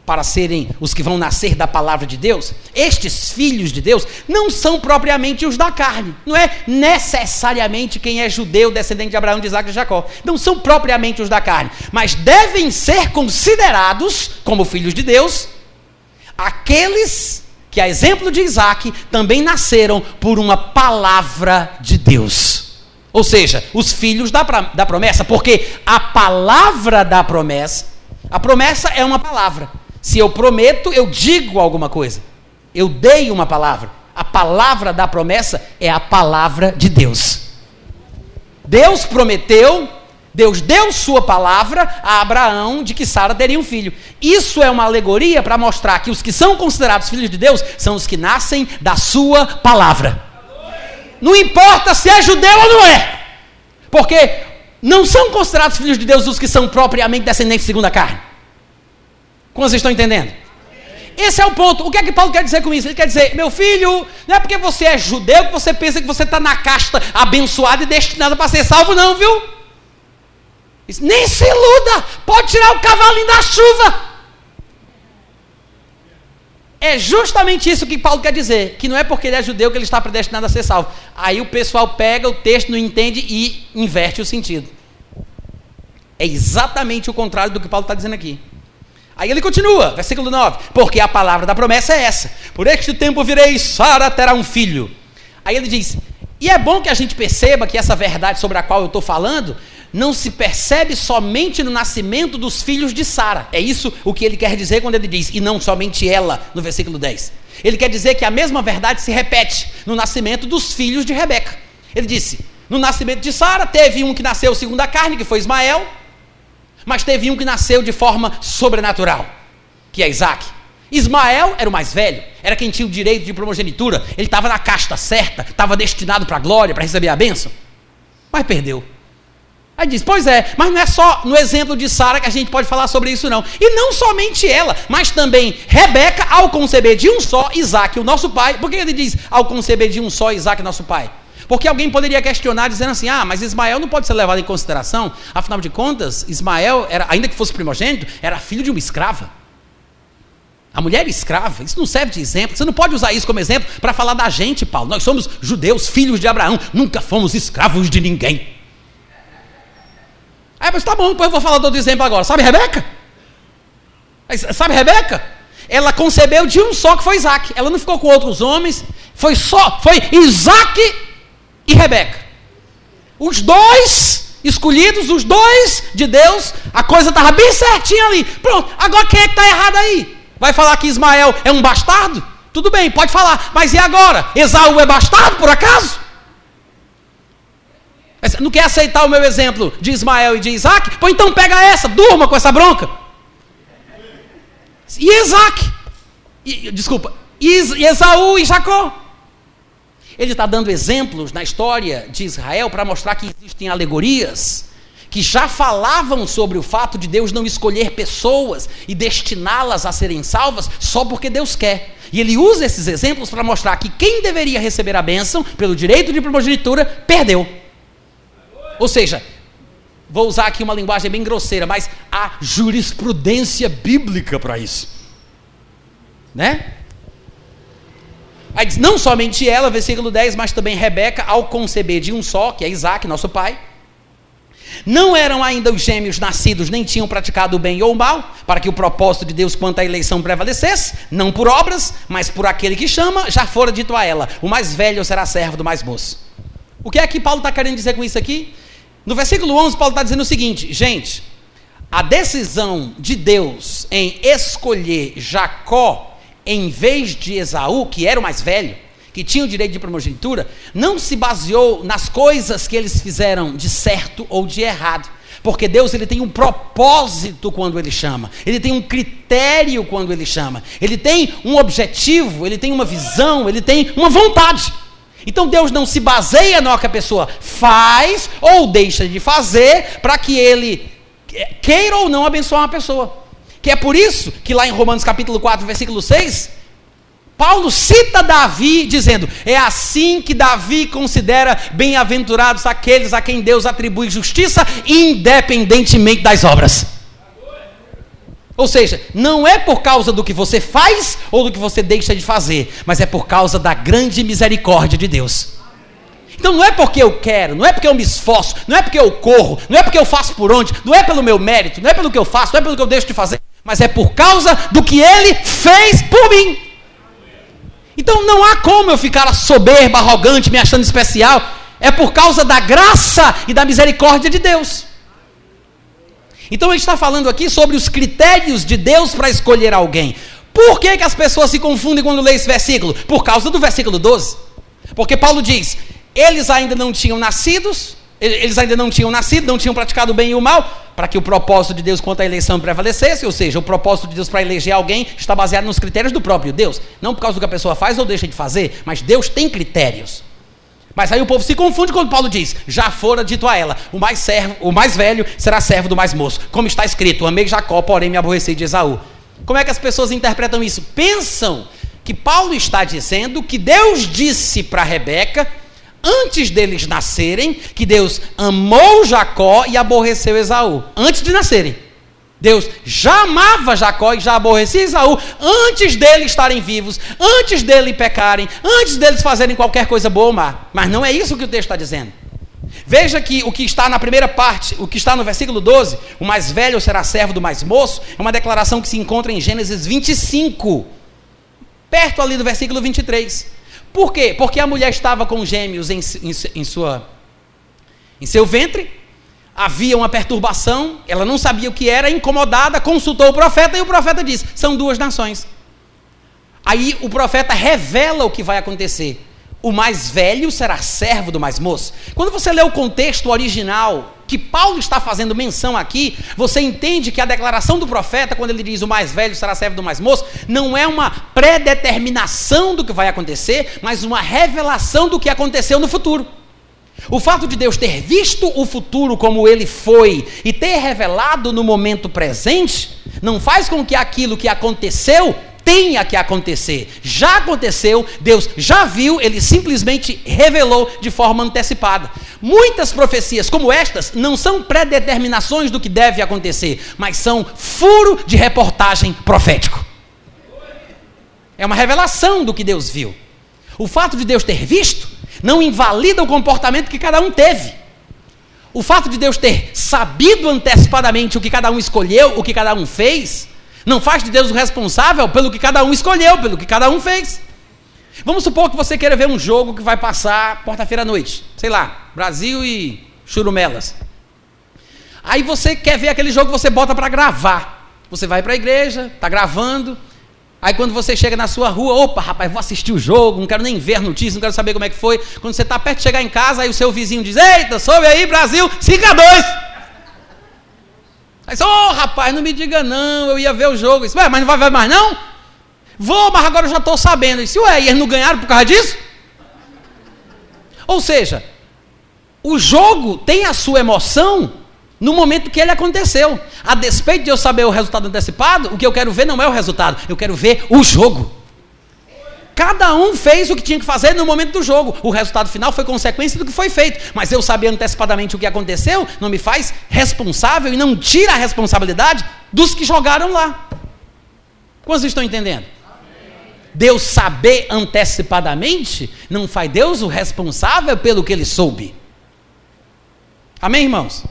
para serem os que vão nascer da palavra de Deus, estes filhos de Deus não são propriamente os da carne, não é necessariamente quem é judeu, descendente de Abraão, de Isaac e de Jacó, não são propriamente os da carne, mas devem ser considerados como filhos de Deus aqueles que, a exemplo de Isaac, também nasceram por uma palavra de Deus. Ou seja, os filhos da, da promessa, porque a palavra da promessa, a promessa é uma palavra. Se eu prometo, eu digo alguma coisa. Eu dei uma palavra. A palavra da promessa é a palavra de Deus. Deus prometeu, Deus deu sua palavra a Abraão de que Sara teria um filho. Isso é uma alegoria para mostrar que os que são considerados filhos de Deus são os que nascem da sua palavra. Não importa se é judeu ou não é. Porque não são considerados filhos de Deus os que são propriamente descendentes segundo a carne. Como vocês estão entendendo? Esse é o ponto. O que é que Paulo quer dizer com isso? Ele quer dizer, meu filho, não é porque você é judeu que você pensa que você está na casta abençoada e destinada para ser salvo, não, viu? Nem se iluda, pode tirar o cavalinho da chuva. É justamente isso que Paulo quer dizer, que não é porque ele é judeu que ele está predestinado a ser salvo. Aí o pessoal pega o texto, não entende e inverte o sentido. É exatamente o contrário do que Paulo está dizendo aqui. Aí ele continua, versículo 9: Porque a palavra da promessa é essa: Por este tempo virei, Sara terá um filho. Aí ele diz: E é bom que a gente perceba que essa verdade sobre a qual eu estou falando não se percebe somente no nascimento dos filhos de Sara. É isso o que ele quer dizer quando ele diz, e não somente ela, no versículo 10. Ele quer dizer que a mesma verdade se repete no nascimento dos filhos de Rebeca. Ele disse: No nascimento de Sara, teve um que nasceu segundo a carne, que foi Ismael. Mas teve um que nasceu de forma sobrenatural, que é Isaac. Ismael era o mais velho, era quem tinha o direito de primogenitura, ele estava na casta certa, estava destinado para a glória, para receber a bênção, mas perdeu. Aí diz: Pois é, mas não é só no exemplo de Sara que a gente pode falar sobre isso, não. E não somente ela, mas também Rebeca, ao conceber de um só Isaac, o nosso pai. Por que ele diz ao conceber de um só Isaac, nosso pai? Porque alguém poderia questionar dizendo assim: ah, mas Ismael não pode ser levado em consideração, afinal de contas, Ismael, era, ainda que fosse primogênito, era filho de uma escrava. A mulher escrava, isso não serve de exemplo. Você não pode usar isso como exemplo para falar da gente, Paulo. Nós somos judeus, filhos de Abraão, nunca fomos escravos de ninguém. Aí, mas tá bom, depois eu vou falar do exemplo agora. Sabe Rebeca? Sabe Rebeca? Ela concebeu de um só que foi Isaac. Ela não ficou com outros homens. Foi só, foi Isaac e Rebeca. Os dois escolhidos, os dois de Deus, a coisa estava bem certinha ali. Pronto, agora quem é que está errado aí? Vai falar que Ismael é um bastardo? Tudo bem, pode falar, mas e agora? Esaú é bastardo por acaso? Não quer aceitar o meu exemplo de Ismael e de Isaac? Pois então pega essa, durma com essa bronca. E Isaac? E, desculpa, e Esaú e Jacó? Ele está dando exemplos na história de Israel para mostrar que existem alegorias que já falavam sobre o fato de Deus não escolher pessoas e destiná-las a serem salvas só porque Deus quer. E ele usa esses exemplos para mostrar que quem deveria receber a bênção pelo direito de primogenitura perdeu. Ou seja, vou usar aqui uma linguagem bem grosseira, mas há jurisprudência bíblica para isso. Né? Aí diz, não somente ela, versículo 10, mas também Rebeca, ao conceber de um só, que é Isaac, nosso pai, não eram ainda os gêmeos nascidos, nem tinham praticado o bem ou o mal, para que o propósito de Deus quanto à eleição prevalecesse, não por obras, mas por aquele que chama, já fora dito a ela: o mais velho será servo do mais moço. O que é que Paulo está querendo dizer com isso aqui? No versículo 11, Paulo está dizendo o seguinte: gente, a decisão de Deus em escolher Jacó em vez de Esaú, que era o mais velho, que tinha o direito de primogenitura, não se baseou nas coisas que eles fizeram de certo ou de errado. Porque Deus ele tem um propósito quando ele chama, ele tem um critério quando ele chama, ele tem um objetivo, ele tem uma visão, ele tem uma vontade. Então Deus não se baseia no que a pessoa faz ou deixa de fazer para que ele queira ou não abençoar uma pessoa. Que é por isso que lá em Romanos capítulo 4, versículo 6, Paulo cita Davi dizendo: É assim que Davi considera bem-aventurados aqueles a quem Deus atribui justiça, independentemente das obras. Ou seja, não é por causa do que você faz ou do que você deixa de fazer, mas é por causa da grande misericórdia de Deus. Então não é porque eu quero, não é porque eu me esforço, não é porque eu corro, não é porque eu faço por onde, não é pelo meu mérito, não é pelo que eu faço, não é pelo que eu deixo de fazer, mas é por causa do que ele fez por mim. Então não há como eu ficar soberba, arrogante, me achando especial. É por causa da graça e da misericórdia de Deus. Então ele está falando aqui sobre os critérios de Deus para escolher alguém. Por que, que as pessoas se confundem quando lê esse versículo? Por causa do versículo 12. Porque Paulo diz: eles ainda não tinham nascidos, eles ainda não tinham nascido, não tinham praticado o bem e o mal, para que o propósito de Deus quanto à eleição prevalecesse, ou seja, o propósito de Deus para eleger alguém está baseado nos critérios do próprio Deus, não por causa do que a pessoa faz ou deixa de fazer, mas Deus tem critérios. Mas aí o povo se confunde quando Paulo diz: Já fora dito a ela, o mais servo, o mais velho será servo do mais moço, como está escrito: Amei Jacó, porém me aborreci de Esaú. Como é que as pessoas interpretam isso? Pensam que Paulo está dizendo que Deus disse para Rebeca antes deles nascerem, que Deus amou Jacó e aborreceu Esaú, antes de nascerem. Deus já amava Jacó e já aborrecia Esaú antes deles estarem vivos, antes deles pecarem, antes deles fazerem qualquer coisa boa ou má. Mas não é isso que o texto está dizendo. Veja que o que está na primeira parte, o que está no versículo 12, o mais velho será servo do mais moço, é uma declaração que se encontra em Gênesis 25, perto ali do versículo 23. Por quê? Porque a mulher estava com gêmeos em, em, em, sua, em seu ventre, havia uma perturbação, ela não sabia o que era, incomodada, consultou o profeta e o profeta disse: são duas nações. Aí o profeta revela o que vai acontecer o mais velho será servo do mais moço. Quando você lê o contexto original que Paulo está fazendo menção aqui, você entende que a declaração do profeta, quando ele diz o mais velho será servo do mais moço, não é uma predeterminação do que vai acontecer, mas uma revelação do que aconteceu no futuro. O fato de Deus ter visto o futuro como ele foi e ter revelado no momento presente, não faz com que aquilo que aconteceu tenha que acontecer. Já aconteceu, Deus já viu, ele simplesmente revelou de forma antecipada. Muitas profecias como estas não são predeterminações do que deve acontecer, mas são furo de reportagem profético. É uma revelação do que Deus viu. O fato de Deus ter visto não invalida o comportamento que cada um teve. O fato de Deus ter sabido antecipadamente o que cada um escolheu, o que cada um fez, não faz de Deus o responsável pelo que cada um escolheu, pelo que cada um fez. Vamos supor que você queira ver um jogo que vai passar quarta-feira à noite. Sei lá, Brasil e Churumelas. Aí você quer ver aquele jogo, você bota para gravar. Você vai para a igreja, está gravando. Aí quando você chega na sua rua, opa, rapaz, vou assistir o jogo, não quero nem ver a notícia, não quero saber como é que foi. Quando você está perto de chegar em casa, aí o seu vizinho diz: Eita, soube aí, Brasil, 5 a 2 Aí ô oh, rapaz, não me diga não, eu ia ver o jogo. Disse, mas não vai ver mais não? Vou, mas agora eu já estou sabendo. Eu disse, ué, e eles não ganharam por causa disso? Ou seja, o jogo tem a sua emoção no momento que ele aconteceu. A despeito de eu saber o resultado antecipado, o que eu quero ver não é o resultado, eu quero ver o jogo. Cada um fez o que tinha que fazer no momento do jogo. O resultado final foi consequência do que foi feito. Mas eu saber antecipadamente o que aconteceu não me faz responsável e não tira a responsabilidade dos que jogaram lá. Quantos estão entendendo? Deus saber antecipadamente não faz Deus o responsável pelo que ele soube. Amém, irmãos?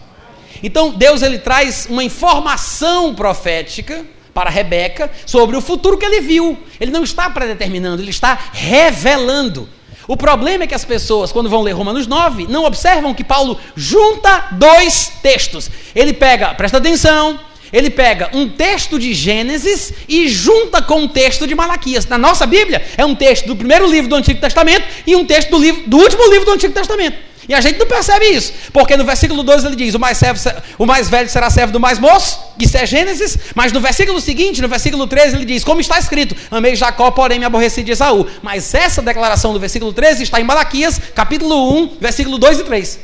Então Deus ele traz uma informação profética para Rebeca sobre o futuro que ele viu. Ele não está predeterminando, ele está revelando. O problema é que as pessoas, quando vão ler Romanos 9, não observam que Paulo junta dois textos. Ele pega, presta atenção, ele pega um texto de Gênesis e junta com um texto de Malaquias. Na nossa Bíblia, é um texto do primeiro livro do Antigo Testamento e um texto do, livro, do último livro do Antigo Testamento. E a gente não percebe isso, porque no versículo 2 ele diz: o mais, servo, o mais velho será servo do mais moço, isso é Gênesis, mas no versículo seguinte, no versículo 13, ele diz: como está escrito, amei Jacó, porém me aborreci de Esaú. Mas essa declaração do versículo 13 está em Malaquias, capítulo 1, versículo 2 e 3.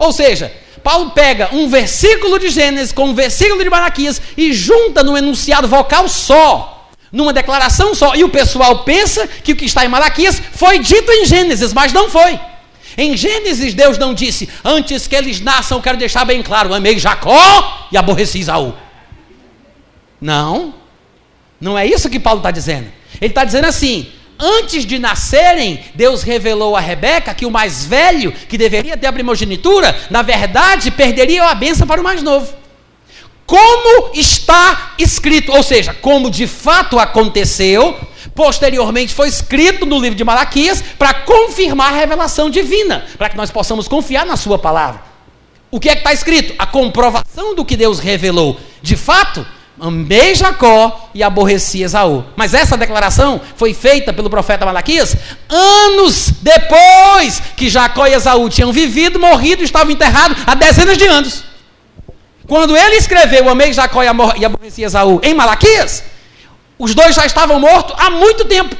Ou seja, Paulo pega um versículo de Gênesis com um versículo de Malaquias e junta num enunciado vocal só, numa declaração só. E o pessoal pensa que o que está em Malaquias foi dito em Gênesis, mas não foi. Em Gênesis, Deus não disse: Antes que eles nasçam, eu quero deixar bem claro, amei Jacó e aborreci Isaú. Não, não é isso que Paulo está dizendo. Ele está dizendo assim: antes de nascerem, Deus revelou a Rebeca que o mais velho, que deveria ter a primogenitura, na verdade perderia a benção para o mais novo. Como está escrito, ou seja, como de fato aconteceu, posteriormente foi escrito no livro de Malaquias para confirmar a revelação divina, para que nós possamos confiar na Sua palavra. O que é que está escrito? A comprovação do que Deus revelou. De fato, amei Jacó e aborreci Esaú. Mas essa declaração foi feita pelo profeta Malaquias anos depois que Jacó e Esaú tinham vivido, morrido e estavam enterrados há dezenas de anos. Quando ele escreveu Amei Jacó e aborreci Esaú em Malaquias, os dois já estavam mortos há muito tempo.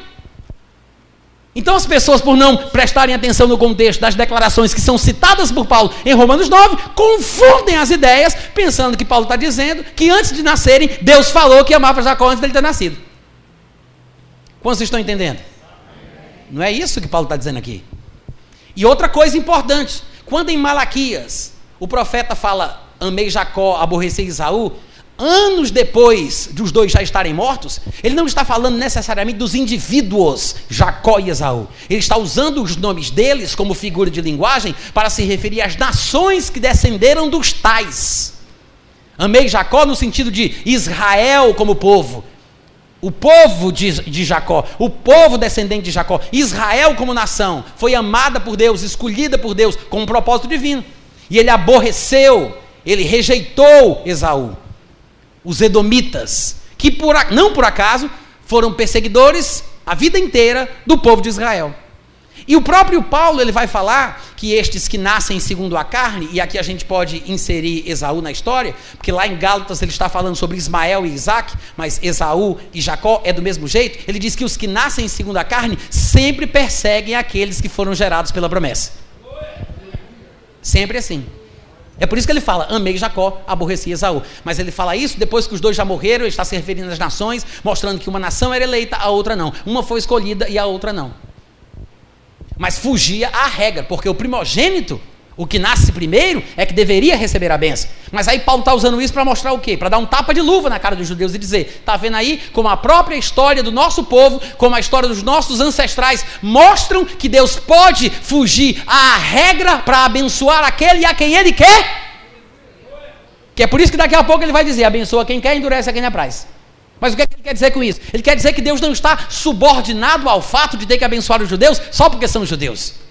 Então as pessoas, por não prestarem atenção no contexto das declarações que são citadas por Paulo em Romanos 9, confundem as ideias, pensando que Paulo está dizendo que antes de nascerem, Deus falou que amava Jacó antes dele ter nascido. Quantos estão entendendo? Não é isso que Paulo está dizendo aqui. E outra coisa importante, quando em Malaquias o profeta fala amei Jacó, aborreci Isaú, anos depois dos dois já estarem mortos, ele não está falando necessariamente dos indivíduos Jacó e Esaú. Ele está usando os nomes deles como figura de linguagem para se referir às nações que descenderam dos tais. Amei Jacó no sentido de Israel como povo. O povo de, de Jacó, o povo descendente de Jacó, Israel como nação, foi amada por Deus, escolhida por Deus com um propósito divino. E ele aborreceu, ele rejeitou Esaú os edomitas, que por, não por acaso foram perseguidores a vida inteira do povo de Israel. E o próprio Paulo ele vai falar que estes que nascem segundo a carne, e aqui a gente pode inserir Esaú na história, porque lá em Gálatas ele está falando sobre Ismael e Isaac, mas Esaú e Jacó é do mesmo jeito. Ele diz que os que nascem segundo a carne sempre perseguem aqueles que foram gerados pela promessa. Sempre assim. É por isso que ele fala: amei Jacó, aborreci Esaú. Mas ele fala isso depois que os dois já morreram, ele está se referindo às nações, mostrando que uma nação era eleita, a outra não. Uma foi escolhida e a outra não. Mas fugia à regra, porque o primogênito, o que nasce primeiro, é que deveria receber a benção. Mas aí Paulo está usando isso para mostrar o quê? Para dar um tapa de luva na cara dos judeus e dizer: está vendo aí como a própria história do nosso povo, como a história dos nossos ancestrais, mostram que Deus pode fugir à regra para abençoar aquele a quem ele quer? Que é por isso que daqui a pouco ele vai dizer: abençoa quem quer, endurece a quem apraz. Mas o que, é que ele quer dizer com isso? Ele quer dizer que Deus não está subordinado ao fato de ter que abençoar os judeus só porque são judeus.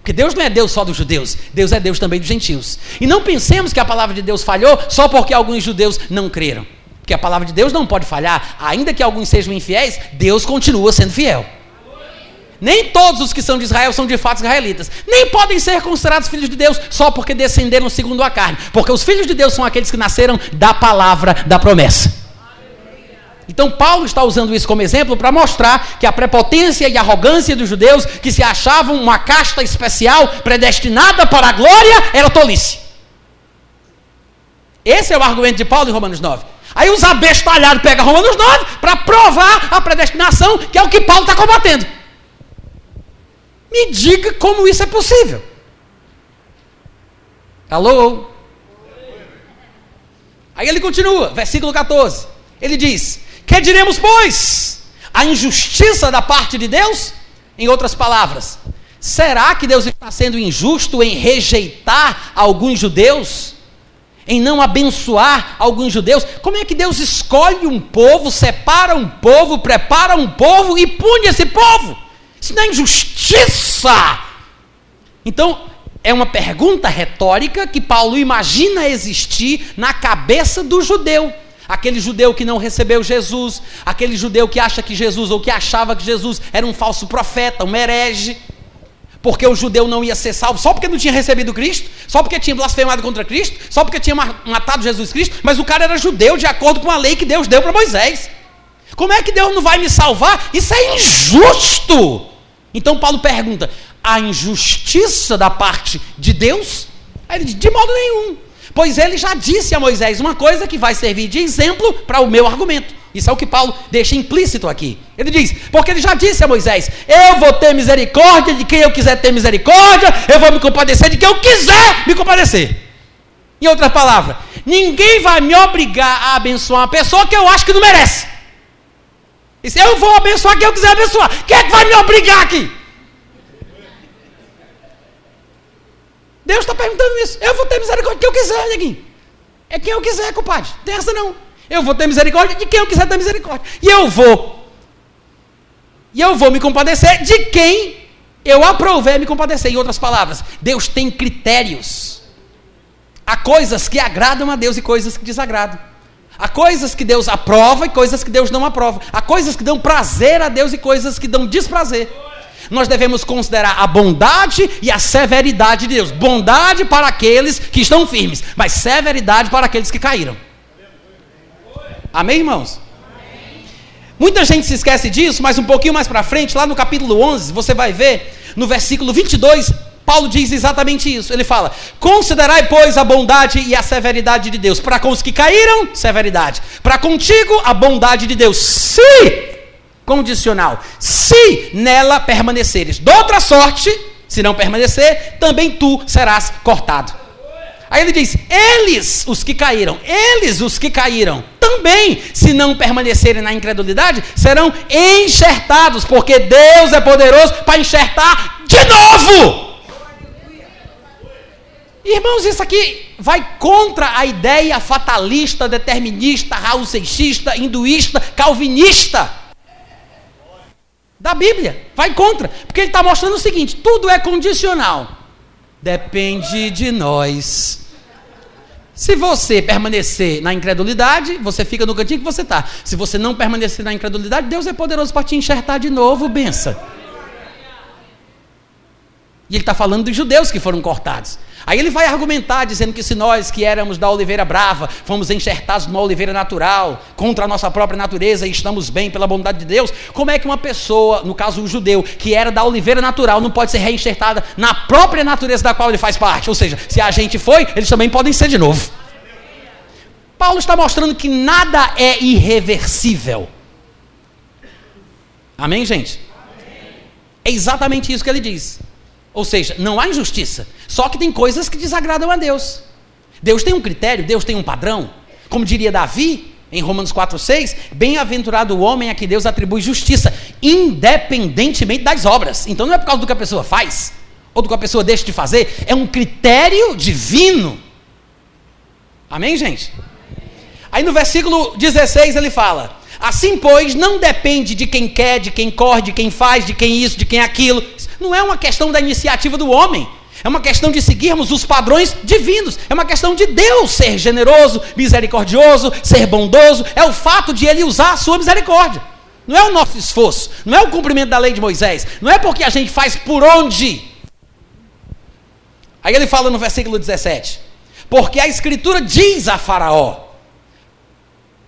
Porque Deus não é Deus só dos judeus, Deus é Deus também dos gentios. E não pensemos que a palavra de Deus falhou só porque alguns judeus não creram. Porque a palavra de Deus não pode falhar, ainda que alguns sejam infiéis, Deus continua sendo fiel. Nem todos os que são de Israel são de fato israelitas. Nem podem ser considerados filhos de Deus só porque descenderam segundo a carne. Porque os filhos de Deus são aqueles que nasceram da palavra da promessa. Então, Paulo está usando isso como exemplo para mostrar que a prepotência e a arrogância dos judeus, que se achavam uma casta especial predestinada para a glória, era tolice. Esse é o argumento de Paulo em Romanos 9. Aí os abestalhados pegam Romanos 9 para provar a predestinação, que é o que Paulo está combatendo. Me diga como isso é possível. Alô? Aí ele continua, versículo 14. Ele diz: que diremos, pois? A injustiça da parte de Deus? Em outras palavras, será que Deus está sendo injusto em rejeitar alguns judeus? Em não abençoar alguns judeus? Como é que Deus escolhe um povo, separa um povo, prepara um povo e pune esse povo? Isso não é injustiça. Então, É uma pergunta retórica que Paulo imagina existir na cabeça do judeu. Aquele judeu que não recebeu Jesus, aquele judeu que acha que Jesus, ou que achava que Jesus era um falso profeta, um herege, porque o judeu não ia ser salvo só porque não tinha recebido Cristo, só porque tinha blasfemado contra Cristo, só porque tinha matado Jesus Cristo, mas o cara era judeu de acordo com a lei que Deus deu para Moisés. Como é que Deus não vai me salvar? Isso é injusto. Então Paulo pergunta: a injustiça da parte de Deus? Aí ele diz: de modo nenhum. Pois ele já disse a Moisés uma coisa que vai servir de exemplo para o meu argumento. Isso é o que Paulo deixa implícito aqui. Ele diz: porque ele já disse a Moisés: eu vou ter misericórdia de quem eu quiser ter misericórdia, eu vou me compadecer de quem eu quiser me compadecer. Em outras palavras, ninguém vai me obrigar a abençoar uma pessoa que eu acho que não merece. E se eu vou abençoar quem eu quiser abençoar, quem é que vai me obrigar aqui? Deus está perguntando isso. Eu vou ter misericórdia de quem eu quiser, neguinho. É quem eu quiser, compadre. Tem essa não. Eu vou ter misericórdia de quem eu quiser ter misericórdia. E eu vou. E eu vou me compadecer de quem eu aprouver me compadecer. Em outras palavras, Deus tem critérios. Há coisas que agradam a Deus e coisas que desagradam. Há coisas que Deus aprova e coisas que Deus não aprova. Há coisas que dão prazer a Deus e coisas que dão desprazer nós devemos considerar a bondade e a severidade de Deus. Bondade para aqueles que estão firmes, mas severidade para aqueles que caíram. Amém, irmãos? Muita gente se esquece disso, mas um pouquinho mais para frente, lá no capítulo 11, você vai ver, no versículo 22, Paulo diz exatamente isso. Ele fala: Considerai, pois, a bondade e a severidade de Deus. Para com os que caíram, severidade. Para contigo, a bondade de Deus. Se condicional. Se nela permaneceres. De outra sorte, se não permanecer, também tu serás cortado. Aí ele diz: eles, os que caíram, eles, os que caíram, também, se não permanecerem na incredulidade, serão enxertados, porque Deus é poderoso para enxertar de novo. Irmãos, isso aqui vai contra a ideia fatalista, determinista, raul hinduísta, calvinista da Bíblia. Vai contra. Porque ele está mostrando o seguinte: tudo é condicional. Depende de nós. Se você permanecer na incredulidade, você fica no cantinho que você está. Se você não permanecer na incredulidade, Deus é poderoso para te enxertar de novo, benção. E ele está falando dos judeus que foram cortados. Aí ele vai argumentar dizendo que se nós que éramos da oliveira brava, fomos enxertados numa oliveira natural, contra a nossa própria natureza e estamos bem pela bondade de Deus, como é que uma pessoa, no caso o judeu, que era da oliveira natural, não pode ser reenxertada na própria natureza da qual ele faz parte? Ou seja, se a gente foi, eles também podem ser de novo. Paulo está mostrando que nada é irreversível. Amém, gente? É exatamente isso que ele diz. Ou seja, não há injustiça. Só que tem coisas que desagradam a Deus. Deus tem um critério, Deus tem um padrão. Como diria Davi, em Romanos 4,6, bem-aventurado o homem a que Deus atribui justiça, independentemente das obras. Então não é por causa do que a pessoa faz, ou do que a pessoa deixa de fazer, é um critério divino. Amém, gente? Aí no versículo 16 ele fala: Assim, pois, não depende de quem quer, de quem corre, de quem faz, de quem isso, de quem aquilo. Não é uma questão da iniciativa do homem. É uma questão de seguirmos os padrões divinos. É uma questão de Deus ser generoso, misericordioso, ser bondoso. É o fato de Ele usar a sua misericórdia. Não é o nosso esforço. Não é o cumprimento da lei de Moisés. Não é porque a gente faz por onde. Aí ele fala no versículo 17: Porque a Escritura diz a Faraó: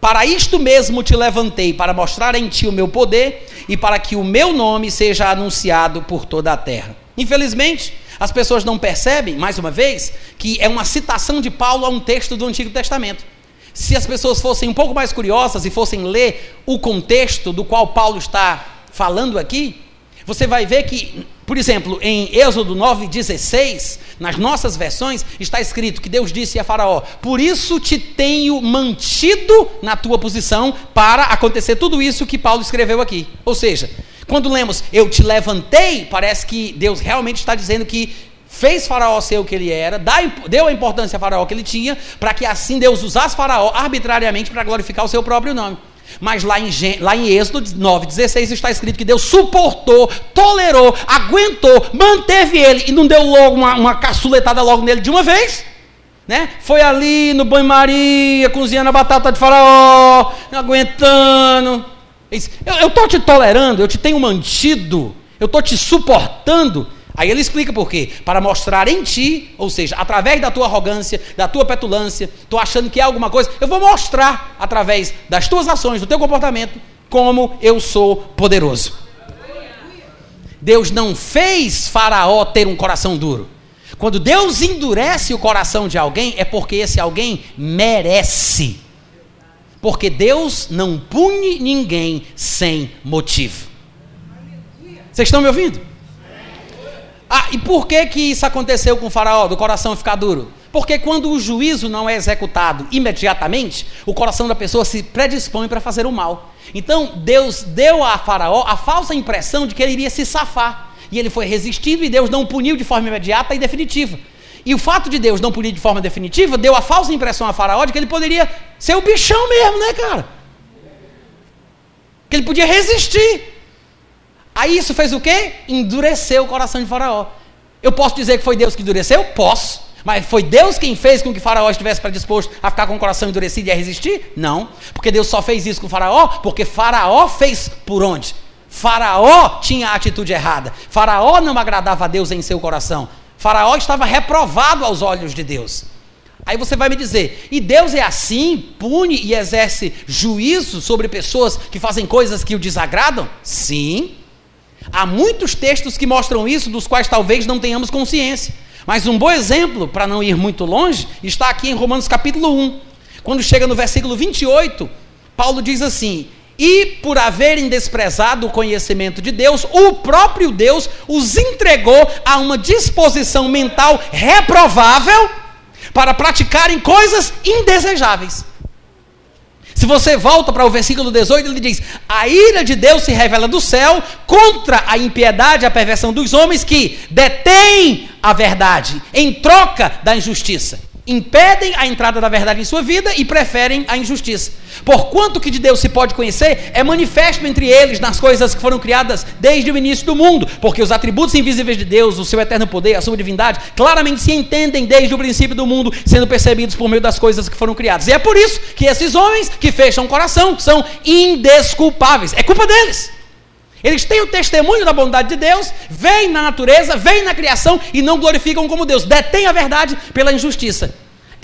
para isto mesmo te levantei, para mostrar em ti o meu poder e para que o meu nome seja anunciado por toda a terra. Infelizmente, as pessoas não percebem, mais uma vez, que é uma citação de Paulo a um texto do Antigo Testamento. Se as pessoas fossem um pouco mais curiosas e fossem ler o contexto do qual Paulo está falando aqui, você vai ver que, por exemplo, em Êxodo 9,16, nas nossas versões, está escrito que Deus disse a Faraó: Por isso te tenho mantido na tua posição para acontecer tudo isso que Paulo escreveu aqui. Ou seja, quando lemos eu te levantei, parece que Deus realmente está dizendo que fez Faraó ser o que ele era, deu a importância a Faraó que ele tinha, para que assim Deus usasse Faraó arbitrariamente para glorificar o seu próprio nome. Mas lá em, lá em Êxodo 9,16 está escrito que Deus suportou, tolerou, aguentou, manteve ele e não deu logo uma, uma caçuletada logo nele de uma vez. Né? Foi ali no banho-maria, cozinhando a batata de faraó, aguentando. Eu estou te tolerando, eu te tenho mantido, eu estou te suportando. Aí ele explica por quê. Para mostrar em ti, ou seja, através da tua arrogância, da tua petulância, tu achando que é alguma coisa, eu vou mostrar através das tuas ações, do teu comportamento, como eu sou poderoso. Deus não fez Faraó ter um coração duro. Quando Deus endurece o coração de alguém, é porque esse alguém merece. Porque Deus não pune ninguém sem motivo. Vocês estão me ouvindo? Ah, e por que que isso aconteceu com o faraó, do coração ficar duro? Porque quando o juízo não é executado imediatamente, o coração da pessoa se predispõe para fazer o mal. Então, Deus deu a Faraó a falsa impressão de que ele iria se safar. E ele foi resistindo e Deus não puniu de forma imediata e definitiva. E o fato de Deus não punir de forma definitiva deu a falsa impressão a Faraó de que ele poderia ser o bichão mesmo, né, cara? Que ele podia resistir. Aí isso fez o quê? Endureceu o coração de Faraó. Eu posso dizer que foi Deus que endureceu? Posso. Mas foi Deus quem fez com que Faraó estivesse predisposto a ficar com o coração endurecido e a resistir? Não. Porque Deus só fez isso com Faraó porque Faraó fez por onde? Faraó tinha a atitude errada. Faraó não agradava a Deus em seu coração. Faraó estava reprovado aos olhos de Deus. Aí você vai me dizer, e Deus é assim, pune e exerce juízo sobre pessoas que fazem coisas que o desagradam? Sim. Há muitos textos que mostram isso, dos quais talvez não tenhamos consciência. Mas um bom exemplo, para não ir muito longe, está aqui em Romanos capítulo 1. Quando chega no versículo 28, Paulo diz assim: e por haverem desprezado o conhecimento de Deus, o próprio Deus os entregou a uma disposição mental reprovável para praticarem coisas indesejáveis. Se você volta para o versículo 18, ele diz: A ira de Deus se revela do céu contra a impiedade e a perversão dos homens que detêm a verdade em troca da injustiça impedem a entrada da verdade em sua vida e preferem a injustiça. Porquanto que de Deus se pode conhecer, é manifesto entre eles nas coisas que foram criadas desde o início do mundo, porque os atributos invisíveis de Deus, o seu eterno poder, a sua divindade, claramente se entendem desde o princípio do mundo, sendo percebidos por meio das coisas que foram criadas. E é por isso que esses homens que fecham o coração são indesculpáveis. É culpa deles. Eles têm o testemunho da bondade de Deus, veem na natureza, veem na criação e não glorificam como Deus, detêm a verdade pela injustiça.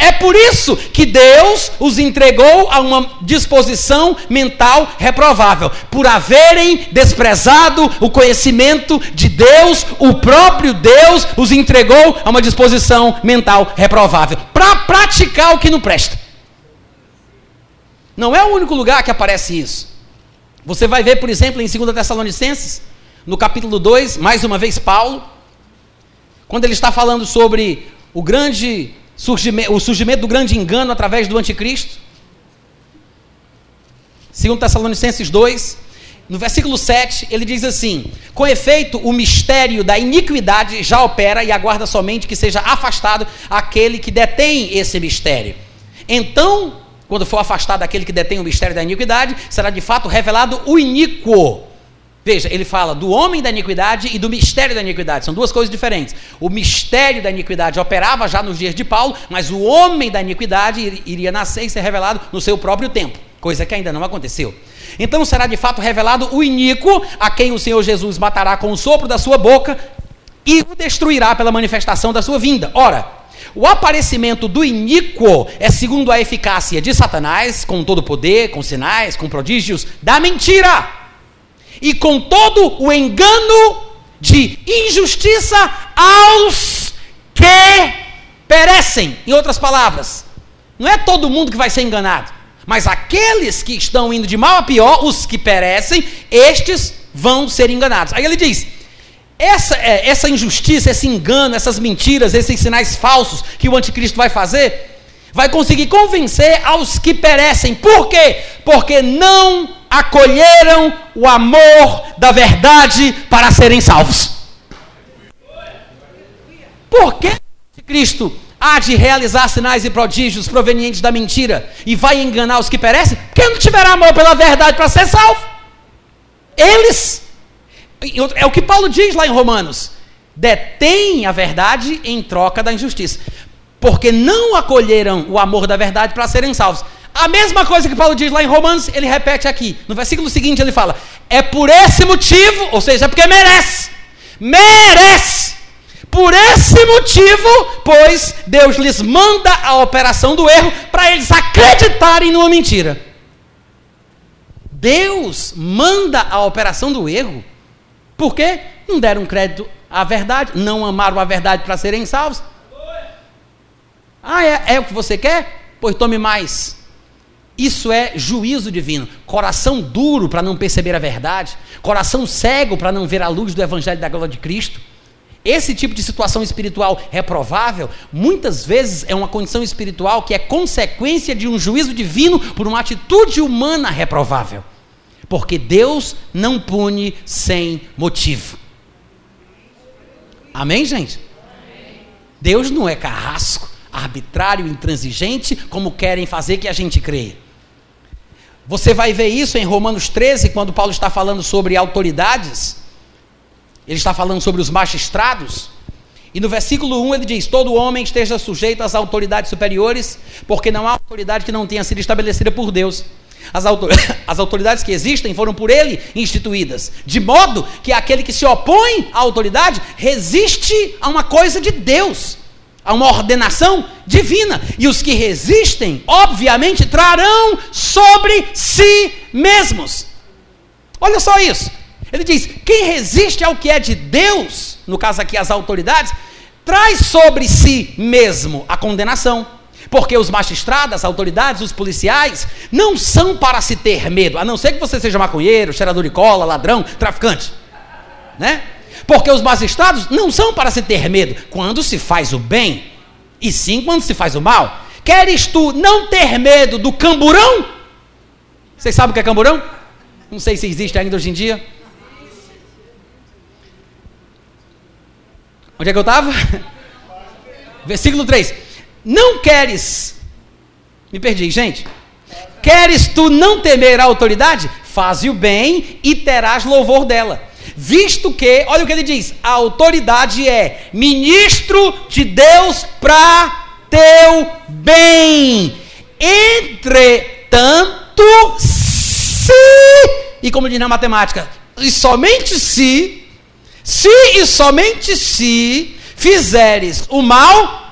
É por isso que Deus os entregou a uma disposição mental reprovável, por haverem desprezado o conhecimento de Deus, o próprio Deus os entregou a uma disposição mental reprovável, para praticar o que não presta. Não é o único lugar que aparece isso. Você vai ver, por exemplo, em 2 Tessalonicenses, no capítulo 2, mais uma vez Paulo, quando ele está falando sobre o grande surgimento, o surgimento do grande engano através do anticristo. 2 Tessalonicenses 2, no versículo 7, ele diz assim: Com efeito, o mistério da iniquidade já opera e aguarda somente que seja afastado aquele que detém esse mistério. Então, quando for afastado aquele que detém o mistério da iniquidade, será de fato revelado o iníquo. Veja, ele fala do homem da iniquidade e do mistério da iniquidade. São duas coisas diferentes. O mistério da iniquidade operava já nos dias de Paulo, mas o homem da iniquidade iria nascer e ser revelado no seu próprio tempo, coisa que ainda não aconteceu. Então será de fato revelado o iníquo, a quem o Senhor Jesus matará com o sopro da sua boca e o destruirá pela manifestação da sua vinda. Ora, o aparecimento do iníquo é segundo a eficácia de Satanás, com todo o poder, com sinais, com prodígios, da mentira. E com todo o engano de injustiça aos que perecem. Em outras palavras, não é todo mundo que vai ser enganado, mas aqueles que estão indo de mal a pior, os que perecem, estes vão ser enganados. Aí ele diz: essa, é, essa injustiça, esse engano, essas mentiras, esses sinais falsos que o anticristo vai fazer, vai conseguir convencer aos que perecem. Por quê? Porque não acolheram o amor da verdade para serem salvos. Por que Cristo há de realizar sinais e prodígios provenientes da mentira e vai enganar os que perecem? Quem não tiver amor pela verdade para ser salvo? Eles. É o que Paulo diz lá em Romanos. Detém a verdade em troca da injustiça. Porque não acolheram o amor da verdade para serem salvos. A mesma coisa que Paulo diz lá em Romanos, ele repete aqui. No versículo seguinte ele fala: É por esse motivo, ou seja, é porque merece. Merece. Por esse motivo, pois Deus lhes manda a operação do erro para eles acreditarem numa mentira. Deus manda a operação do erro. Por quê? Não deram crédito à verdade, não amaram a verdade para serem salvos. Ah, é, é o que você quer? Pois tome mais. Isso é juízo divino. Coração duro para não perceber a verdade. Coração cego para não ver a luz do Evangelho da glória de Cristo. Esse tipo de situação espiritual reprovável, muitas vezes é uma condição espiritual que é consequência de um juízo divino por uma atitude humana reprovável. Porque Deus não pune sem motivo. Amém, gente? Deus não é carrasco, arbitrário, intransigente, como querem fazer que a gente creia. Você vai ver isso em Romanos 13, quando Paulo está falando sobre autoridades. Ele está falando sobre os magistrados. E no versículo 1 ele diz: Todo homem esteja sujeito às autoridades superiores, porque não há autoridade que não tenha sido estabelecida por Deus. As, autor as autoridades que existem foram por ele instituídas, de modo que aquele que se opõe à autoridade resiste a uma coisa de Deus a uma ordenação divina. E os que resistem, obviamente, trarão sobre si mesmos. Olha só isso. Ele diz: quem resiste ao que é de Deus, no caso aqui as autoridades, traz sobre si mesmo a condenação. Porque os magistrados, as autoridades, os policiais, não são para se ter medo, a não ser que você seja maconheiro, cheirador de cola, ladrão, traficante. Né? Porque os magistrados não são para se ter medo quando se faz o bem, e sim quando se faz o mal. Queres tu não ter medo do camburão? Vocês sabem o que é camburão? Não sei se existe ainda hoje em dia. Onde é que eu estava? Versículo 3. Não queres. Me perdi, gente. Queres tu não temer a autoridade? Faze o bem e terás louvor dela visto que, olha o que ele diz: a autoridade é ministro de Deus para teu bem. Entretanto, se, e como diz na matemática, e somente se, se e somente se fizeres o mal,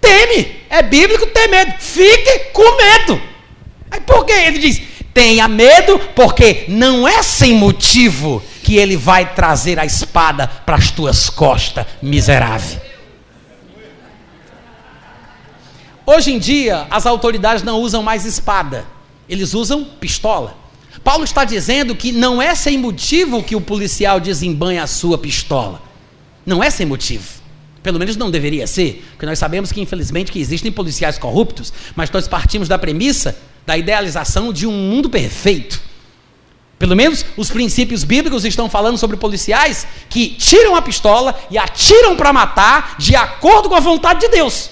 teme. É bíblico ter medo. Fique com medo. Aí por que ele diz? Tenha medo, porque não é sem motivo que ele vai trazer a espada para as tuas costas, miserável. Hoje em dia, as autoridades não usam mais espada, eles usam pistola. Paulo está dizendo que não é sem motivo que o policial desembanha a sua pistola. Não é sem motivo. Pelo menos não deveria ser, porque nós sabemos que infelizmente que existem policiais corruptos, mas nós partimos da premissa da idealização de um mundo perfeito. Pelo menos os princípios bíblicos estão falando sobre policiais que tiram a pistola e atiram para matar de acordo com a vontade de Deus.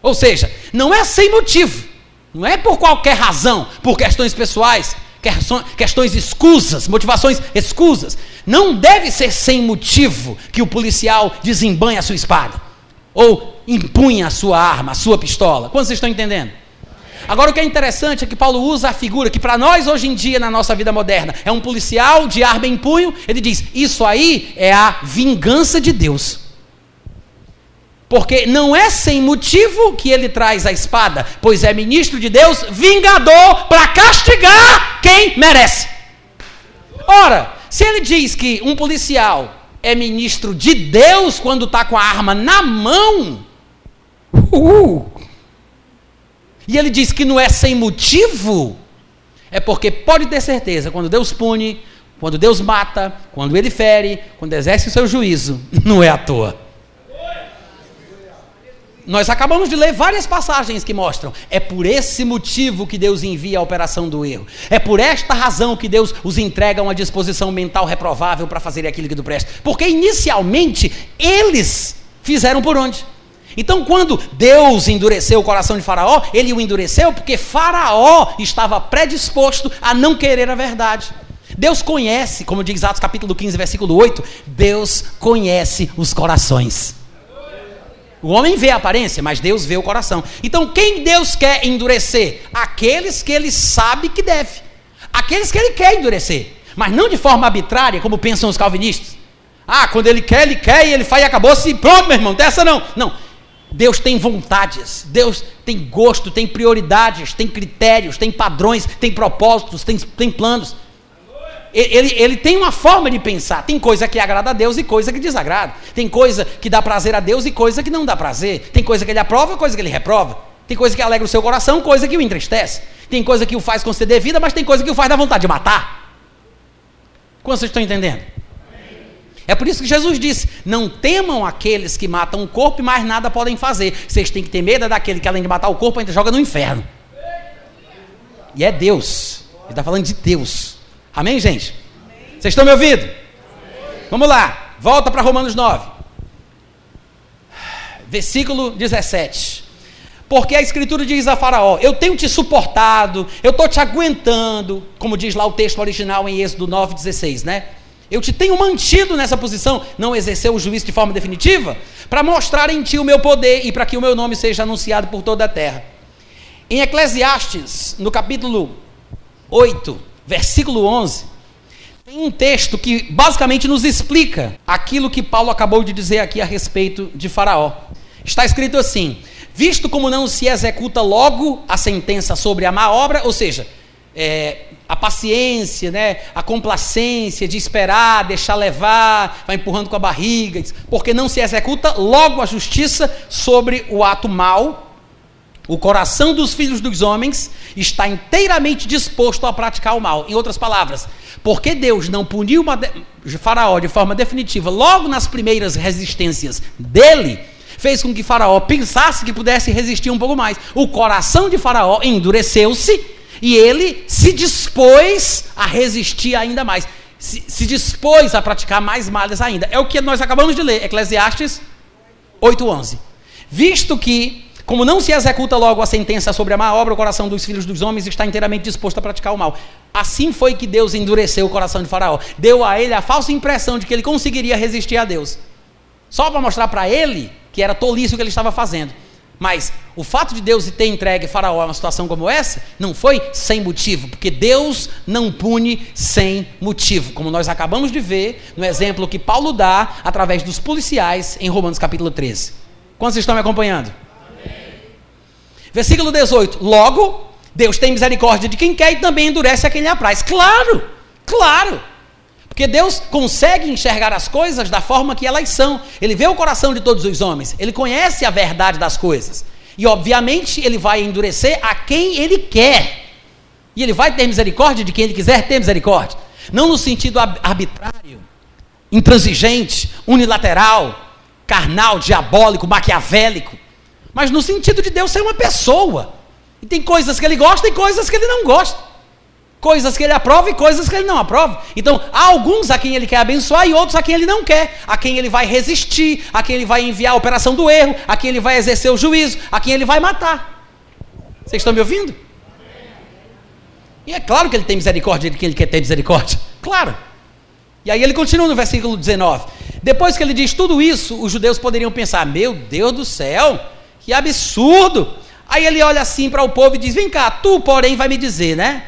Ou seja, não é sem motivo, não é por qualquer razão, por questões pessoais, questões escusas, motivações escusas. Não deve ser sem motivo que o policial desembanha a sua espada ou empunha a sua arma, a sua pistola. Quantos estão entendendo? Agora o que é interessante é que Paulo usa a figura que para nós hoje em dia na nossa vida moderna é um policial de arma em punho. Ele diz: "Isso aí é a vingança de Deus". Porque não é sem motivo que ele traz a espada, pois é ministro de Deus, vingador para castigar quem merece. Ora, se ele diz que um policial é ministro de Deus quando está com a arma na mão, uh, e ele diz que não é sem motivo, é porque pode ter certeza, quando Deus pune, quando Deus mata, quando ele fere, quando exerce o seu juízo, não é à toa. Nós acabamos de ler várias passagens que mostram. É por esse motivo que Deus envia a operação do erro. É por esta razão que Deus os entrega a uma disposição mental reprovável para fazer aquilo que do presta. Porque inicialmente eles fizeram por onde? Então, quando Deus endureceu o coração de Faraó, ele o endureceu porque Faraó estava predisposto a não querer a verdade. Deus conhece, como diz Atos capítulo 15, versículo 8, Deus conhece os corações. O homem vê a aparência, mas Deus vê o coração. Então, quem Deus quer endurecer? Aqueles que ele sabe que deve. Aqueles que ele quer endurecer. Mas não de forma arbitrária, como pensam os calvinistas. Ah, quando ele quer, ele quer e ele faz e acabou-se. Pronto, meu irmão, dessa não. Não. Deus tem vontades, Deus tem gosto, tem prioridades, tem critérios, tem padrões, tem propósitos, tem, tem planos. Ele, ele tem uma forma de pensar. Tem coisa que agrada a Deus e coisa que desagrada. Tem coisa que dá prazer a Deus e coisa que não dá prazer. Tem coisa que ele aprova e coisa que ele reprova. Tem coisa que alegra o seu coração, coisa que o entristece. Tem coisa que o faz conceder vida, mas tem coisa que o faz dar vontade de matar. Quantos vocês estão entendendo? É por isso que Jesus disse: Não temam aqueles que matam o corpo e mais nada podem fazer. Vocês têm que ter medo daquele que, além de matar o corpo, ainda joga no inferno. E é Deus. Ele está falando de Deus. Amém, gente? Vocês estão me ouvindo? Amém. Vamos lá, volta para Romanos 9, versículo 17. Porque a Escritura diz a Faraó: Eu tenho te suportado, eu estou te aguentando, como diz lá o texto original em Êxodo 9,16, né? Eu te tenho mantido nessa posição, não exerceu o juízo de forma definitiva, para mostrar em ti o meu poder e para que o meu nome seja anunciado por toda a terra. Em Eclesiastes, no capítulo 8, versículo 11, tem um texto que basicamente nos explica aquilo que Paulo acabou de dizer aqui a respeito de Faraó. Está escrito assim: Visto como não se executa logo a sentença sobre a má obra, ou seja, é, a paciência, né, a complacência de esperar, deixar levar, vai empurrando com a barriga, porque não se executa logo a justiça sobre o ato mau, o coração dos filhos dos homens está inteiramente disposto a praticar o mal. Em outras palavras, porque Deus não puniu de, Faraó de forma definitiva logo nas primeiras resistências dele, fez com que Faraó pensasse que pudesse resistir um pouco mais. O coração de Faraó endureceu-se e ele se dispôs a resistir ainda mais. Se, se dispôs a praticar mais males ainda. É o que nós acabamos de ler, Eclesiastes 8:11. Visto que como não se executa logo a sentença sobre a má obra, o coração dos filhos dos homens está inteiramente disposto a praticar o mal. Assim foi que Deus endureceu o coração de Faraó. Deu a ele a falsa impressão de que ele conseguiria resistir a Deus. Só para mostrar para ele que era tolice o que ele estava fazendo. Mas o fato de Deus ter entregue Faraó a uma situação como essa não foi sem motivo, porque Deus não pune sem motivo, como nós acabamos de ver no exemplo que Paulo dá através dos policiais em Romanos capítulo 13. Quantos estão me acompanhando? Versículo 18: Logo, Deus tem misericórdia de quem quer e também endurece a quem lhe apraz. Claro, claro. Porque Deus consegue enxergar as coisas da forma que elas são. Ele vê o coração de todos os homens. Ele conhece a verdade das coisas. E, obviamente, ele vai endurecer a quem ele quer. E ele vai ter misericórdia de quem ele quiser ter misericórdia. Não no sentido arbitrário, intransigente, unilateral, carnal, diabólico, maquiavélico mas no sentido de Deus ser uma pessoa. E tem coisas que ele gosta e coisas que ele não gosta. Coisas que ele aprova e coisas que ele não aprova. Então, há alguns a quem ele quer abençoar e outros a quem ele não quer. A quem ele vai resistir, a quem ele vai enviar a operação do erro, a quem ele vai exercer o juízo, a quem ele vai matar. Vocês estão me ouvindo? E é claro que ele tem misericórdia de quem ele quer ter misericórdia. Claro. E aí ele continua no versículo 19. Depois que ele diz tudo isso, os judeus poderiam pensar: meu Deus do céu, que absurdo! Aí ele olha assim para o povo e diz: Vem cá, tu, porém, vai me dizer, né?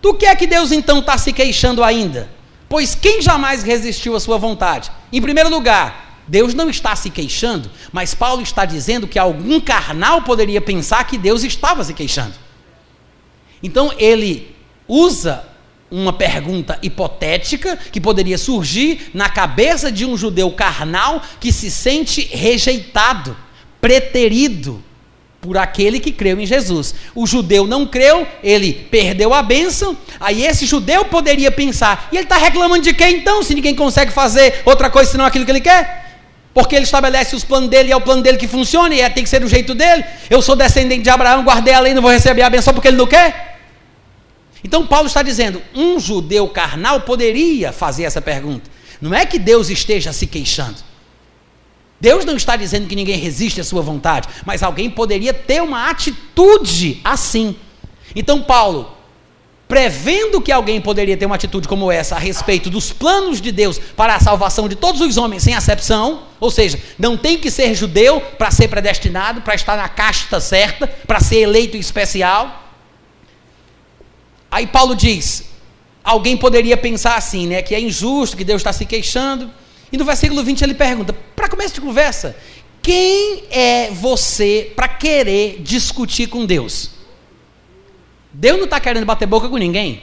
Do que é que Deus então está se queixando ainda? Pois quem jamais resistiu à sua vontade? Em primeiro lugar, Deus não está se queixando, mas Paulo está dizendo que algum carnal poderia pensar que Deus estava se queixando. Então ele usa uma pergunta hipotética que poderia surgir na cabeça de um judeu carnal que se sente rejeitado preterido por aquele que creu em Jesus. O judeu não creu, ele perdeu a bênção. Aí esse judeu poderia pensar: e ele está reclamando de quem então, se ninguém consegue fazer outra coisa senão aquilo que ele quer? Porque ele estabelece os planos dele e é o plano dele que funciona e é, tem que ser do jeito dele. Eu sou descendente de Abraão, guardei a lei, não vou receber a benção porque ele não quer. Então Paulo está dizendo: um judeu carnal poderia fazer essa pergunta. Não é que Deus esteja se queixando. Deus não está dizendo que ninguém resiste à sua vontade, mas alguém poderia ter uma atitude assim. Então, Paulo, prevendo que alguém poderia ter uma atitude como essa a respeito dos planos de Deus para a salvação de todos os homens sem acepção, ou seja, não tem que ser judeu para ser predestinado, para estar na casta certa, para ser eleito especial. Aí Paulo diz: alguém poderia pensar assim, né, que é injusto, que Deus está se queixando. E no versículo 20 ele pergunta: para começo de conversa, quem é você para querer discutir com Deus? Deus não está querendo bater boca com ninguém.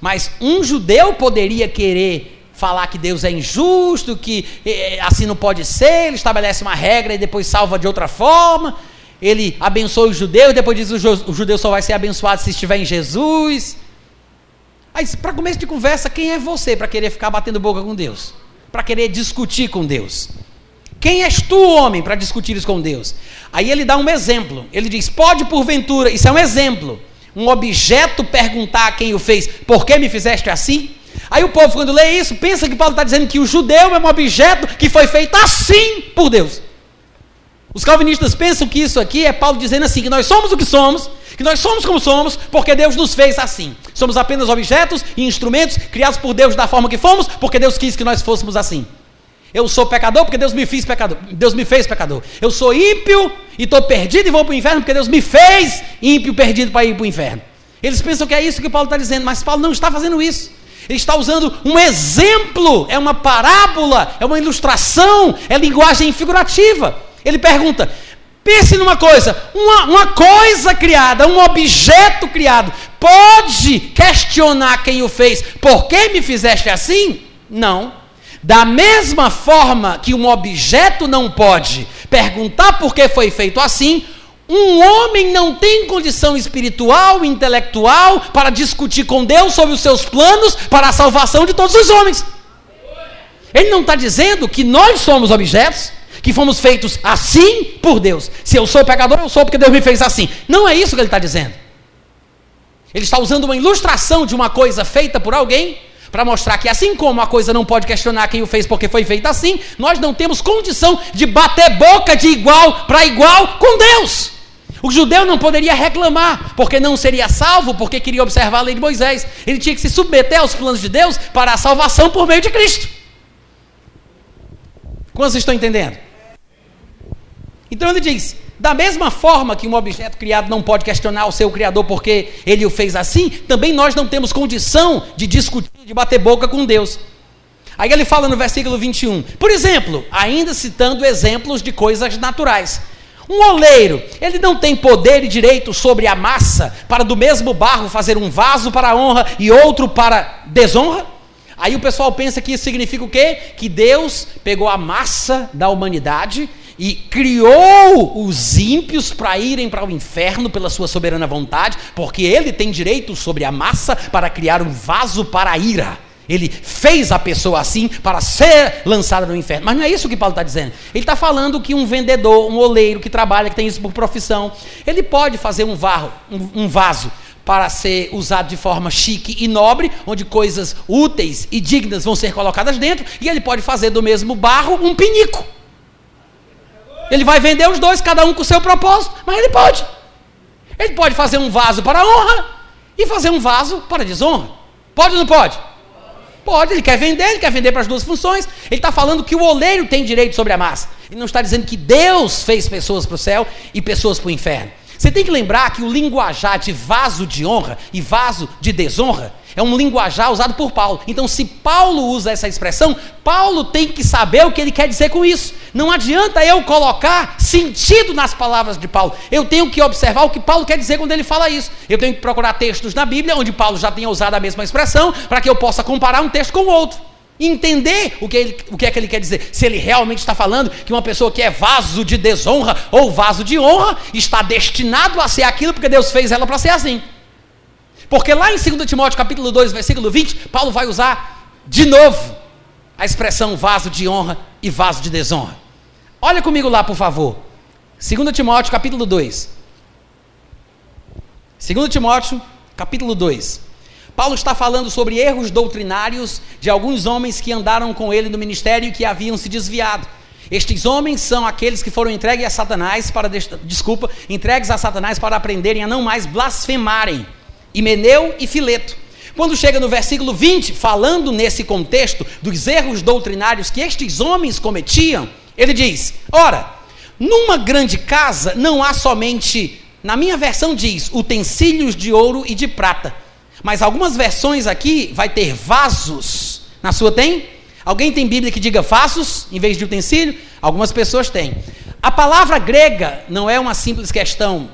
Mas um judeu poderia querer falar que Deus é injusto, que eh, assim não pode ser, ele estabelece uma regra e depois salva de outra forma. Ele abençoa os judeus, depois diz o judeu só vai ser abençoado se estiver em Jesus. Aí, para começo de conversa, quem é você para querer ficar batendo boca com Deus? Para querer discutir com Deus? Quem és tu, homem, para discutir isso com Deus? Aí ele dá um exemplo. Ele diz: pode porventura, isso é um exemplo um objeto perguntar a quem o fez, por que me fizeste assim? Aí o povo, quando lê isso, pensa que Paulo está dizendo que o judeu é um objeto que foi feito assim por Deus. Os calvinistas pensam que isso aqui é Paulo dizendo assim: que nós somos o que somos, que nós somos como somos, porque Deus nos fez assim. Somos apenas objetos e instrumentos criados por Deus da forma que fomos, porque Deus quis que nós fôssemos assim. Eu sou pecador porque Deus me fez pecador. Deus me fez pecador. Eu sou ímpio e estou perdido e vou para o inferno porque Deus me fez ímpio perdido para ir para o inferno. Eles pensam que é isso que Paulo está dizendo, mas Paulo não está fazendo isso. Ele está usando um exemplo, é uma parábola, é uma ilustração, é linguagem figurativa. Ele pergunta: pense numa coisa, uma, uma coisa criada, um objeto criado, pode questionar quem o fez, por que me fizeste assim? Não. Da mesma forma que um objeto não pode perguntar por que foi feito assim, um homem não tem condição espiritual, intelectual para discutir com Deus sobre os seus planos para a salvação de todos os homens. Ele não está dizendo que nós somos objetos, que fomos feitos assim por Deus. Se eu sou pecador, eu sou porque Deus me fez assim. Não é isso que ele está dizendo. Ele está usando uma ilustração de uma coisa feita por alguém para mostrar que assim como a coisa não pode questionar quem o fez porque foi feita assim, nós não temos condição de bater boca de igual para igual com Deus. O judeu não poderia reclamar, porque não seria salvo, porque queria observar a lei de Moisés. Ele tinha que se submeter aos planos de Deus para a salvação por meio de Cristo. Quantos estão entendendo? Então ele diz: da mesma forma que um objeto criado não pode questionar o seu criador porque ele o fez assim, também nós não temos condição de discutir, de bater boca com Deus. Aí ele fala no versículo 21, por exemplo, ainda citando exemplos de coisas naturais. Um oleiro, ele não tem poder e direito sobre a massa para do mesmo barro fazer um vaso para honra e outro para desonra? Aí o pessoal pensa que isso significa o quê? Que Deus pegou a massa da humanidade e criou os ímpios para irem para o inferno pela sua soberana vontade, porque ele tem direito sobre a massa para criar um vaso para a ira. Ele fez a pessoa assim para ser lançada no inferno. Mas não é isso que Paulo está dizendo. Ele está falando que um vendedor, um oleiro que trabalha, que tem isso por profissão, ele pode fazer um, varro, um, um vaso para ser usado de forma chique e nobre, onde coisas úteis e dignas vão ser colocadas dentro, e ele pode fazer do mesmo barro um pinico. Ele vai vender os dois, cada um com o seu propósito, mas ele pode. Ele pode fazer um vaso para honra e fazer um vaso para desonra. Pode ou não pode? Pode, ele quer vender, ele quer vender para as duas funções. Ele está falando que o oleiro tem direito sobre a massa. Ele não está dizendo que Deus fez pessoas para o céu e pessoas para o inferno. Você tem que lembrar que o linguajar de vaso de honra e vaso de desonra é um linguajar usado por Paulo. Então, se Paulo usa essa expressão, Paulo tem que saber o que ele quer dizer com isso. Não adianta eu colocar sentido nas palavras de Paulo. Eu tenho que observar o que Paulo quer dizer quando ele fala isso. Eu tenho que procurar textos na Bíblia onde Paulo já tenha usado a mesma expressão para que eu possa comparar um texto com o outro entender o que, ele, o que é que ele quer dizer. Se ele realmente está falando que uma pessoa que é vaso de desonra ou vaso de honra está destinado a ser aquilo porque Deus fez ela para ser assim. Porque lá em 2 Timóteo capítulo 2, versículo 20, Paulo vai usar de novo a expressão vaso de honra e vaso de desonra. Olha comigo lá, por favor. 2 Timóteo capítulo 2. 2 Timóteo capítulo 2. Paulo está falando sobre erros doutrinários de alguns homens que andaram com ele no ministério e que haviam se desviado. Estes homens são aqueles que foram entregues a Satanás para desculpa, entregues a Satanás para aprenderem a não mais blasfemarem. Himeneu e Fileto. Quando chega no versículo 20, falando nesse contexto dos erros doutrinários que estes homens cometiam, ele diz: Ora, numa grande casa não há somente, na minha versão diz, utensílios de ouro e de prata. Mas algumas versões aqui vai ter vasos. Na sua tem? Alguém tem Bíblia que diga vasos em vez de utensílio? Algumas pessoas têm. A palavra grega não é uma simples questão,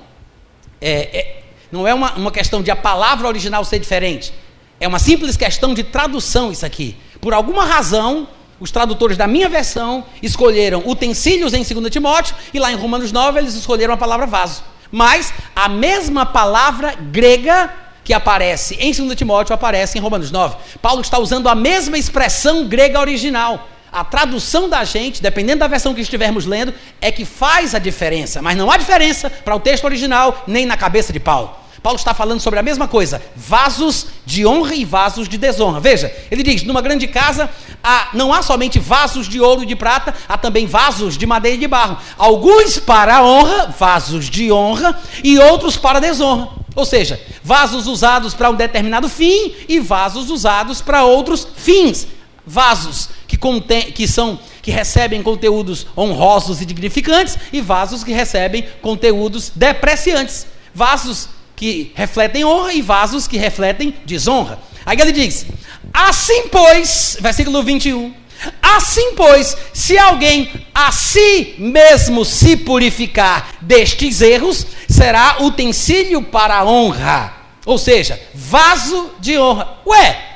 é, é, não é uma, uma questão de a palavra original ser diferente. É uma simples questão de tradução isso aqui. Por alguma razão, os tradutores da minha versão escolheram utensílios em 2 Timóteo e lá em Romanos 9 eles escolheram a palavra vaso. Mas a mesma palavra grega que aparece em 2 Timóteo aparece em Romanos 9. Paulo está usando a mesma expressão grega original. A tradução da gente, dependendo da versão que estivermos lendo, é que faz a diferença. Mas não há diferença para o texto original nem na cabeça de Paulo. Paulo está falando sobre a mesma coisa: vasos de honra e vasos de desonra. Veja, ele diz: numa grande casa há, não há somente vasos de ouro e de prata, há também vasos de madeira e de barro. Alguns para a honra, vasos de honra, e outros para a desonra. Ou seja, vasos usados para um determinado fim e vasos usados para outros fins. Vasos contém, que são que recebem conteúdos honrosos e dignificantes e vasos que recebem conteúdos depreciantes. Vasos que refletem honra e vasos que refletem desonra. Aí ele diz: Assim, pois, versículo 21. Assim, pois, se alguém a si mesmo se purificar destes erros, será utensílio para a honra, ou seja, vaso de honra. Ué,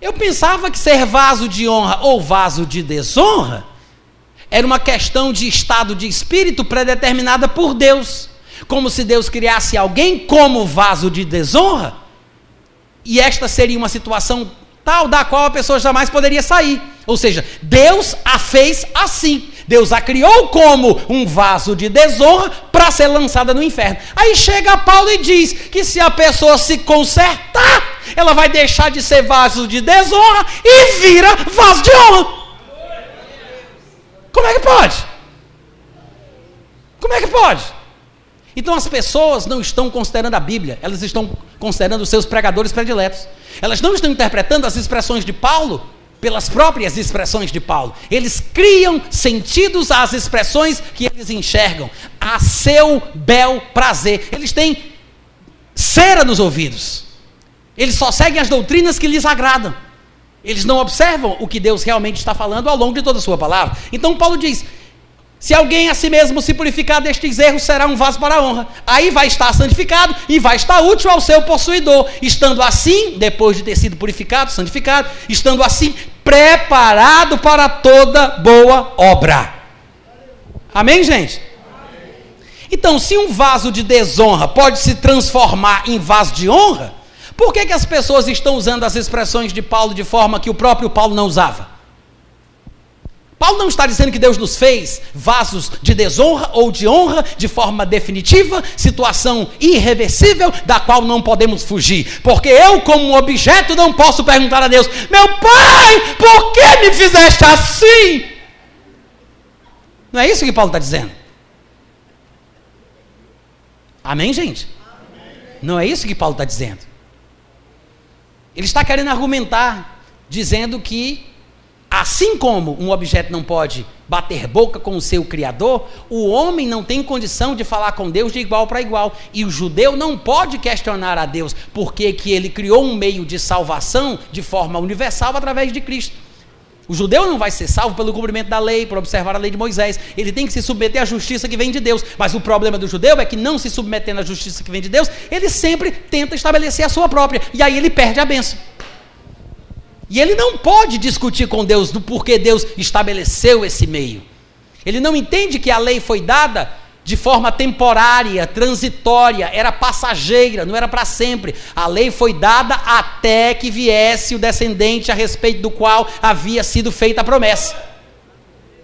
eu pensava que ser vaso de honra ou vaso de desonra era uma questão de estado de espírito predeterminada por Deus como se Deus criasse alguém como vaso de desonra, e esta seria uma situação tal da qual a pessoa jamais poderia sair. Ou seja, Deus a fez assim. Deus a criou como um vaso de desonra para ser lançada no inferno. Aí chega Paulo e diz que se a pessoa se consertar, ela vai deixar de ser vaso de desonra e vira vaso de honra. Como é que pode? Como é que pode? Então as pessoas não estão considerando a Bíblia, elas estão considerando os seus pregadores prediletos. Elas não estão interpretando as expressões de Paulo pelas próprias expressões de Paulo. Eles criam sentidos às expressões que eles enxergam, a seu bel prazer. Eles têm cera nos ouvidos. Eles só seguem as doutrinas que lhes agradam. Eles não observam o que Deus realmente está falando ao longo de toda a sua palavra. Então Paulo diz: se alguém a si mesmo se purificar destes erros, será um vaso para a honra. Aí vai estar santificado e vai estar útil ao seu possuidor. Estando assim, depois de ter sido purificado, santificado, estando assim, preparado para toda boa obra. Amém, gente? Então, se um vaso de desonra pode se transformar em vaso de honra, por que, que as pessoas estão usando as expressões de Paulo de forma que o próprio Paulo não usava? Paulo não está dizendo que Deus nos fez vasos de desonra ou de honra de forma definitiva, situação irreversível da qual não podemos fugir. Porque eu, como objeto, não posso perguntar a Deus: Meu pai, por que me fizeste assim? Não é isso que Paulo está dizendo. Amém, gente? Não é isso que Paulo está dizendo. Ele está querendo argumentar, dizendo que Assim como um objeto não pode bater boca com o seu Criador, o homem não tem condição de falar com Deus de igual para igual. E o judeu não pode questionar a Deus porque que ele criou um meio de salvação de forma universal através de Cristo. O judeu não vai ser salvo pelo cumprimento da lei, por observar a lei de Moisés. Ele tem que se submeter à justiça que vem de Deus. Mas o problema do judeu é que, não se submetendo à justiça que vem de Deus, ele sempre tenta estabelecer a sua própria. E aí ele perde a bênção. E ele não pode discutir com Deus do porquê Deus estabeleceu esse meio. Ele não entende que a lei foi dada de forma temporária, transitória, era passageira, não era para sempre. A lei foi dada até que viesse o descendente a respeito do qual havia sido feita a promessa.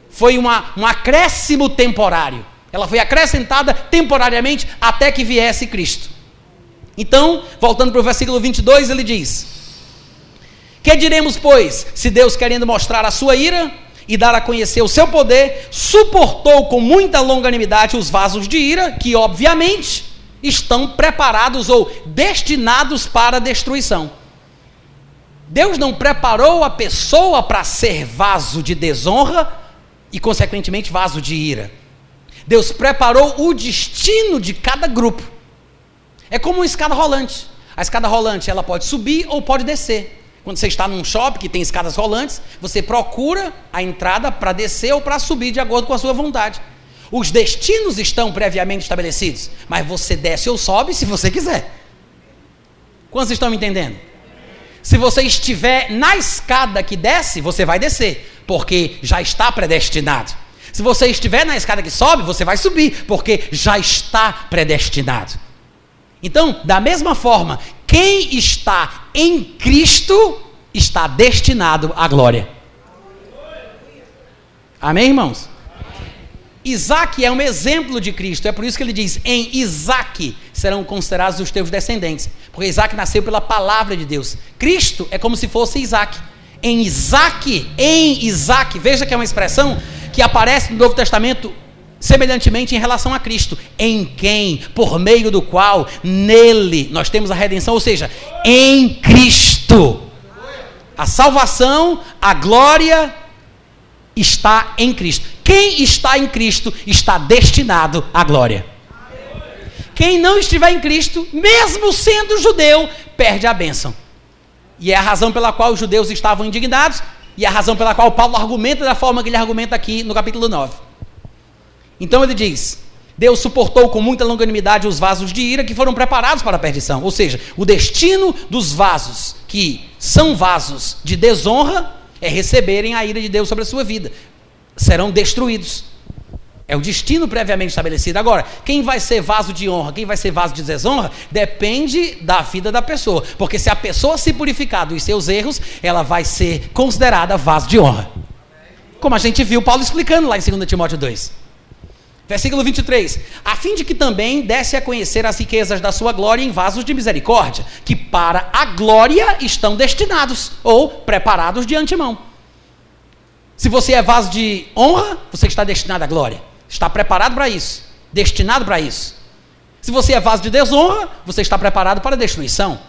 Foi uma, um acréscimo temporário. Ela foi acrescentada temporariamente até que viesse Cristo. Então, voltando para o versículo 22, ele diz: que diremos, pois, se Deus, querendo mostrar a sua ira, e dar a conhecer o seu poder, suportou com muita longanimidade os vasos de ira, que obviamente estão preparados ou destinados para destruição. Deus não preparou a pessoa para ser vaso de desonra e, consequentemente, vaso de ira. Deus preparou o destino de cada grupo. É como uma escada rolante. A escada rolante ela pode subir ou pode descer. Quando você está num shopping que tem escadas rolantes, você procura a entrada para descer ou para subir de acordo com a sua vontade. Os destinos estão previamente estabelecidos, mas você desce ou sobe se você quiser. Quantos estão me entendendo? Se você estiver na escada que desce, você vai descer, porque já está predestinado. Se você estiver na escada que sobe, você vai subir, porque já está predestinado. Então, da mesma forma, quem está em Cristo está destinado à glória. Amém, irmãos? Isaac é um exemplo de Cristo, é por isso que ele diz: em Isaac serão considerados os teus descendentes, porque Isaac nasceu pela palavra de Deus. Cristo é como se fosse Isaac. Em Isaac, em Isaac, veja que é uma expressão que aparece no Novo Testamento semelhantemente em relação a Cristo, em quem, por meio do qual, nele nós temos a redenção, ou seja, em Cristo. A salvação, a glória está em Cristo. Quem está em Cristo está destinado à glória. Quem não estiver em Cristo, mesmo sendo judeu, perde a bênção. E é a razão pela qual os judeus estavam indignados, e é a razão pela qual Paulo argumenta da forma que ele argumenta aqui no capítulo 9. Então ele diz: Deus suportou com muita longanimidade os vasos de ira que foram preparados para a perdição. Ou seja, o destino dos vasos que são vasos de desonra é receberem a ira de Deus sobre a sua vida. Serão destruídos. É o destino previamente estabelecido. Agora, quem vai ser vaso de honra, quem vai ser vaso de desonra, depende da vida da pessoa. Porque se a pessoa se purificar dos seus erros, ela vai ser considerada vaso de honra. Como a gente viu Paulo explicando lá em 2 Timóteo 2. Versículo 23. A fim de que também desse a conhecer as riquezas da sua glória em vasos de misericórdia, que para a glória estão destinados ou preparados de antemão. Se você é vaso de honra, você está destinado à glória. Está preparado para isso, destinado para isso. Se você é vaso de desonra, você está preparado para a destruição,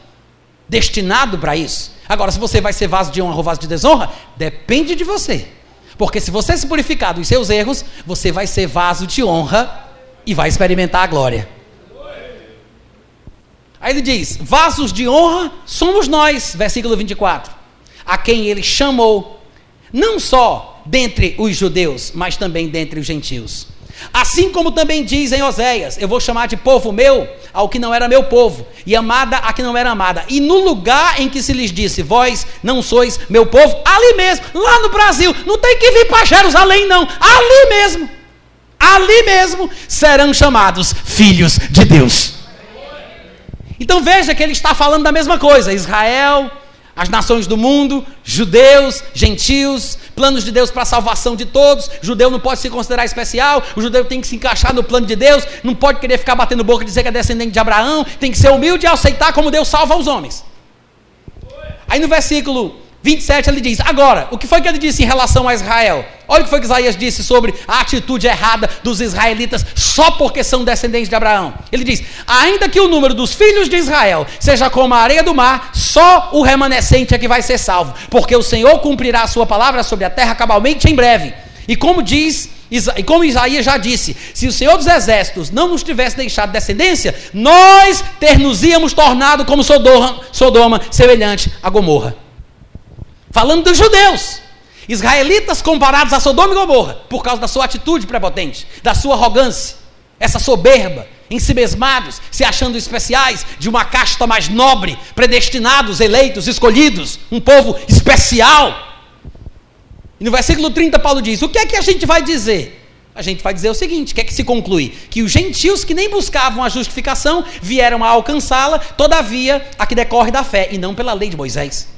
destinado para isso. Agora, se você vai ser vaso de honra ou vaso de desonra, depende de você. Porque se você se purificar dos seus erros, você vai ser vaso de honra e vai experimentar a glória. Aí ele diz: vasos de honra somos nós, versículo 24, a quem ele chamou, não só dentre os judeus, mas também dentre os gentios. Assim como também diz em Oséias: Eu vou chamar de povo meu ao que não era meu povo, e amada a que não era amada. E no lugar em que se lhes disse: Vós não sois meu povo, ali mesmo, lá no Brasil, não tem que vir para Jerusalém, não, ali mesmo, ali mesmo serão chamados filhos de Deus. Então veja que ele está falando da mesma coisa: Israel as nações do mundo, judeus, gentios, planos de Deus para a salvação de todos. O judeu não pode se considerar especial, o judeu tem que se encaixar no plano de Deus, não pode querer ficar batendo boca e dizer que é descendente de Abraão, tem que ser humilde e aceitar como Deus salva os homens. Aí no versículo 27 ele diz: Agora, o que foi que ele disse em relação a Israel? Olha o que foi que Isaías disse sobre a atitude errada dos israelitas só porque são descendentes de Abraão. Ele diz: Ainda que o número dos filhos de Israel seja como a areia do mar, só o remanescente é que vai ser salvo, porque o Senhor cumprirá a sua palavra sobre a terra cabalmente em breve. E como diz e como Isaías já disse, se o Senhor dos Exércitos não nos tivesse deixado descendência, nós ter-nos íamos tornado como Sodoma, Sodoma semelhante a Gomorra. Falando dos judeus. Israelitas comparados a Sodoma e Gomorra, por causa da sua atitude prepotente, da sua arrogância, essa soberba, em si mesmados, se achando especiais, de uma casta mais nobre, predestinados, eleitos, escolhidos, um povo especial. E no versículo 30, Paulo diz: O que é que a gente vai dizer? A gente vai dizer o seguinte: o que é que se conclui? Que os gentios que nem buscavam a justificação vieram a alcançá-la, todavia, a que decorre da fé, e não pela lei de Moisés.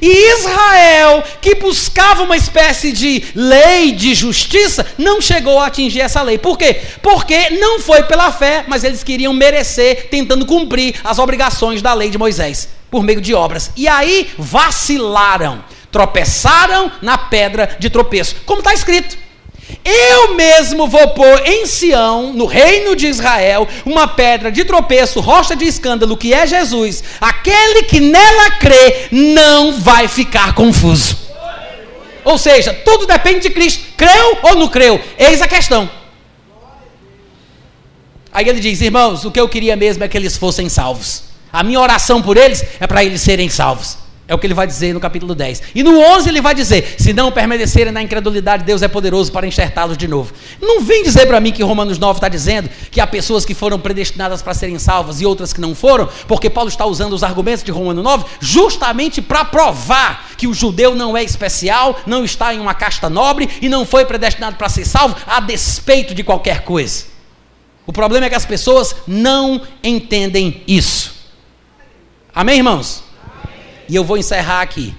E Israel, que buscava uma espécie de lei de justiça, não chegou a atingir essa lei. Por quê? Porque não foi pela fé, mas eles queriam merecer, tentando cumprir as obrigações da lei de Moisés, por meio de obras. E aí vacilaram. tropeçaram na pedra de tropeço. Como está escrito. Eu mesmo vou pôr em Sião, no reino de Israel, uma pedra de tropeço, rocha de escândalo, que é Jesus. Aquele que nela crê não vai ficar confuso. Ou seja, tudo depende de Cristo. Creu ou não creu? Eis a questão. Aí ele diz: Irmãos, o que eu queria mesmo é que eles fossem salvos. A minha oração por eles é para eles serem salvos. É o que ele vai dizer no capítulo 10. E no 11 ele vai dizer: Se não permanecerem na incredulidade, Deus é poderoso para enxertá-los de novo. Não vem dizer para mim que Romanos 9 está dizendo que há pessoas que foram predestinadas para serem salvas e outras que não foram, porque Paulo está usando os argumentos de Romanos 9 justamente para provar que o judeu não é especial, não está em uma casta nobre e não foi predestinado para ser salvo a despeito de qualquer coisa. O problema é que as pessoas não entendem isso. Amém, irmãos? E eu vou encerrar aqui,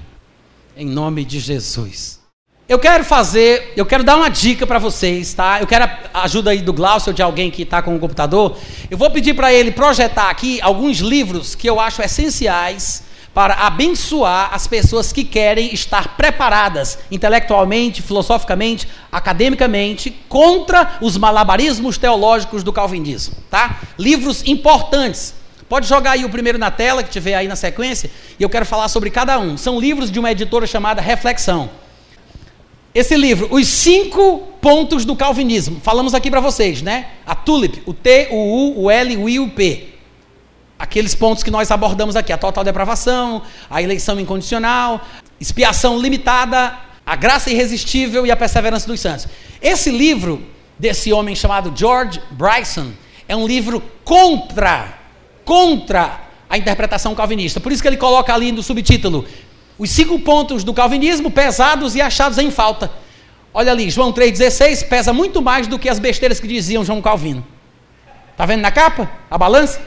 em nome de Jesus. Eu quero fazer, eu quero dar uma dica para vocês, tá? Eu quero a ajuda aí do Glaucio de alguém que está com o computador. Eu vou pedir para ele projetar aqui alguns livros que eu acho essenciais para abençoar as pessoas que querem estar preparadas intelectualmente, filosoficamente, academicamente contra os malabarismos teológicos do calvinismo, tá? Livros importantes Pode jogar aí o primeiro na tela, que tiver aí na sequência, e eu quero falar sobre cada um. São livros de uma editora chamada Reflexão. Esse livro, Os Cinco Pontos do Calvinismo. Falamos aqui para vocês, né? A TULIP, o T, o U, o L, o I o P. Aqueles pontos que nós abordamos aqui: a total depravação, a eleição incondicional, expiação limitada, a graça irresistível e a perseverança dos santos. Esse livro, desse homem chamado George Bryson, é um livro contra contra a interpretação calvinista. Por isso que ele coloca ali no subtítulo: os cinco pontos do calvinismo pesados e achados em falta. Olha ali, João 3,16 pesa muito mais do que as besteiras que diziam João Calvino. Está vendo na capa? A balança?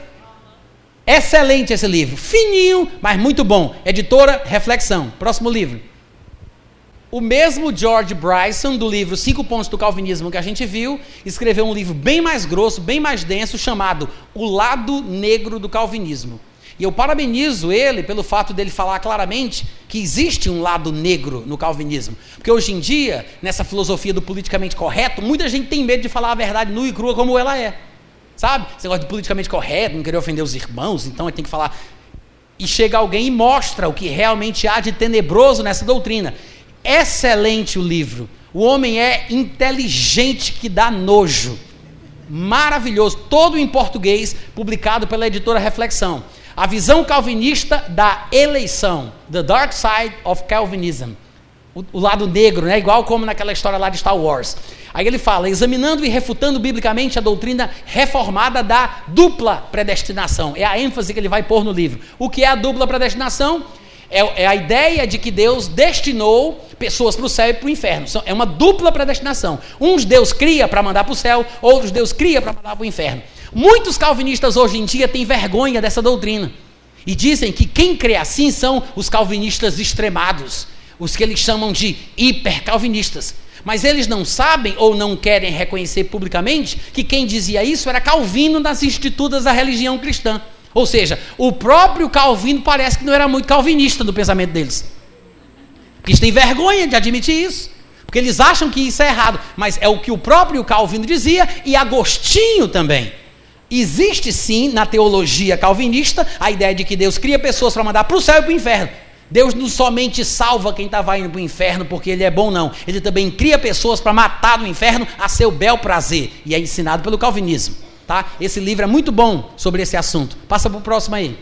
Excelente esse livro. Fininho, mas muito bom. Editora Reflexão. Próximo livro. O mesmo George Bryson, do livro Cinco Pontos do Calvinismo que a gente viu, escreveu um livro bem mais grosso, bem mais denso, chamado O Lado Negro do Calvinismo. E eu parabenizo ele pelo fato dele falar claramente que existe um lado negro no calvinismo. Porque hoje em dia, nessa filosofia do politicamente correto, muita gente tem medo de falar a verdade nua e crua como ela é. Sabe? Você gosta de politicamente correto, não querer ofender os irmãos, então ele tem que falar. E chega alguém e mostra o que realmente há de tenebroso nessa doutrina. Excelente o livro. O homem é inteligente que dá nojo. Maravilhoso. Todo em português, publicado pela editora Reflexão. A visão calvinista da eleição. The Dark Side of Calvinism. O, lado negro, né? igual como naquela história lá de Star Wars. Aí ele fala, examinando e refutando biblicamente a doutrina reformada da dupla predestinação. É a ênfase que ele vai pôr no livro. O que é a dupla predestinação? É, é a ideia de que Deus destinou pessoas para o céu e para o inferno. É uma dupla predestinação. Uns Deus cria para mandar para o céu, outros Deus cria para mandar para o inferno. Muitos calvinistas hoje em dia têm vergonha dessa doutrina. E dizem que quem crê assim são os calvinistas extremados, os que eles chamam de hipercalvinistas. Mas eles não sabem ou não querem reconhecer publicamente que quem dizia isso era Calvino nas institutas da religião cristã. Ou seja, o próprio Calvino parece que não era muito calvinista no pensamento deles. Porque eles têm vergonha de admitir isso. Porque eles acham que isso é errado. Mas é o que o próprio Calvino dizia e Agostinho também. Existe sim na teologia calvinista a ideia de que Deus cria pessoas para mandar para o céu e para o inferno. Deus não somente salva quem estava indo para o inferno porque ele é bom, não. Ele também cria pessoas para matar no inferno a seu bel prazer. E é ensinado pelo calvinismo. Tá? Esse livro é muito bom sobre esse assunto. Passa para o próximo aí.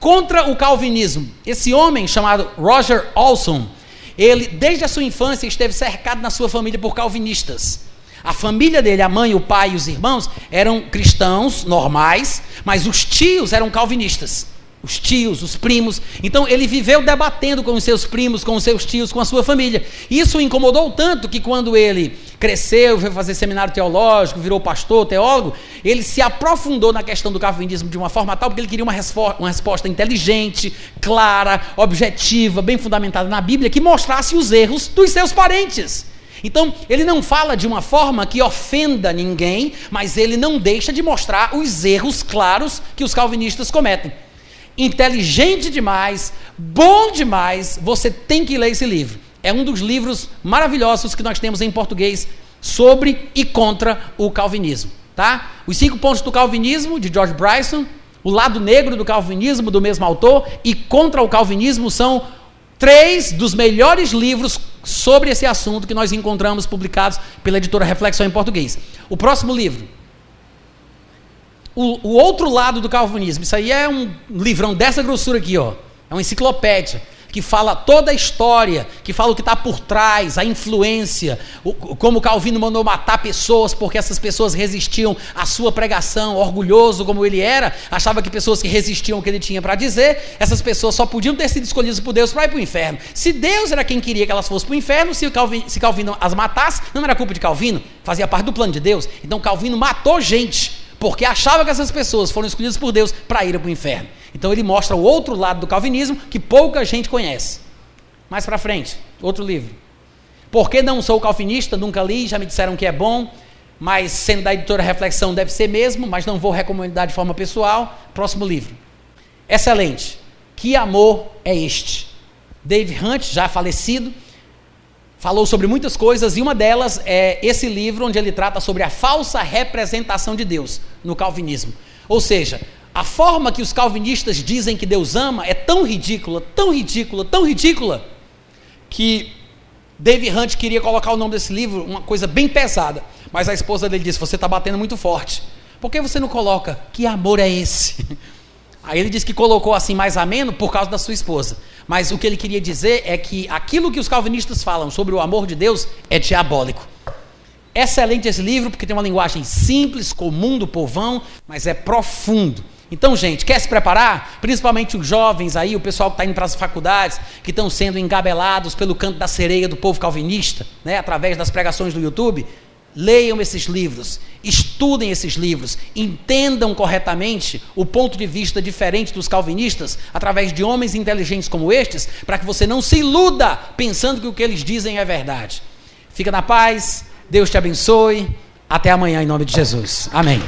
Contra o calvinismo, esse homem chamado Roger Olson, ele desde a sua infância esteve cercado na sua família por calvinistas. A família dele, a mãe, o pai e os irmãos eram cristãos normais, mas os tios eram calvinistas os tios, os primos. Então ele viveu debatendo com os seus primos, com os seus tios, com a sua família. Isso o incomodou tanto que quando ele cresceu, foi fazer seminário teológico, virou pastor, teólogo, ele se aprofundou na questão do calvinismo de uma forma tal porque ele queria uma, uma resposta inteligente, clara, objetiva, bem fundamentada na Bíblia, que mostrasse os erros dos seus parentes. Então, ele não fala de uma forma que ofenda ninguém, mas ele não deixa de mostrar os erros claros que os calvinistas cometem. Inteligente demais, bom demais, você tem que ler esse livro. É um dos livros maravilhosos que nós temos em português sobre e contra o calvinismo, tá? Os cinco pontos do calvinismo de George Bryson, o lado negro do calvinismo do mesmo autor e contra o calvinismo são três dos melhores livros sobre esse assunto que nós encontramos publicados pela editora Reflexão em português. O próximo livro, o, o, outro lado do calvinismo. Isso aí é um livrão dessa grossura aqui, ó. É uma enciclopédia que fala toda a história, que fala o que está por trás, a influência, o, como Calvino mandou matar pessoas porque essas pessoas resistiam à sua pregação, orgulhoso como ele era, achava que pessoas que resistiam ao que ele tinha para dizer, essas pessoas só podiam ter sido escolhidas por Deus para ir para o inferno. Se Deus era quem queria que elas fossem para o inferno, se Calvino, se Calvino as matasse, não era culpa de Calvino, fazia parte do plano de Deus. Então Calvino matou gente porque achava que essas pessoas foram escolhidas por Deus para ir para o inferno. Então ele mostra o outro lado do calvinismo que pouca gente conhece. Mais para frente, outro livro. Por que não sou calvinista? Nunca li, já me disseram que é bom, mas sendo da editora Reflexão deve ser mesmo, mas não vou recomendar de forma pessoal. Próximo livro. Excelente. Que amor é este? Dave Hunt, já falecido, falou sobre muitas coisas e uma delas é esse livro onde ele trata sobre a falsa representação de Deus no calvinismo. Ou seja, a forma que os calvinistas dizem que Deus ama é tão ridícula, tão ridícula, tão ridícula, que David Hunt queria colocar o nome desse livro, uma coisa bem pesada, mas a esposa dele disse: Você está batendo muito forte. Por que você não coloca? Que amor é esse? Aí ele disse que colocou assim mais ameno por causa da sua esposa. Mas o que ele queria dizer é que aquilo que os calvinistas falam sobre o amor de Deus é diabólico. Excelente esse livro, porque tem uma linguagem simples, comum do povão, mas é profundo. Então, gente, quer se preparar? Principalmente os jovens aí, o pessoal que está indo para as faculdades, que estão sendo engabelados pelo canto da sereia do povo calvinista, né, através das pregações do YouTube. Leiam esses livros, estudem esses livros, entendam corretamente o ponto de vista diferente dos calvinistas, através de homens inteligentes como estes, para que você não se iluda pensando que o que eles dizem é verdade. Fica na paz, Deus te abençoe, até amanhã em nome de Jesus. Amém.